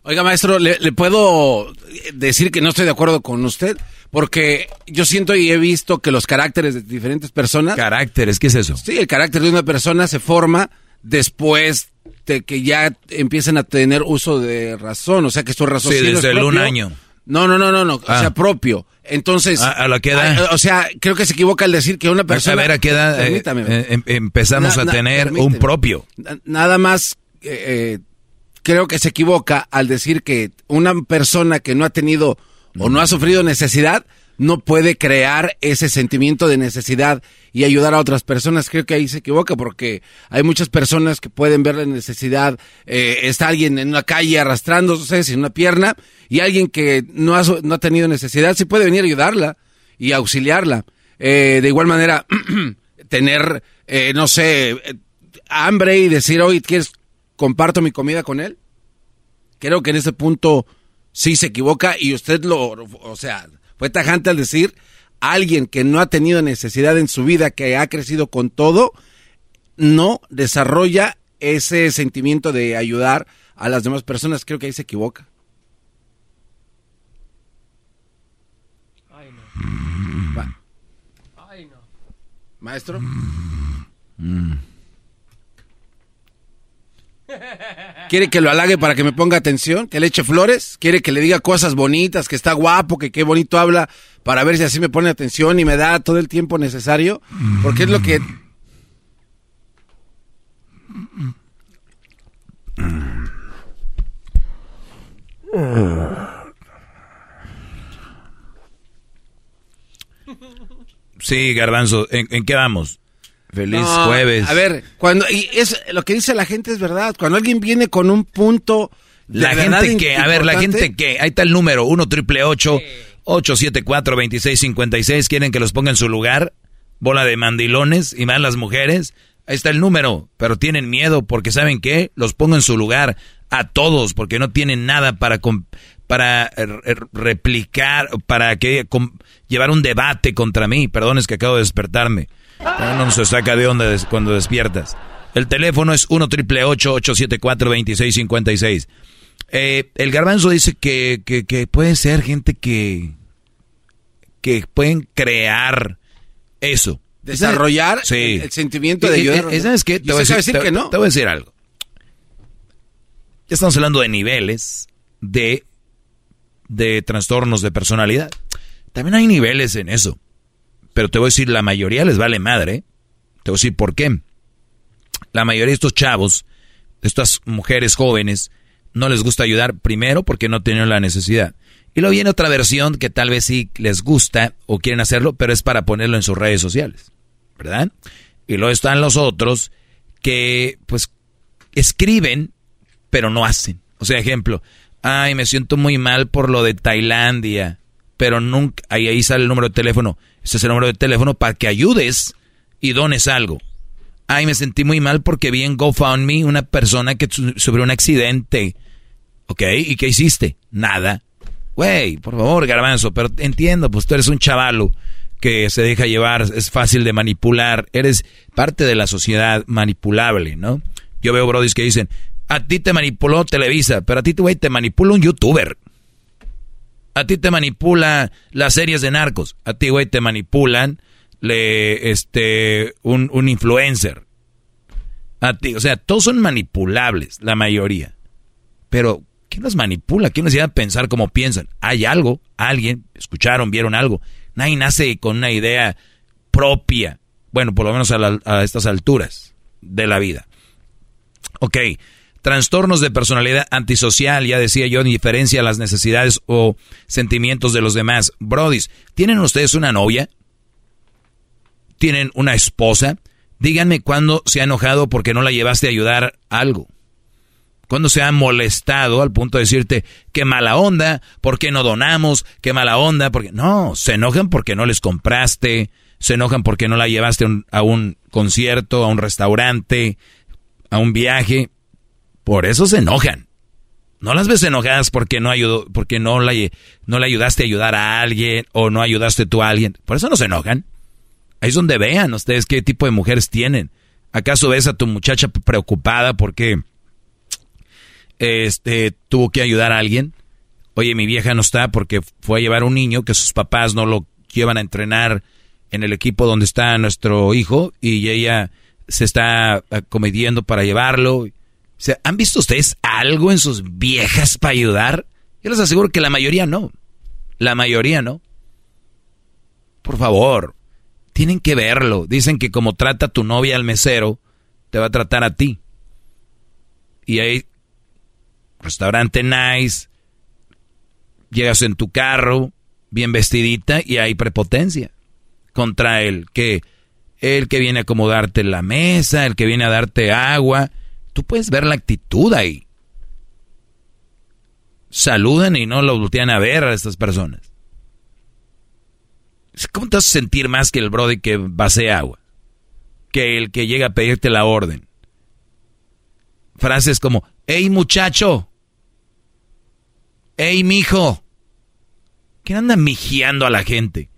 Oiga, maestro, ¿le, ¿le, puedo decir que no estoy de acuerdo con usted? Porque yo siento y he visto que los caracteres de diferentes personas... ¿Caracteres? ¿Qué es eso? Sí, el carácter de una persona se forma después de que ya empiezan a tener uso de razón, o sea que su razón sí, desde el un año. No, no, no, no, no, o sea, ah. propio. Entonces, a, la que edad? o sea, creo que se equivoca al decir que una persona. A ver, a qué edad eh, eh, em, empezamos a tener un propio. Nada más, eh, creo que se equivoca al decir que una persona que no ha tenido o no ha sufrido necesidad no puede crear ese sentimiento de necesidad y ayudar a otras personas. Creo que ahí se equivoca porque hay muchas personas que pueden ver la necesidad. Eh, está alguien en una calle arrastrándose sin una pierna y alguien que no ha, no ha tenido necesidad sí puede venir a ayudarla y auxiliarla. Eh, de igual manera, tener, eh, no sé, hambre y decir, oye, ¿quieres comparto mi comida con él? Creo que en ese punto sí se equivoca y usted lo, o sea, fue tajante al decir, alguien que no ha tenido necesidad en su vida, que ha crecido con todo, no desarrolla ese sentimiento de ayudar a las demás personas. Creo que ahí se equivoca. Ay, no. Ay, no. Maestro. Mm. ¿Quiere que lo halague para que me ponga atención? ¿Que le eche flores? ¿Quiere que le diga cosas bonitas, que está guapo, que qué bonito habla, para ver si así me pone atención y me da todo el tiempo necesario? Porque es lo que... Sí, Garbanzo, ¿en, qué vamos? Feliz jueves. A ver, cuando y es lo que dice la gente es verdad. Cuando alguien viene con un punto la gente que, a ver, la gente que, ahí está el número, 1 triple 874 2656 quieren que los ponga en su lugar, bola de mandilones y más las mujeres. Ahí está el número, pero tienen miedo porque saben que los pongo en su lugar a todos porque no tienen nada para para replicar, para que llevar un debate contra mí. Perdón, es que acabo de despertarme. No se saca de onda cuando despiertas. El teléfono es 1 triple 874 2656. Eh, el garbanzo dice que, que, puede ser gente que, que pueden crear eso. desarrollar Sí. el, el sentimiento de ayudar. Eh, eh, ¿Sabes qué? Y Te voy, decir, te- que no. te voy a decir algo. Ya estamos hablando de niveles de, de trastornos de personalidad. También hay niveles en eso. Pero te voy a decir, la mayoría les vale madre. Te voy a decir por qué. La mayoría de estos chavos, estas mujeres jóvenes, no les gusta ayudar primero porque no tienen la necesidad. Y luego viene otra versión que tal vez sí les gusta o quieren hacerlo, pero es para ponerlo en sus redes sociales. ¿Verdad? Y luego están los otros que pues escriben, pero no hacen. O sea, ejemplo, ay, me siento muy mal por lo de Tailandia, pero nunca, ahí, ahí sale el número de teléfono. Ese es el número de teléfono para que ayudes y dones algo. Ay, me sentí muy mal porque vi en GoFundMe una persona que su- sufrió un accidente. ¿Ok? ¿Y qué hiciste? Nada. Güey, por favor, garbanzo, pero entiendo, pues tú eres un chavalo que se deja llevar, es fácil de manipular, eres parte de la sociedad manipulable, ¿no? Yo veo brodis que dicen, a ti te manipuló Televisa, pero a ti, güey, te manipula un youtuber. A ti te manipula las series de narcos. A ti, güey, te manipulan le, este, un, influencer. A ti, o sea, todos son manipulables, la mayoría. Pero, ¿quién los manipula? ¿Quién les lleva a pensar como piensan? Hay algo, alguien, escucharon, vieron algo. Nadie nace con una idea propia. Bueno, por lo menos a, a estas alturas de la vida. Ok, trastornos de personalidad antisocial, ya decía yo, indiferencia a las necesidades o sentimientos de los demás. Brodis, ¿tienen ustedes una novia? ¿Tienen una esposa? Díganme cuándo se ha enojado porque no la llevaste a ayudar algo. ¿Cuándo se ha molestado al punto de decirte qué mala onda, por qué no donamos, qué mala onda? Porque no, se enojan porque no les compraste, se enojan porque no la llevaste a un concierto, a un restaurante, a un viaje. Por eso se enojan. No las ves enojadas porque no ayudó, porque no la, no le ayudaste a ayudar a alguien o no ayudaste tú a alguien. Por eso no se enojan. Ahí es donde vean ustedes qué tipo de mujeres tienen. ¿Acaso ves a tu muchacha preocupada porque este tuvo que ayudar a alguien? Oye, mi vieja no está porque fue a llevar un niño que sus papás no lo llevan a entrenar en el equipo donde está nuestro hijo y ella se está comediendo para llevarlo. ¿Han visto ustedes algo en sus viejas para ayudar? Yo les aseguro que la mayoría no. La mayoría no. Por favor, tienen que verlo. Dicen que como trata tu novia al mesero, te va a tratar a ti. Y hay restaurante nice, llegas en tu carro, bien vestidita, y hay prepotencia contra el que el que viene a acomodarte la mesa, el que viene a darte agua. Tú puedes ver la actitud ahí. Saludan y no lo voltean a ver a estas personas. ¿Cómo te vas a sentir más que el brody que basea agua? Que el que llega a pedirte la orden. Frases como, hey muchacho, hey mijo. ¿Quién anda mijiando a la gente?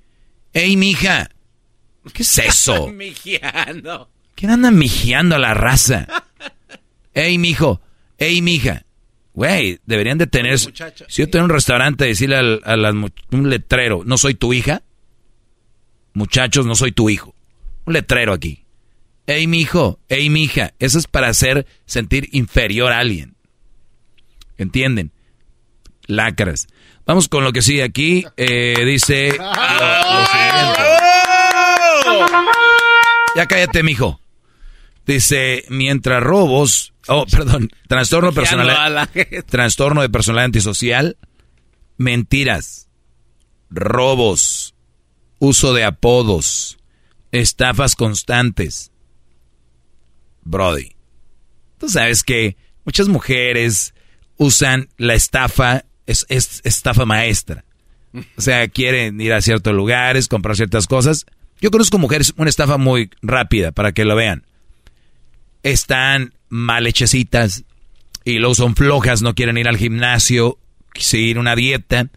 Hey mija. ¿Qué es eso? Mijiando. ¿Quién anda mijiando a la raza? Ey, mijo. Ey, mija. Güey, deberían de tener... Si yo tengo un restaurante, decirle al, a las un letrero, no soy tu hija. Muchachos, no soy tu hijo. Un letrero aquí. Ey, mijo. Ey, mija. Eso es para hacer sentir inferior a alguien. ¿Entienden? Lacras. Vamos con lo que sigue aquí. Eh, dice... lo- lo siguiente. Ya cállate, mijo. Dice, mientras robos, oh, perdón, trastorno personal, trastorno de personalidad antisocial, mentiras, robos, uso de apodos, estafas constantes. Brody, tú sabes que muchas mujeres usan la estafa, es, es estafa maestra. O sea, quieren ir a ciertos lugares, comprar ciertas cosas. Yo conozco mujeres, una estafa muy rápida para que lo vean. Están mal hechecitas y luego son flojas, no quieren ir al gimnasio, seguir una dieta.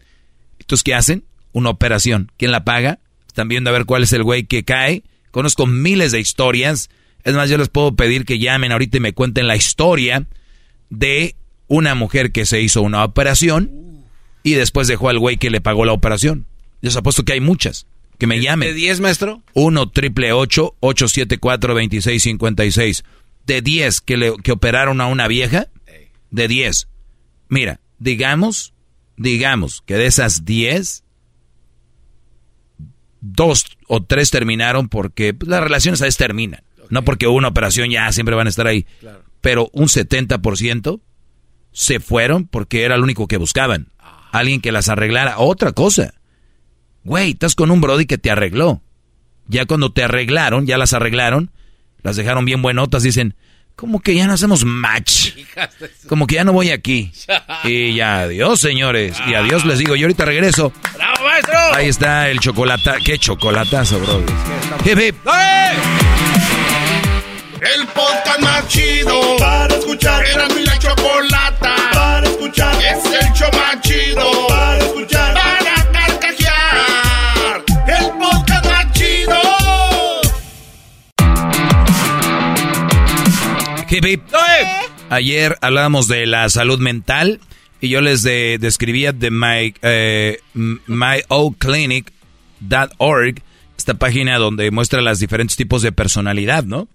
Entonces, ¿qué hacen? Una operación. ¿Quién la paga? Están viendo a ver cuál es el güey que cae. Conozco miles de historias. Es más, yo les puedo pedir que llamen ahorita y me cuenten la historia de una mujer que se hizo una operación y después dejó al güey que le pagó la operación. Les apuesto que hay muchas. Que me llamen. ¿De 10, maestro? 1 triple 874 2656. De 10 que, le, que operaron a una vieja. De 10. Mira, digamos, digamos que de esas 10, dos o tres terminaron porque pues, las relaciones a veces terminan. No porque una operación ya siempre van a estar ahí. Pero un 70% se fueron porque era lo único que buscaban. Alguien que las arreglara. Otra cosa. Güey, estás con un Brody que te arregló. Ya cuando te arreglaron, ya las arreglaron, las dejaron bien buenotas, dicen, como que ya no hacemos match. Como que ya no voy aquí. Y ya, adiós, señores. Y adiós les digo, yo ahorita regreso. ¡Bravo, maestro! Ahí está el chocolate. ¿Qué chocolatazo, bro? Hip, hip. El podcast más chido para escuchar. Era mi la chocolata para escuchar. Es el show más chido para escuchar. Para Hip, hip. Ayer hablábamos de la salud mental y yo les de- describía de my, eh, myoldclinic.org, esta página donde muestra los diferentes tipos de personalidad, ¿no?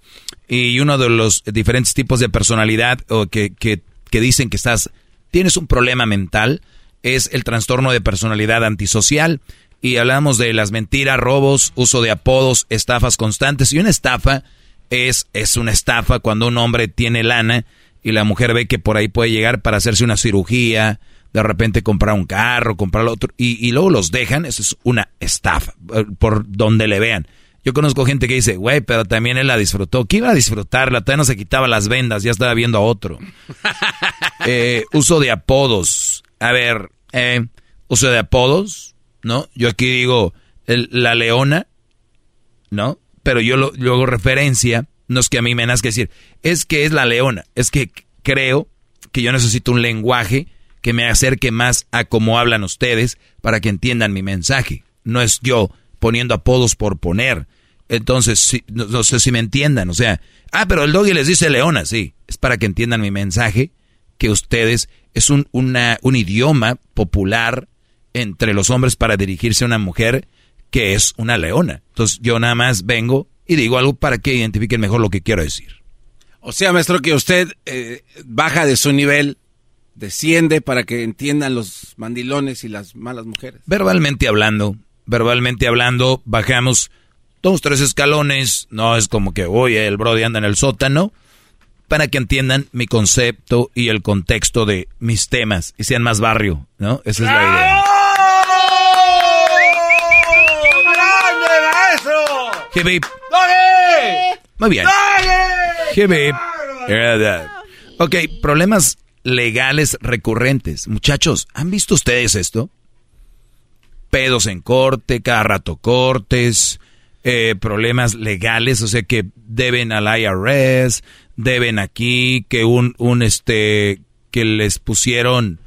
Y uno de los diferentes tipos de personalidad o que, que, que dicen que estás, tienes un problema mental, es el trastorno de personalidad antisocial. Y hablamos de las mentiras, robos, uso de apodos, estafas constantes. Y una estafa es, es una estafa cuando un hombre tiene lana y la mujer ve que por ahí puede llegar para hacerse una cirugía, de repente comprar un carro, comprar otro, y, y luego los dejan, eso es una estafa, eh, por donde le vean. Yo conozco gente que dice, güey, pero también él la disfrutó. ¿Qué iba a disfrutarla? Todavía no se quitaba las vendas, ya estaba viendo a otro. Eh, uso de apodos. A ver, eh, uso de apodos, ¿no? Yo aquí digo el- la leona, ¿no? Pero yo lo, yo hago referencia, no es que a mí me nazca decir, es que es la leona, es que creo que yo necesito un lenguaje que me acerque más a cómo hablan ustedes para que entiendan mi mensaje. No es yo poniendo apodos por poner. Entonces, sí, no, no sé si me entiendan, o sea, ah, pero el doggy les dice leona, sí, es para que entiendan mi mensaje, que ustedes es un, una, un idioma popular entre los hombres para dirigirse a una mujer que es una leona. Entonces yo nada más vengo y digo algo para que identifiquen mejor lo que quiero decir. O sea, maestro, que usted eh, baja de su nivel, desciende para que entiendan los mandilones y las malas mujeres. Verbalmente hablando, verbalmente hablando, bajamos dos, tres escalones, no es como que, oye, el Brody anda en el sótano, para que entiendan mi concepto y el contexto de mis temas y sean más barrio, ¿no? Esa es la idea. Hip. Muy bien. Hip. Ok, problemas legales recurrentes. Muchachos, ¿han visto ustedes esto? Pedos en corte, cada rato cortes, eh, problemas legales, o sea que deben al IRS, deben aquí, que un, un este, que les pusieron,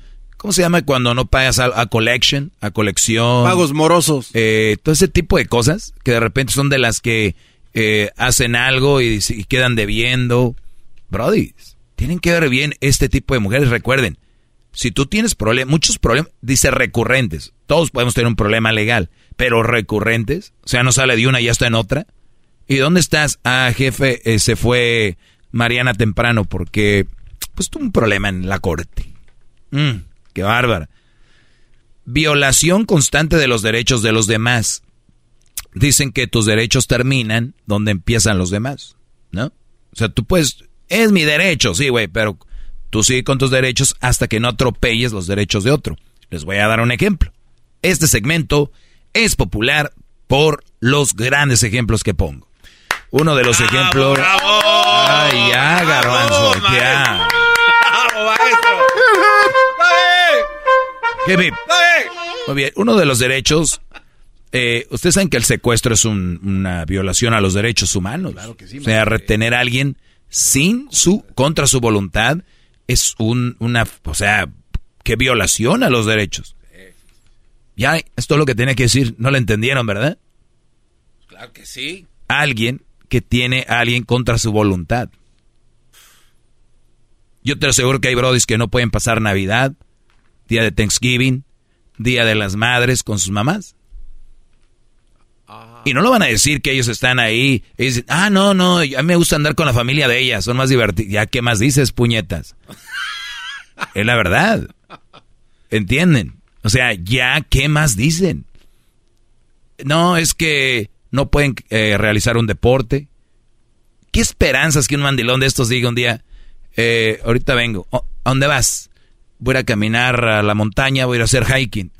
¿cómo se llama cuando no pagas a, a collection, a colección? Pagos morosos. Eh, todo ese tipo de cosas que de repente son de las que eh, hacen algo y, y quedan debiendo. Brody, tienen que ver bien este tipo de mujeres. Recuerden, si tú tienes problemas, muchos problemas, dice recurrentes. Todos podemos tener un problema legal, pero recurrentes, o sea, no sale de una y ya está en otra. ¿Y dónde estás? Ah, jefe, eh, se fue Mariana temprano porque pues tuvo un problema en la corte. Mm, qué bárbara. Violación constante de los derechos de los demás. Dicen que tus derechos terminan donde empiezan los demás, ¿no? O sea, tú puedes, es mi derecho, sí, güey, pero tú sigue con tus derechos hasta que no atropelles los derechos de otro. Les voy a dar un ejemplo. Este segmento es popular por los grandes ejemplos que pongo. Uno de los ejemplos... Ay, ya, garbanzo, ya. Muy bien, uno de los derechos, eh, ustedes saben que el secuestro es un- una violación a los derechos humanos. Claro que sí. O sea, retener a alguien sin su, contra su voluntad es un, una, o sea, qué violación a los derechos. Ya, esto es lo que tenía que decir, no lo entendieron, ¿verdad? Claro que sí. Alguien que tiene a alguien contra su voluntad. Yo te aseguro que hay brodis que no pueden pasar Navidad, día de Thanksgiving, día de las madres con sus mamás. Y no lo van a decir que ellos están ahí y dicen, ah, no, no, a mí me gusta andar con la familia de ellas, son más divertidos. Ya, ¿qué más dices, puñetas? es la verdad. ¿Entienden? O sea, ya, ¿qué más dicen? No, es que no pueden eh, realizar un deporte. ¿Qué esperanzas que un mandilón de estos diga un día, eh, ahorita vengo, ¿a dónde vas? Voy a caminar a la montaña, voy a hacer hiking.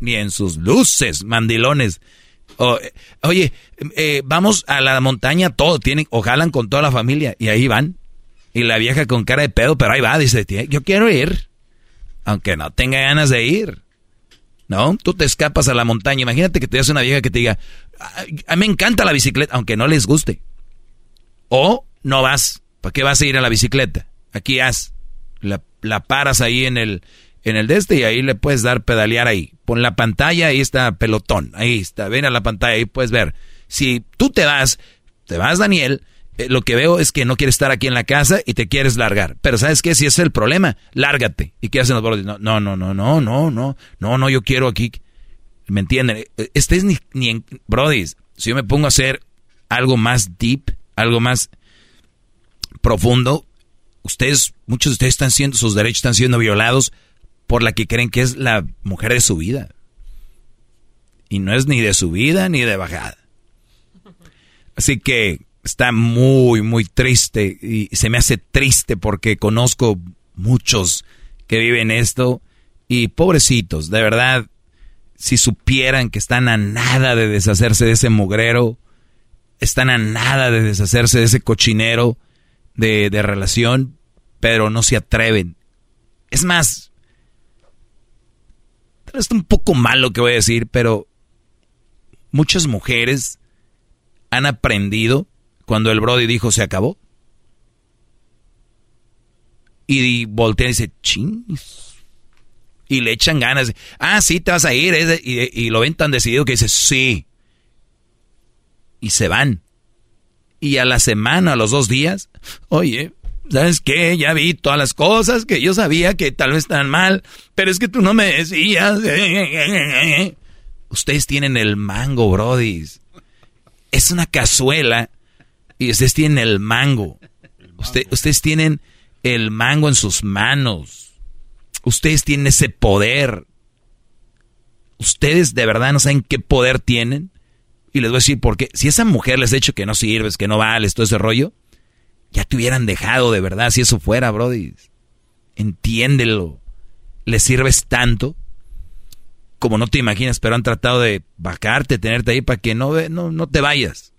ni en sus luces, mandilones. oye, eh, vamos a la montaña, todo, tienen, o con toda la familia, y ahí van. Y la vieja con cara de pedo, pero ahí va, dice, yo quiero ir. Aunque no tenga ganas de ir. ¿No? Tú te escapas a la montaña. Imagínate que te hace una vieja que te diga, a mí me encanta la bicicleta, aunque no les guste. O no vas. ¿Para qué vas a ir a la bicicleta? Aquí haz. La, paras ahí en el, en el de este y ahí le puedes dar pedalear ahí. Pon la pantalla, ahí está pelotón. Ahí está. Ven a la pantalla, ahí puedes ver. Si tú te vas, te vas, Daniel. Eh, lo que veo es que no quieres estar aquí en la casa y te quieres largar. Pero ¿sabes qué? Si es el problema, lárgate. ¿Y qué hacen los bordes? No, no, no, no, no, no, no, no, yo quiero aquí. ¿Me entienden? Este es ni, ni en... Brody, si yo me pongo a hacer algo más deep, algo más profundo, ustedes, muchos de ustedes están siendo, sus derechos están siendo violados por la que creen que es la mujer de su vida. Y no es ni de su vida ni de bajada. Así que está muy, muy triste y se me hace triste porque conozco muchos que viven esto y pobrecitos, de verdad, si supieran que están a nada de deshacerse de ese mugrero, están a nada de deshacerse de ese cochinero de, relación, pero no se atreven. Es más, tal vez un poco mal lo que voy a decir, pero muchas mujeres han aprendido cuando el Brody dijo se acabó. Y voltea y dice, ching. Y le echan ganas. Ah, sí, te vas a ir. Y, y, lo ven tan decidido que dice, sí y se van. Y a la semana, a los dos días, oye, ¿sabes qué? Ya vi todas las cosas que yo sabía que tal vez están mal, pero es que tú no me decías. Ustedes tienen el mango, brodis. Es una cazuela y ustedes tienen el mango. ustedes tienen el mango en sus manos. Ustedes tienen ese poder. Ustedes de verdad no saben qué poder tienen. Y les voy a decir, porque si esa mujer les ha dicho que no sirves, que no vales, todo ese rollo, ya te hubieran dejado de verdad si eso fuera, Brody. Entiéndelo. Les sirves tanto como no te imaginas, pero han tratado de bajarte, tenerte ahí para que no, no, no te vayas.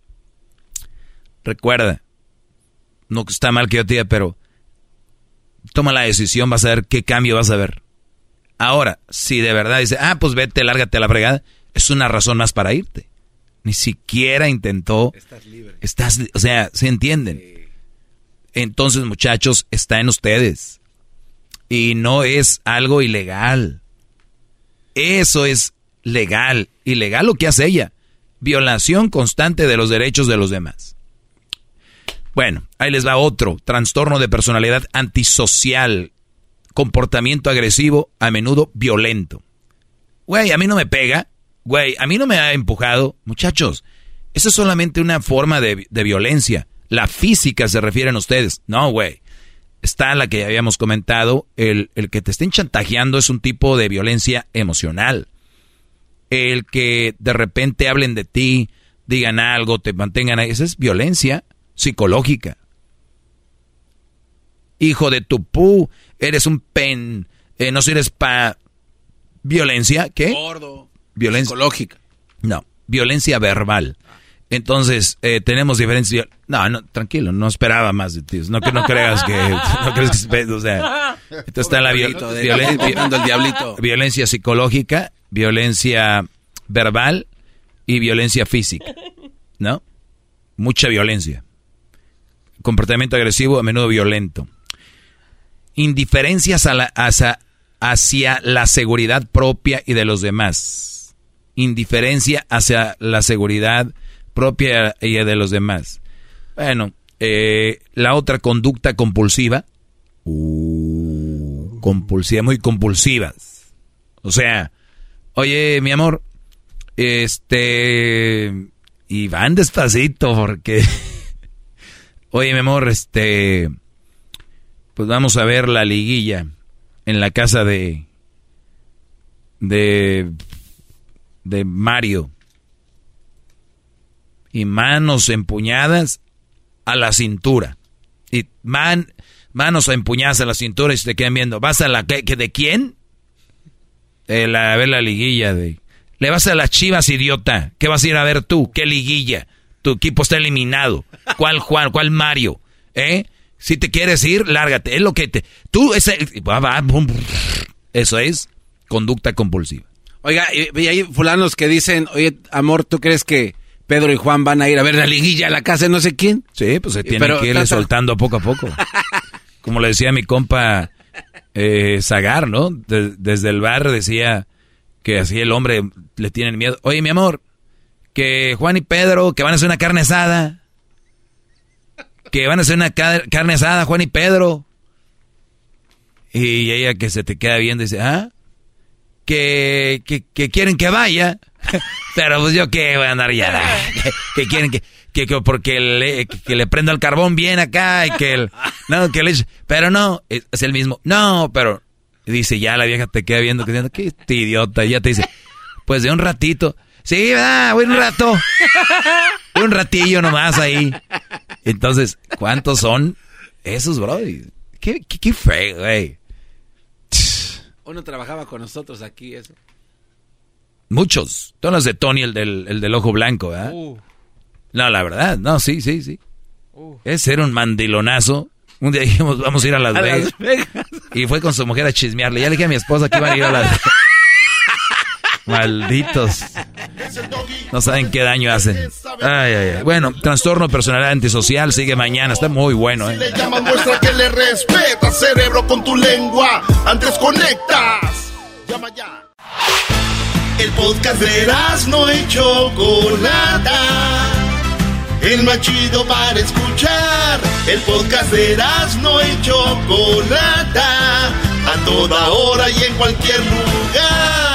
Recuerda, no está mal que yo te diga, pero toma la decisión, vas a ver qué cambio vas a ver. Ahora, si de verdad dice, ah, pues vete, lárgate a la fregada, es una razón más para irte. Ni siquiera intentó. Estás libre. Estás, o sea, ¿se entienden? Entonces, muchachos, está en ustedes. Y no es algo ilegal. Eso es legal. Ilegal lo que hace ella. Violación constante de los derechos de los demás. Bueno, ahí les va otro. Trastorno de personalidad antisocial. Comportamiento agresivo, a menudo violento. Güey, a mí no me pega güey, a mí no me ha empujado. Muchachos, eso es solamente una forma de, violencia. La física se refieren a ustedes. No, güey. Está la que habíamos comentado, el, el que te estén chantajeando es un tipo de violencia emocional. El que de repente hablen de ti, digan algo, te mantengan ahí, esa es violencia psicológica. Hijo de tu pu, eres un pen, eh, no sirves para violencia, ¿qué? Gordo. Violencia. Psicológica. No, violencia verbal. Entonces, eh, tenemos diferencia. No, no, tranquilo, no esperaba más de ti. No que no creas que. No crees que. O sea. Está la el diablito. Violencia psicológica, violencia verbal y violencia física. ¿No? Mucha violencia. Comportamiento agresivo, a menudo violento. Indiferencias a la, hacia, hacia la seguridad propia y de los demás indiferencia hacia la seguridad propia y de los demás. Bueno, eh, la otra conducta compulsiva. Uh, compulsiva, muy compulsivas. O sea, oye, mi amor, este, y van despacito porque... Oye, mi amor, este... Pues vamos a ver la liguilla en la casa de... De... De Mario. Y manos empuñadas a la cintura. Y man, manos empuñadas a la cintura y se te quedan viendo. ¿Vas a la que, de quién? a ver la liguilla de... Le vas a las chivas, idiota. ¿Qué vas a ir a ver tú? ¿Qué liguilla? Tu equipo está eliminado. ¿Cuál Juan? ¿Cuál Mario? ¿Eh? Si te quieres ir, lárgate. Es lo que te... Tú, ese... Eso es conducta compulsiva. Oiga, y hay fulanos que dicen, oye, amor, ¿tú crees que Pedro y Juan van a ir a ver la liguilla a la casa de no sé quién? Sí, pues se tienen que irle soltando poco a poco. Como le decía mi compa eh, Zagar, ¿no? desde el bar decía que así el hombre le tienen miedo. Oye, mi amor, que Juan y Pedro, que van a hacer una carne asada. Que van a hacer una carne asada, Juan y Pedro. Y ella que se te queda viendo dice, ¿ah? Que, que, quieren que vaya. Pero pues yo qué voy a andar ya. que, quieren que, que, porque le, que le prenda el carbón bien acá y que el, no, que le, pero no, es el mismo. No, pero dice, ya la vieja te queda viendo, que qué este idiota, y ya te dice, pues de un ratito. Sí, ¿verdad? Un rato. un ratillo nomás ahí. Entonces, ¿cuántos son esos, bro? Qué, qué, feo, güey. Uno trabajaba con nosotros aquí, eso. Muchos. Todos los de Tony, el del, el del ojo blanco, ¿verdad? Uh. No, la verdad, no, sí, sí, sí. Uh. Es un mandilonazo. Un día dijimos, vamos a ir a Las, Vegas. Y fue con su mujer a chismearle. Ya le dije a mi esposa que iban a ir a Las Vegas. Malditos. No saben qué daño hacen. Ay, ay, ay. Bueno, trastorno personal antisocial sigue mañana. Está muy bueno, ¿eh? Le llaman muestra que le respeta, cerebro, con tu lengua. Antes conectas. Llama ya. El podcast de no hecho Chocolata el más chido para escuchar. El podcast de no y Chocolata, a toda hora y en cualquier lugar.